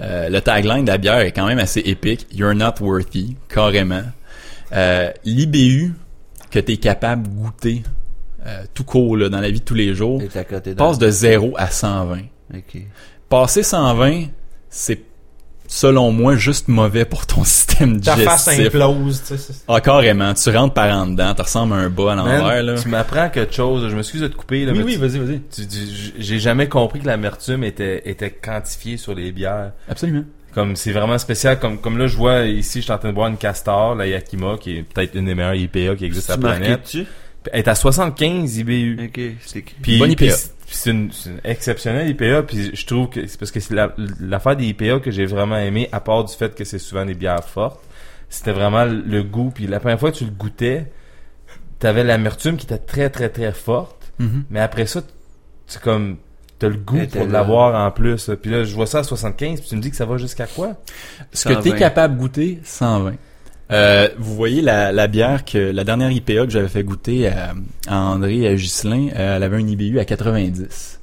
Euh, le tagline de la bière est quand même assez épique. You're not worthy, carrément. Euh, L'IBU que tu es capable de goûter euh, tout court là, dans la vie de tous les jours passe de 0 à 120. Ok. Passer 120, c'est selon moi juste mauvais pour ton système Ta face digestif. implose, tu sais. c'est- Ah, carrément. Tu rentres par en dedans, tu ressembles à un bas à l'envers. Tu m'apprends quelque chose. Je m'excuse de te couper. Là, Oui, mais oui, vas-y, vas-y. J'ai jamais compris que l'amertume était, était quantifiée sur les bières. Absolument. Comme c'est vraiment spécial. Comme comme là, je vois ici, je suis en train de boire une Castor, la Yakima, qui est peut-être une des meilleures IPA qui existe sur Tu la planète. dessus? Elle est à 75 IBU. Ok, c'est. Puis, Bonne IPA. puis c'est- puis c'est une, c'est une exceptionnelle IPA. Puis je trouve que c'est parce que c'est la- l'affaire des IPA que j'ai vraiment aimé, à part du fait que c'est souvent des bières fortes. C'était vraiment le goût. Puis la première fois que tu le goûtais, t'avais l'amertume qui était très très très forte. Mhm. Mais après ça, c'est comme t'as le goût pour l'avoir en plus. Puis là, je vois ça à 75. Puis tu me dis que ça va jusqu'à quoi? Ce que t'es 120. capable de goûter, 120. Euh, vous voyez la, la bière que la dernière IPA que j'avais fait goûter à, à André et à Ghislain, euh, elle avait un IBU à 90.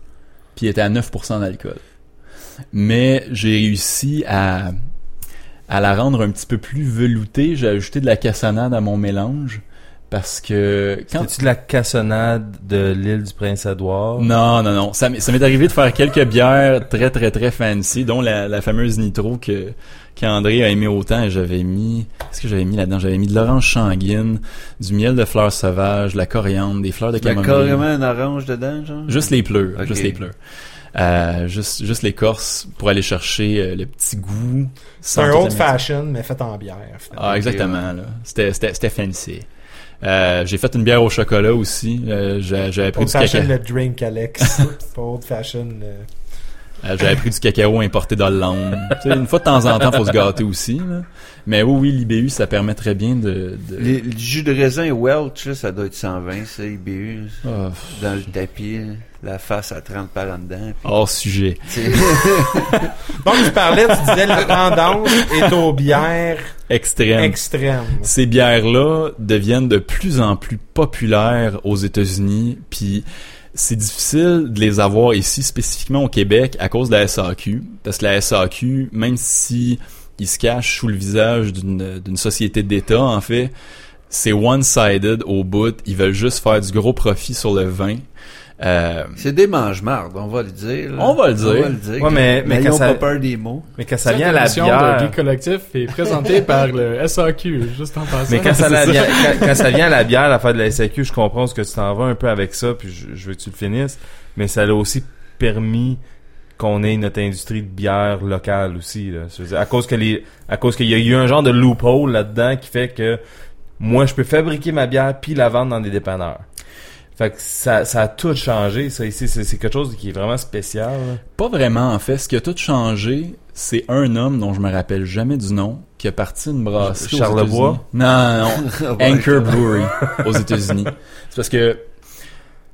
Puis elle était à 9% d'alcool. Mais j'ai réussi à à la rendre un petit peu plus veloutée, j'ai ajouté de la cassonade à mon mélange parce que quand C'est-tu de la cassonade de l'île du Prince-Édouard non, non, non. Ça, m'est- ça m'est arrivé de faire quelques bières très, très, très fancy, dont la, la fameuse Nitro que qu'André a aimé autant. Et J'avais mis... Qu'est-ce que j'avais mis là-dedans? J'avais mis de l'orange sanguine, du miel de fleurs sauvages, de la coriandre, des fleurs de Il y a camomille. carrément un orange dedans, genre? Juste les pleurs, juste les pleurs. Euh, juste, juste l'écorce pour aller chercher euh, le petit goût. C'est un old fashion, mais fait en bière. finalement. Ah, exactement, là. C'était, c'était, c'était fancy. Euh, j'ai fait une bière au chocolat aussi. Euh, j'ai- j'avais pris Old du fashion, le drink, Alex. pas old fashion. euh, Euh, J'avais pris du cacao importé d'Hollande. Une fois de temps en temps, faut se gâter aussi. Là. Mais oui, oui, l'IBU, ça permet très bien de... de... Les- le jus de raisin Welch, là, ça doit être 120, ça, IBU. Ah, Dans le tapis, là, la face à 30 par en dedans. puis, hors sujet. Donc, tu parlais, tu disais, la tendance est aux bières Extrême. extrêmes. Ces bières-là deviennent de plus en plus populaires aux États-Unis, puis c'est difficile de les avoir ici, spécifiquement au Québec, à cause de la SAQ. Parce que la SAQ, même si se cachent sous le visage d'une société d'État, en fait, c'est one-sided au bout. Ils veulent juste faire du gros profit sur le vin. Euh, c'est des mange-mardes, on va le dire. là. On va le dire. On va le dire. Ouais, mais- mais quand ça- pas peur des mots. Mais quand ça vient à la bière... de Geek Collectif est présentée par le SAQ, juste en passant. Mais quand ça, la- vient, quand, quand ça vient à la bière, l'affaire de la SAQ, je comprends ce que tu t'en vas un peu avec ça, puis je, je veux que tu le finisses. Mais ça a aussi permis qu'on ait notre industrie de bière locale aussi. Là. Je veux dire, à cause que les, à cause qu'il y a eu un genre de loophole là-dedans qui fait que moi, je peux fabriquer ma bière puis la vendre dans des dépanneurs. Fait que ça, ça a tout changé, ça ici. C'est, quelque chose qui est vraiment spécial. là. Pas vraiment, en fait. Ce qui a tout changé, c'est un homme dont je me rappelle jamais du nom, qui a parti une brasserie Charlebois? Non, non, Ah Ouais, Anchor Brewery aux États-Unis. C'est parce que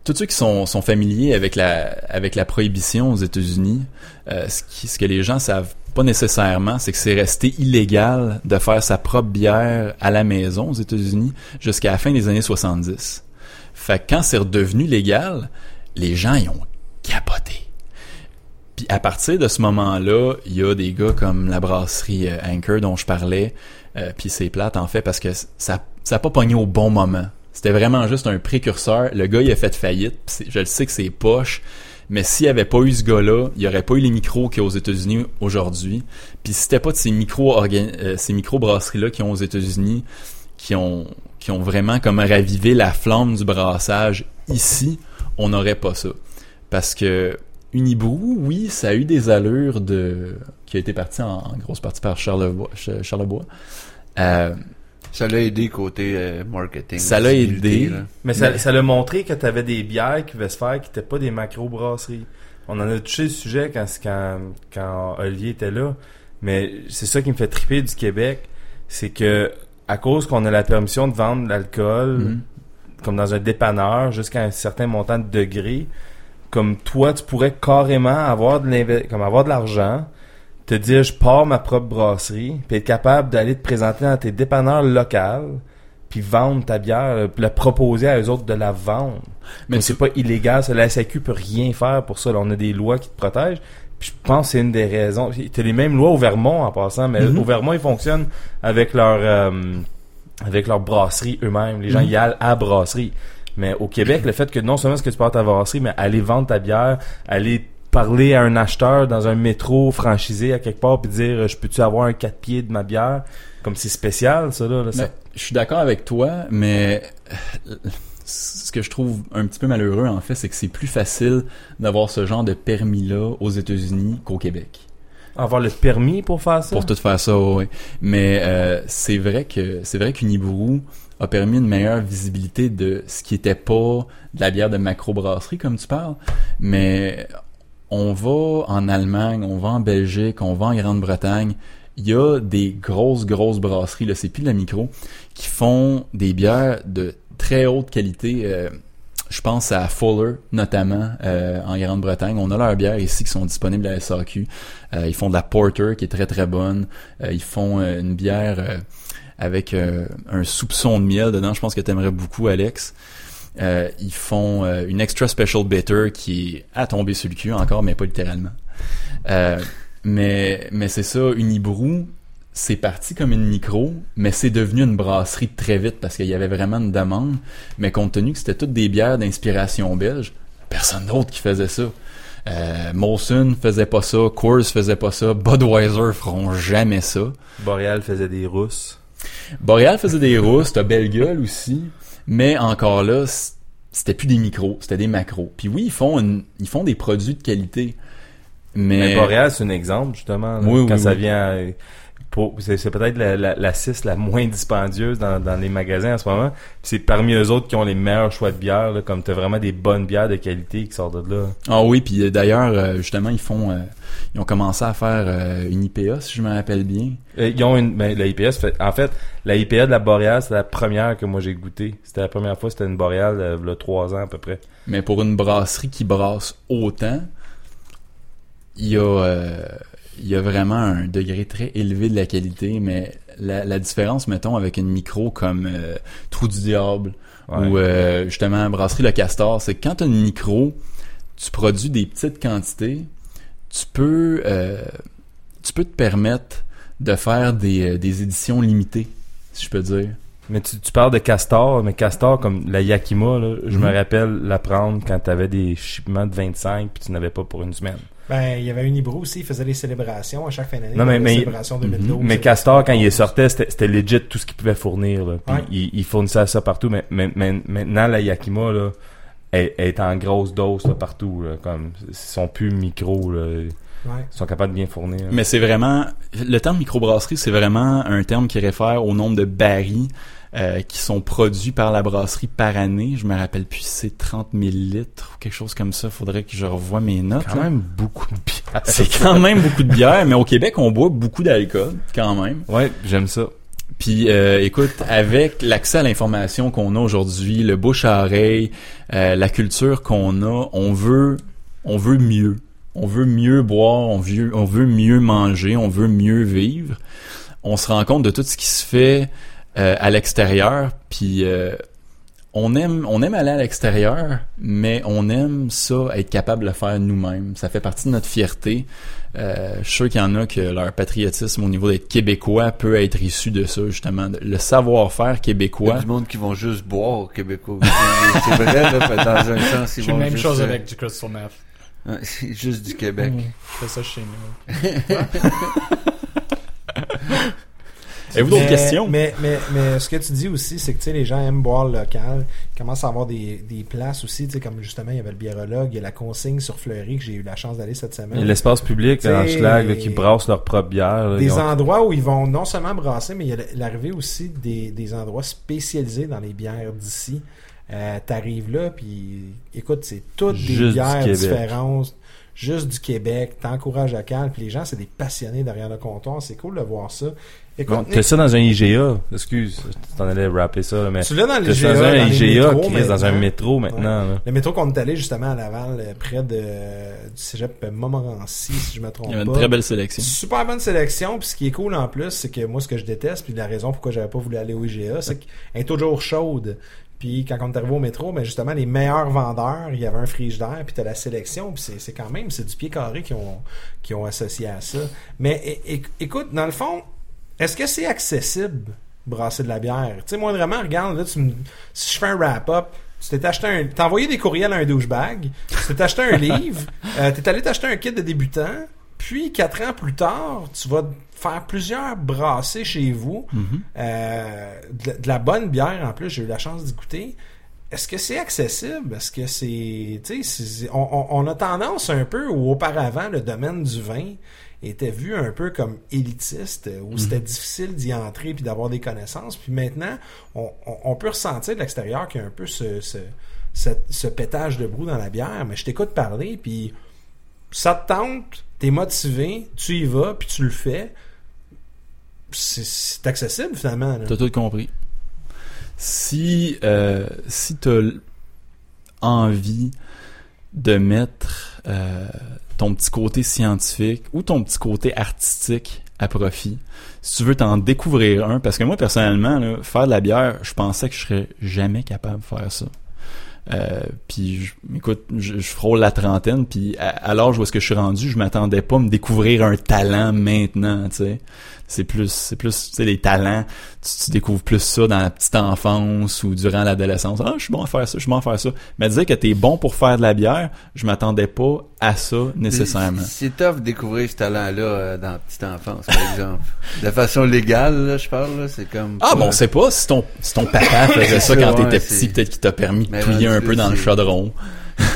tous ceux qui sont, sont familiers avec la, avec la prohibition aux États-Unis, euh, ce, qui, ce que les gens savent pas nécessairement, c'est que c'est resté illégal de faire sa propre bière à la maison aux États-Unis jusqu'à la fin des années 70. Fait que quand c'est redevenu légal, les gens y ont capoté. Puis à partir de ce moment-là, il y a des gars comme la brasserie euh, Anchor dont je parlais, euh, puis c'est plate en fait parce que ça ça a pas pogné au bon moment. C'était vraiment juste un précurseur. Le gars il a fait faillite. c'est- je le sais que c'est poche, mais s'il y avait pas eu ce gars-là, il y aurait pas eu les micros qu'il y a aux États-Unis aujourd'hui. Puis si c'était pas de ces micro euh, ces micro brasseries là qui ont aux États-Unis qui ont qui ont vraiment comme ravivé la flamme du brassage ici, on n'aurait pas ça. Parce que Unibrew, oui, ça a eu des allures de qui a été parti en, en grosse partie par Charlebois. Ch- Charlebois. Euh, Ça l'a aidé côté euh, marketing. Ça l'a aidé. là. Mais ça, Mais- ça l'a montré que tu avais des bières qui pouvaient se faire qui n'étaient pas des macro-brasseries. On en a touché le sujet quand, quand, quand Olivier était là. Mais c'est ça qui me fait triper du Québec. C'est que, à cause qu'on a la permission de vendre de l'alcool, Mhm. comme dans un dépanneur, jusqu'à un certain montant de degrés, comme toi, tu pourrais carrément avoir de comme avoir de l'argent, te dire je pars ma propre brasserie, puis être capable d'aller te présenter dans tes dépanneurs locaux, puis vendre ta bière, puis la proposer à eux autres de la vendre. mais c'est pas illégal, ça. La SAQ peut rien faire pour ça. Là, on a des lois qui te protègent. Puis je pense que c'est une des raisons. T'as les mêmes lois au Vermont en passant, mais Mhm. au Vermont, ils fonctionnent avec leur euh, avec leur brasserie eux-mêmes. Les gens Mhm. y allent à brasserie. Mais au Québec, le fait que non seulement est-ce que tu pars ta brasserie, mais aller vendre ta bière, aller parler à un acheteur dans un métro franchisé à quelque part puis dire je peux-tu avoir un 4 pieds de ma bière? Comme c'est spécial ça là, là, ça- Mais je suis d'accord avec toi, mais ce que je trouve un petit peu malheureux en fait, c'est que c'est plus facile d'avoir ce genre de permis-là aux États-Unis qu'au Québec. Avoir le permis pour faire ça? pour tout faire ça, oui. Mais euh, c'est vrai que c'est vrai qu'Unibrou a permis une meilleure visibilité de ce qui était pas de la bière de macrobrasserie comme tu parles, mais on va en Allemagne, on va en Belgique, on va en Grande-Bretagne, il y a des grosses grosses brasseries là, c'est plus de la micro qui font des bières de très haute qualité euh, je pense à Fuller, notamment, euh, en Grande-Bretagne. On a leurs bières ici qui sont disponibles à SAQ. Euh, ils font de la Porter, qui est très très bonne. Ils font une bière avec un soupçon de miel dedans. Je pense que t'aimerais beaucoup, Alex. Ils font une Extra Special Bitter qui est à tomber sur le cul encore, mais pas littéralement. Mais mais c'est ça, Unibrou, c'est parti comme une micro, mais c'est devenu une brasserie très vite parce qu'il y avait vraiment une demande. Mais compte tenu que c'était toutes des bières d'inspiration belge, personne d'autre qui faisait ça. Euh, Molson faisait pas ça, Coors faisait pas ça, Budweiser feront jamais ça. Boreal faisait des rousses. Boreal faisait des rousses, t'as belle gueule aussi, mais encore là, c'était plus des micros, c'était des macros. Puis oui, ils font une- ils font des produits de qualité, mais, Mais Boreal, c'est un exemple, justement. là, Oui, quand oui, ça oui. vient... à- pour- C'est peut-être la, la, la 6 la moins dispendieuse dans, dans les magasins en ce moment. C'est parmi eux autres qui ont les meilleurs choix de bières, là, comme t'as vraiment des bonnes bières de qualité qui sortent de là. Ah oui, puis euh, d'ailleurs, euh, justement, ils font, euh, ils ont commencé à faire euh, une IPA, si je me rappelle bien. Euh, Ils ont une, ben, la IPA, fait- en fait, la IPA de la Boréal, c'est la première que moi j'ai goûté. C'était la première fois, c'était une Boréal, euh, il y a trois ans à peu près. Mais pour une brasserie qui brasse autant, il y a, il y a vraiment un degré très élevé de la qualité, mais la, la différence, mettons, avec une micro comme euh, Trou du Diable Ouais. ou euh, justement Brasserie Le Castor, c'est que quand tu as une micro, tu produis des petites quantités, tu peux, euh, tu peux te permettre de faire des, des éditions limitées, si je peux dire. Mais tu, tu parles de Castor, mais Castor, comme la Yakima, là, je Mhm. me rappelle la prendre quand t'avais des shipments de 25 puis tu n'avais pas pour une semaine. Ben, il y avait Unibrew aussi, il faisait des célébrations à chaque fin d'année. Non, mais- Il y avait mais- des célébrations 2012. Mais Castor, quand il sortait, c'était c'était legit tout ce qu'il pouvait fournir. Là. Puis Ouais. il, il fournissait ça partout. Mais, mais- mais- maintenant, la Yakima, là, elle, elle est en grosse dose là, partout. Là, comme, ils sont plus micro. Là. Ils Ouais. sont capables de bien fournir. Mais c'est vraiment le terme microbrasserie, c'est vraiment un terme qui réfère au nombre de barils euh, qui sont produits par la brasserie par année. Je me rappelle plus si c'est 30 000 litres ou quelque chose comme ça. Faudrait que je revoie mes notes. quand là. même beaucoup de bière. C'est quand même beaucoup de bière, mais au Québec, on boit beaucoup d'alcool quand même. Ouais, j'aime ça. Puis euh, écoute, avec l'accès à l'information qu'on a aujourd'hui, le bouche à oreille, euh, la culture qu'on a, on veut on veut mieux. On veut mieux boire, on veut, on veut mieux manger, on veut mieux vivre. On se rend compte de tout ce qui se fait euh, à l'extérieur, puis euh, on aime on aime aller à l'extérieur, mais on aime ça être capable de le faire nous-mêmes. Ça fait partie de notre fierté. Euh, je suis sûr qu'il y en a que leur patriotisme au niveau d'être québécois peut être issu de ça, justement. Le savoir-faire Il y a québécois. du monde qui vont juste boire au Québécois. c'est vrai, là, dans un sens, ils vont la même juste, chose avec du Crystal Meth. ouais, c'est juste du Québec. Je fais ça chez nous. Avez-vous d'autres Mais- questions? Mais, mais, mais ce que tu dis aussi, c'est que tu sais, les gens aiment boire local. Ils commencent à avoir des, des places aussi, tu sais, comme justement, il y avait le biérologue, il y a la consigne sur Fleury que j'ai eu la chance d'aller cette Il y a semaine. l'espace public là, en Schlag là, qui brassent leur propre bière. là. Des ont- endroits où ils vont non seulement brasser, mais il y a l'arrivée aussi des, des endroits spécialisés dans les bières d'ici. Euh, T'arrives là, puis écoute, c'est toutes des Juste bières différentes, juste du Québec. T'encourages à calme, puis les gens, c'est des passionnés derrière le comptoir. C'est cool de voir ça. Écoute, T'as ça dans un IGA. Excuse, tu t'en allais rapper ça, mais tu l'as dans t'as les ça IGA, dans un IGA, métros Chris, dans un métro maintenant. là. Le métro qu'on est allé justement à Laval, euh, près de, du cégep Montmorency, si je me trompe Il y avait pas. une très belle sélection. Super bonne sélection, puis ce qui est cool en plus, c'est que moi ce que je déteste, puis la raison pourquoi j'avais pas voulu aller au IGA, c'est qu'elle est toujours chaude. Puis quand on est arrivé au métro, ben justement les meilleurs vendeurs, il y avait un frigidaire, puis t'as la sélection, puis c'est, c'est quand même c'est du pied carré qui ont qui ont associé à ça. Mais écoute, dans le fond, est-ce que c'est accessible brasser de la bière? Tu sais moi vraiment regarde là, tu me- si je fais un wrap-up, tu t'es acheté un, t'as envoyé des courriels à un douchebag, tu t'es acheté un livre, euh, t'es allé t'acheter un kit de débutant, puis quatre ans plus tard, tu vas faire plusieurs brassées chez vous, Mhm. euh, de, la- de la bonne bière en plus, j'ai eu la chance d'y goûter. est-ce que c'est accessible? Est-ce que c'est, tu sais, on, on- on a tendance un peu où auparavant le domaine du vin était vu un peu comme élitiste, euh, où c'était difficile d'y entrer puis d'avoir des connaissances. Puis maintenant, on, on- on peut ressentir de l'extérieur qu'il y a un peu ce, ce, pétage de brou dans la bière. Mais je t'écoute parler puis ça te tente, t'es motivé, tu y vas puis tu le fais. C'est- accessible finalement. T'as tout compris. Si, euh, si t'as envie de mettre euh, ton petit côté scientifique ou ton petit côté artistique à profit, si tu veux t'en découvrir un, parce que moi personnellement, faire de la bière, je pensais que je serais jamais capable de faire ça. Euh, puis je- écoute, je, je frôle la trentaine, puis à, à l'âge où est-ce que je suis rendu, je m'attendais pas à me découvrir un talent maintenant, tu sais. C'est plus, c'est plus, tu sais, les talents, tu, tu découvres plus ça dans la petite enfance ou durant l'adolescence. Ah, je suis bon à faire ça, je suis bon à faire ça. Mais dire que t'es bon pour faire de la bière, je m'attendais pas à ça nécessairement. C'est c'est tough découvrir ce talent-là euh, dans la petite enfance, par exemple. De façon légale, là, je parle, là, c'est comme... Ah bon, on sait pas si ton, si ton papa faisait ça quand Ouais, t'étais c'est- petit, peut-être qu'il t'a permis de touiller un peu là, dans le c'est- chaudron.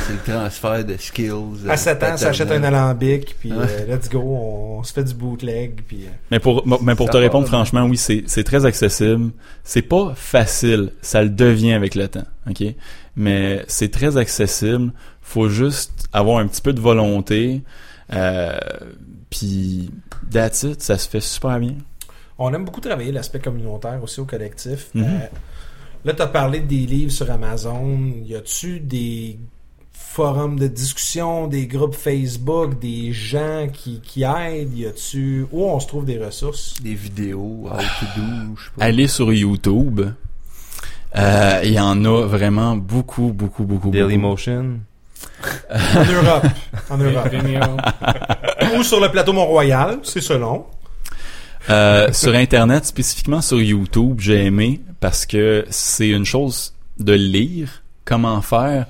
C'est le transfert de skills. euh, À 7 ans, s'achète un alambic, puis Ouais. euh, let's go, on, se fait du bootleg, puis... euh, Mais pour, mais pour Ça te répondre franchement, oui, c'est, très accessible. C'est pas facile. Ça le devient avec le temps. OK? Mais c'est très accessible. Faut juste avoir un petit peu de volonté. Euh, puis, that's it. Ça se fait super bien. On aime beaucoup travailler l'aspect communautaire aussi au collectif. Mhm. Euh, là, tu as parlé des livres sur Amazon. Y a-tu des forums de discussion, des groupes Facebook, des gens qui, qui aident? Y a-tu... Où on se trouve des ressources? Des vidéos, how to do, je sais pas. Allez sur YouTube. Euh, Il y en a vraiment beaucoup, beaucoup, beaucoup. Dailymotion. En Europe. En Europe. Ou sur le plateau Mont-Royal, c'est selon. Euh, sur Internet, spécifiquement sur YouTube, j'ai aimé parce que c'est une chose de lire comment faire,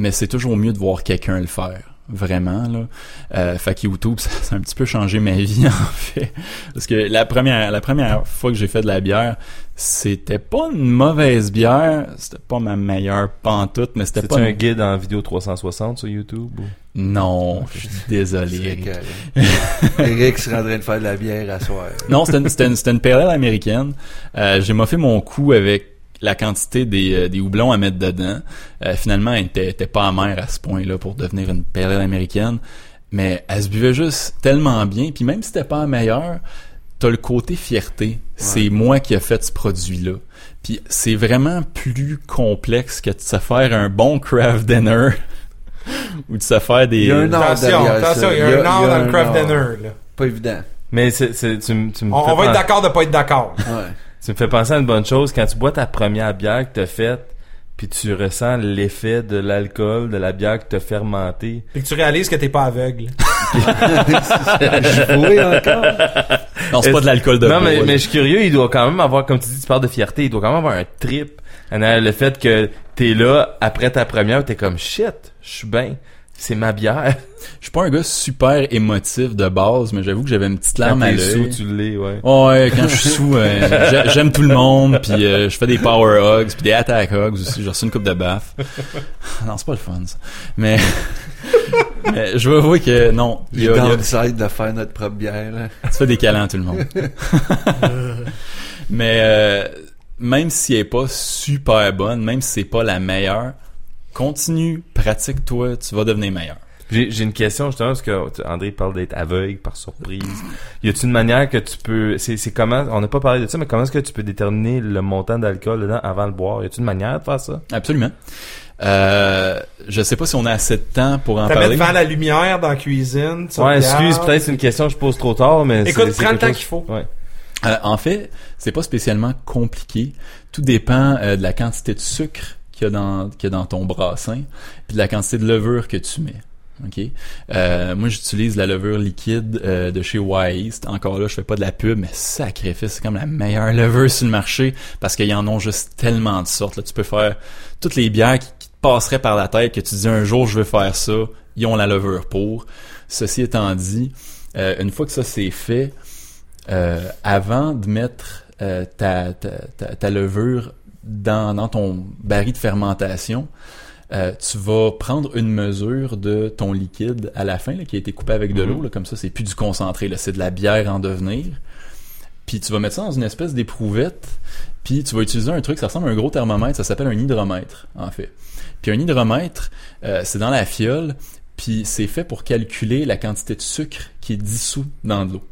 mais c'est toujours mieux de voir quelqu'un le faire. Vraiment, là. Euh, fait que YouTube, ça, ça a un petit peu changé ma vie, en fait. Parce que la première, la première fois que j'ai fait de la bière, c'était pas une mauvaise bière, c'était pas ma meilleure pantoute, mais c'était C'est pas un une- guide en vidéo 360 sur YouTube ou... Non, je suis désolé. correct. Eric serait en train de faire de la bière à soir. Non, c'était une, c'était une, c'était une ale américaine. Euh, j'ai moffé mon coup avec la quantité des, euh, des houblons à mettre dedans. Euh, finalement, elle était, était pas amère à ce point-là pour devenir une pale ale américaine. Mais elle se buvait juste tellement bien. Puis même si c'était pas la meilleure, t'as le côté fierté. C'est moi qui ai fait ce produit-là. Puis c'est vraiment plus complexe que de se faire un bon craft dinner ou de se faire des... Il y a un art Attention, attention, il y a un art dans le craft dinner. Là. Pas évident. Mais c'est, c'est, tu, me On, va être d'accord de pas être d'accord. Ouais. Tu me fais penser à une bonne chose quand tu bois ta première bière que t'as faite, puis tu ressens l'effet de l'alcool de la bière que t'as fermentée. Puis que tu réalises que t'es pas aveugle. Je encore. Non, c'est pas de l'alcool de non, mais, je suis curieux, il doit quand même avoir, comme tu dis, tu parles de fierté, il doit quand même avoir un trip. Le fait que t'es là, après ta première, t'es comme, shit, je suis bien. C'est ma bière. Je suis pas un gars super émotif de base, mais j'avoue que j'avais une petite Quand larme à t'es l'œil. sous, tu l'es, ouais. Ouais, quand je suis sous, euh, j'a- j'aime tout le monde, puis euh, je fais des power hugs, puis des attack hugs aussi. J'ai reçu une coupe de baffe. Non, c'est pas le fun, ça. Mais, mais je veux avouer que non, il y Le a, il y a- downside de faire notre propre bière. Là. tu fais des câlins à tout le monde. mais euh, même si elle est pas super bonne, même si c'est pas la meilleure, continue, pratique-toi, tu vas devenir meilleur. J'ai, j'ai une question justement parce que tu- André parle d'être aveugle par surprise. Y a-t-il une manière que tu peux, c'est, c'est comment, on n'a pas parlé de ça, mais comment est-ce que tu peux déterminer le montant d'alcool dedans avant de le boire? Y a-t-il une manière de faire ça? Absolument. Euh, je sais pas si on a assez de temps pour en parler. devant la lumière dans la cuisine. tu Ouais, regardes. excuse, peut-être c'est une question que je pose trop tard, mais Écoute, prends le temps chose- qu'il faut. Ouais. Euh, en fait, c'est pas spécialement compliqué. Tout dépend euh, de la quantité de sucre qu'il y a dans dans ton brassin, puis de la quantité de levure que tu mets. OK? Euh, moi, j'utilise la levure liquide euh, de chez Wise. Encore là, je fais pas de la pub, mais sacrifice, c'est comme la meilleure levure sur le marché parce qu'il y en ont juste tellement de sortes. Là, tu peux faire toutes les bières qui, te passeraient par la tête que tu dis un jour je veux faire ça, ils ont la levure pour. Ceci étant dit, euh, une fois que ça c'est fait, avant de mettre ta, ta, ta, ta levure dans, dans ton baril de fermentation, euh, tu vas prendre une mesure de ton liquide à la fin, là, qui a été coupé avec de Mhm. l'eau, comme ça, c'est plus du concentré, c'est de la bière en devenir. Puis tu vas mettre ça dans une espèce d'éprouvette, puis tu vas utiliser un truc, ça ressemble à un gros thermomètre, ça s'appelle un hydromètre, en fait. Puis un hydromètre, euh, c'est dans la fiole, puis c'est fait pour calculer la quantité de sucre qui est dissous dans de l'eau.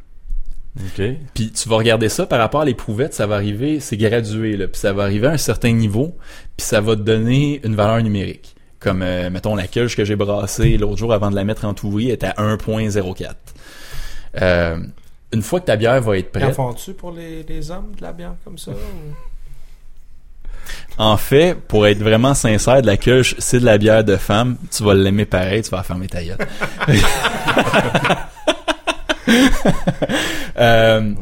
OK. Puis tu vas regarder ça par rapport à l'éprouvette, ça va arriver, c'est gradué, là, puis ça va arriver à un certain niveau, puis ça va te donner une valeur numérique. Comme, euh, mettons, la queue que j'ai brassée l'autre jour avant de la mettre en tourie était à 1.04. Euh, une fois que ta bière va être prête, font-tu pour les, les hommes de la bière comme ça? ou- en fait, pour être vraiment sincère, de la queue, c'est de la bière de femme, tu vas l'aimer pareil, tu vas fermer ta gueule. euh,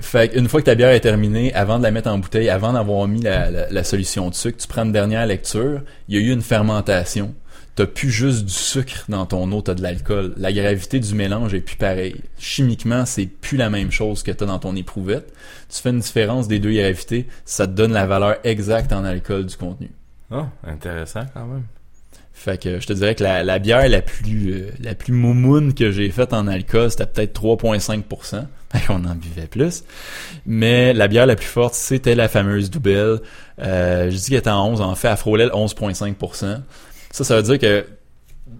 fait une fois que ta bière est terminée, avant de la mettre en bouteille, avant d'avoir mis la, solution de sucre, tu prends une dernière lecture, il y a eu une fermentation. T'as plus juste du sucre dans ton eau, t'as de l'alcool. La gravité du mélange est plus pareille. Chimiquement, c'est plus la même chose que t'as dans ton éprouvette. Tu fais une différence des deux gravités, ça te donne la valeur exacte en alcool du contenu. Ah, intéressant quand même. Fait que je te dirais que la, la bière la plus euh, la plus moumoune que j'ai faite en alcool, c'était peut-être 3.5%. Fait qu'on en buvait plus. Mais la bière la plus forte, c'était la fameuse Double. Euh, je dis qu'elle était en 11. En fait, elle frôlait le 11.5%. Ça, ça veut dire que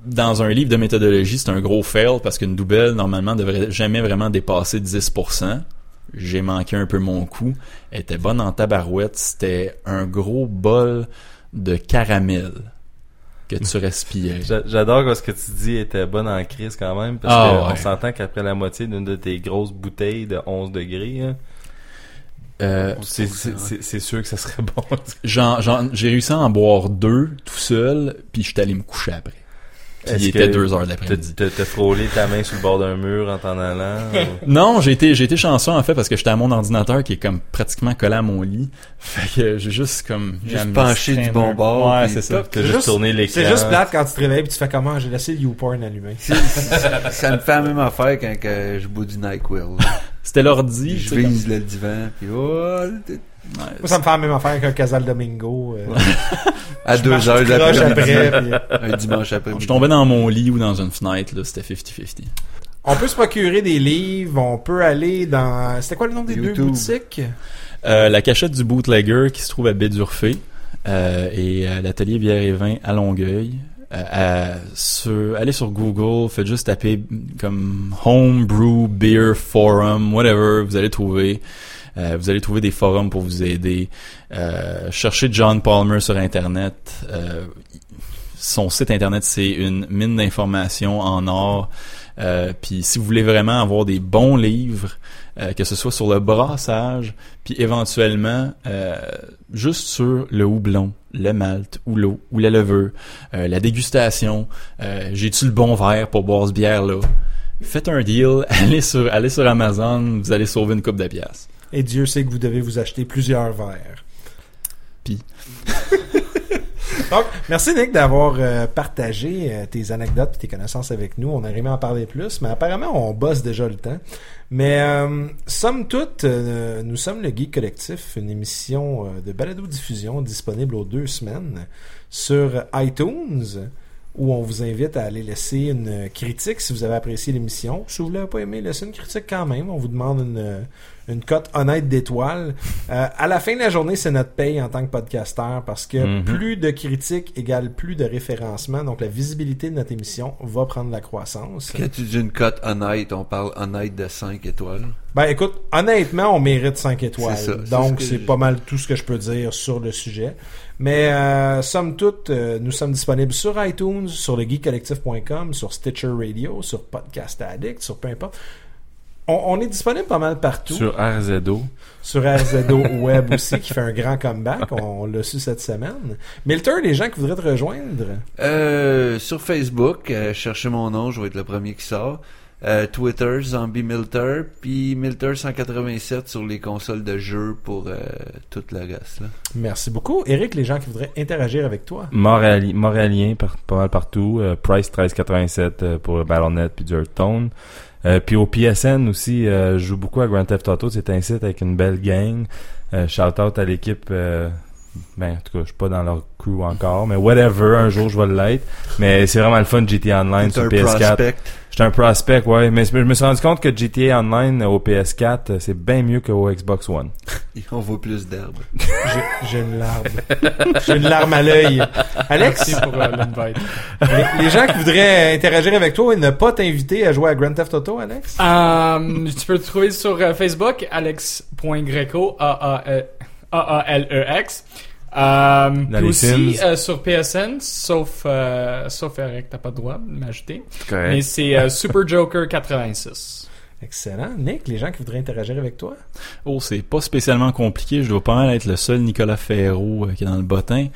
dans un livre de méthodologie, c'est un gros fail parce qu'une Double, normalement, devrait jamais vraiment dépasser 10%. J'ai manqué un peu mon coup. Elle était bonne en tabarouette. C'était un gros bol de caramel que tu respirais. J'a- J'adore que ce que tu dis était bon en crise quand même, parce Ah, qu'on ouais. s'entend qu'après la moitié d'une de tes grosses bouteilles de 11 degrés, hein, Euh, c'est c'est- sûr que ça serait bon. j'ai réussi à en boire deux tout seul, puis je suis allé me coucher après. Puis il était deux heures de T'as frôlé ta main sur le bord d'un mur en t'en allant? ou- Non, j'ai été, j'ai été chanceux en fait parce que j'étais à mon ordinateur qui est comme pratiquement collé à mon lit. Fait que j'ai juste comme Juste j'ai penché du bon bord, Ouais, puis c'est ça. T'as juste tourné l'écran. C'est juste plate quand tu te réveilles et tu fais comment? J'ai laissé le YouPorn allumé. Ça me fait la même affaire quand que je bois du NyQuil. C'était l'ordi. je vise le divan, puis oh, Moi, ça me fait la même affaire qu'un Casal Domingo. euh, à je deux heures après. puis- un dimanche après je tombais dans mon lit ou dans une fenêtre là, c'était 50-50. On peut se procurer des livres, on peut aller dans... C'était quoi le nom des deux boutiques? Euh, la cachette du bootlegger qui se trouve à Bédurfé euh, et euh, l'atelier bière et vin à Longueuil. Euh, à- sur, allez sur Google, faites juste taper comme Homebrew Beer Forum, whatever, vous allez trouver. Euh, vous allez trouver des forums pour vous aider. Euh, cherchez John Palmer sur Internet. Euh, son site Internet, c'est une mine d'informations en or. Euh, puis si vous voulez vraiment avoir des bons livres, euh, que ce soit sur le brassage, puis éventuellement euh, juste sur le houblon, le malt ou l'eau ou la levure, la dégustation, j'ai-tu le bon verre pour boire ce bière-là? Faites un deal, allez sur, allez sur Amazon, vous allez sauver une coupe de pièces. Et Dieu sait que vous devez vous acheter plusieurs verres. Puis. Donc, merci Nick d'avoir euh, partagé euh, tes anecdotes et tes connaissances avec nous. On a aimé en parler plus, mais apparemment on bosse déjà le temps. Mais euh, somme toute, nous sommes le Geek Collectif, une émission de balado-diffusion disponible aux deux semaines sur iTunes, où on vous invite à aller laisser une critique si vous avez apprécié l'émission. Si vous l'avez pas aimé, laissez une critique quand même. On vous demande une, une cote honnête d'étoiles. Euh, à la fin de la journée, c'est notre paye en tant que podcasteur parce que Mhm. plus de critiques égale plus de référencement. Donc la visibilité de notre émission va prendre la croissance. Quand tu dis une cote honnête, on parle honnête de 5 étoiles. Ben écoute, honnêtement, on mérite 5 étoiles. C'est ça, c'est Donc c'est je- pas mal tout ce que je peux dire sur le sujet. Mais euh, somme toute, euh, nous sommes disponibles sur iTunes, sur le geekcollectif.com, sur Stitcher Radio, sur Podcast Addict, sur peu importe. On, on est disponible pas mal partout. Sur RZO. Sur RZO Web aussi, qui fait un grand comeback. On, on l'a su cette semaine. Milter, les gens qui voudraient te rejoindre? Euh, sur Facebook, euh, cherchez mon nom, je vais être le premier qui sort. Euh, Twitter, Zombie Milter, puis Milter 187 sur les consoles de jeux pour euh, tout le reste. Là. Merci beaucoup. Eric, les gens qui voudraient interagir avec toi? Montréali- Montréalien, par- pas mal partout. Euh, Price 1387 euh, pour Battle.net puis Hearthstone. Euh, puis au PSN aussi, euh, je joue beaucoup à Grand Theft Auto. C'est un site avec une belle gang. Euh, shout out à l'équipe euh, Ben, en tout cas, je suis pas dans leur crew encore, mais whatever, un jour je vais l'être. Mais c'est vraiment le fun GTA Online sur un PS4. prospect. J'étais un prospect, ouais, mais je me suis rendu compte que GTA Online au PS4, euh, c'est bien mieux qu'au Xbox One. On voit plus d'herbe. J'ai- une larme. J'ai une larme à l'œil. Alex, Merci pour euh, l'invite. les, les gens qui voudraient interagir avec toi et ne pas t'inviter à jouer à Grand Theft Auto, Alex? Euh, tu peux le trouver sur euh, Facebook, alex.greco, A-A-L-E-X. Euh, puis aussi Sims. euh, sur PSN, sauf, euh, sauf Eric, t'as pas le droit de m'ajouter. Mais c'est euh, Super Joker 86. Excellent. Nick, les gens qui voudraient interagir avec toi? Oh, c'est pas spécialement compliqué. Je dois pas mal être le seul Nicolas Ferraud euh, qui est dans le bottin.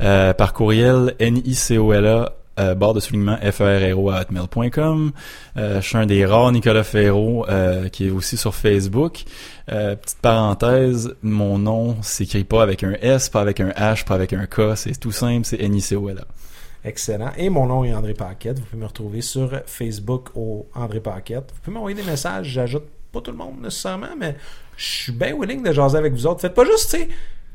Euh, par courriel, N-I-C-O-L-A, euh, barre de soulignement hotmail.com. Euh, je suis un des rares Nicolas Ferraud euh, qui est aussi sur Facebook. Petite parenthèse, mon nom s'écrit pas avec un S, pas avec un H, pas avec un K. C'est tout simple, c'est N-I-C-O-L-A. Excellent. Et mon nom est André Paquette. Vous pouvez me retrouver sur Facebook au André Paquette. Vous pouvez m'envoyer des messages. J'ajoute pas tout le monde nécessairement, mais je suis bien willing de jaser avec vous autres. Faites pas juste, tu sais,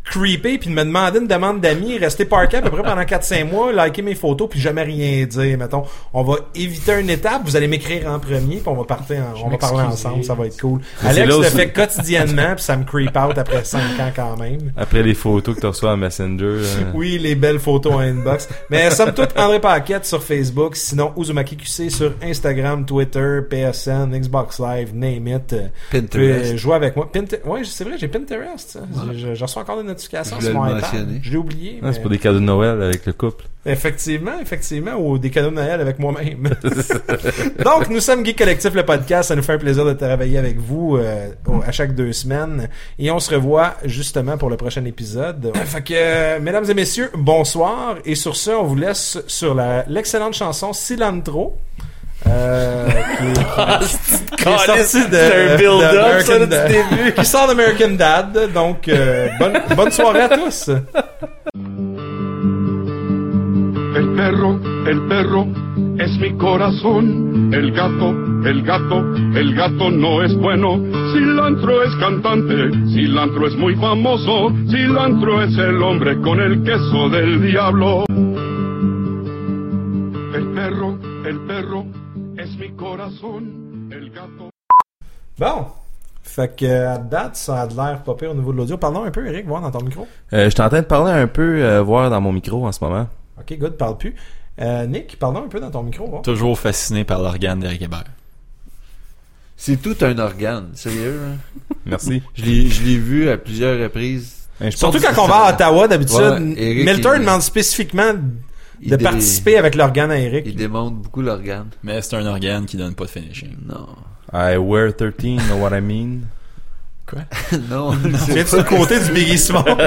creeper puis de me demander une demande d'amis, rester parké à peu près pendant 4-5 mois, liker mes photos puis jamais rien dire. Mettons, on va éviter une étape. Vous allez m'écrire en premier puis on va partir, en- on va parler ensemble. Ça va être cool. Alex le aussi- fait quotidiennement puis ça me creep out après 5 ans quand même. Après les photos que tu reçois en Messenger, Oui, les belles photos en inbox. Mais somme toute, André Paquette sur Facebook, sinon Uzumaki QC sur Instagram, Twitter, PSN, Xbox Live, name it. Euh, Pinterest. jouer avec moi. Pinter- ouais, c'est vrai, j'ai Pinterest. hein. Je, je reçois encore des notifications Je sur mon iPad. Je l'ai oublié. Ah, mais- c'est pour des cadeaux de Noël avec le couple. Effectivement, effectivement, ou des cadeaux de Noël avec moi-même. Donc, nous sommes Geek Collectif, le podcast. Ça nous fait un plaisir de travailler avec vous euh, au- à chaque deux semaines. Et on se revoit justement pour le prochain épisode. Fait que, euh, mesdames et messieurs, bonsoir. Et sur ce, on vous laisse sur la- l'excellente chanson Cilantro. Qui, est, qui est sortie de, de American Dad. qui sort d'American Dad. Donc, euh, bonne, bonne soirée à tous. El perro, el perro es mi corazón. El gato, el gato, el gato no es bueno. Cilantro es cantante, cilantro es muy famoso. Cilantro es el hombre con el queso del diablo. El perro, el perro Bon. Fait que à date, ça a de l'air pas pire au niveau de l'audio. Parlons un peu, Eric, voir dans ton micro. Euh, je suis en train de parler un peu, euh, voir dans mon micro en ce moment. Ok, good, parle plus. Euh, Nick, parlons un peu dans ton micro, voir. Toujours fasciné par l'organe d'Eric Hébert. C'est tout un organe, sérieux. hein? Merci. Je l'ai, je l'ai vu à plusieurs reprises. Ben, je Surtout pense- quand on va à Ottawa, d'habitude, Ouais, Eric, Milton il- demande spécifiquement de dé- participer avec l'organe à Eric. Il démontre beaucoup l'organe. Mais c'est un organe qui donne pas de finishing. Non. I wear 13, know what I mean? Quoi? non. Tu viens du côté du Biggie Small.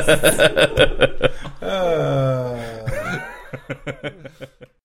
Euh...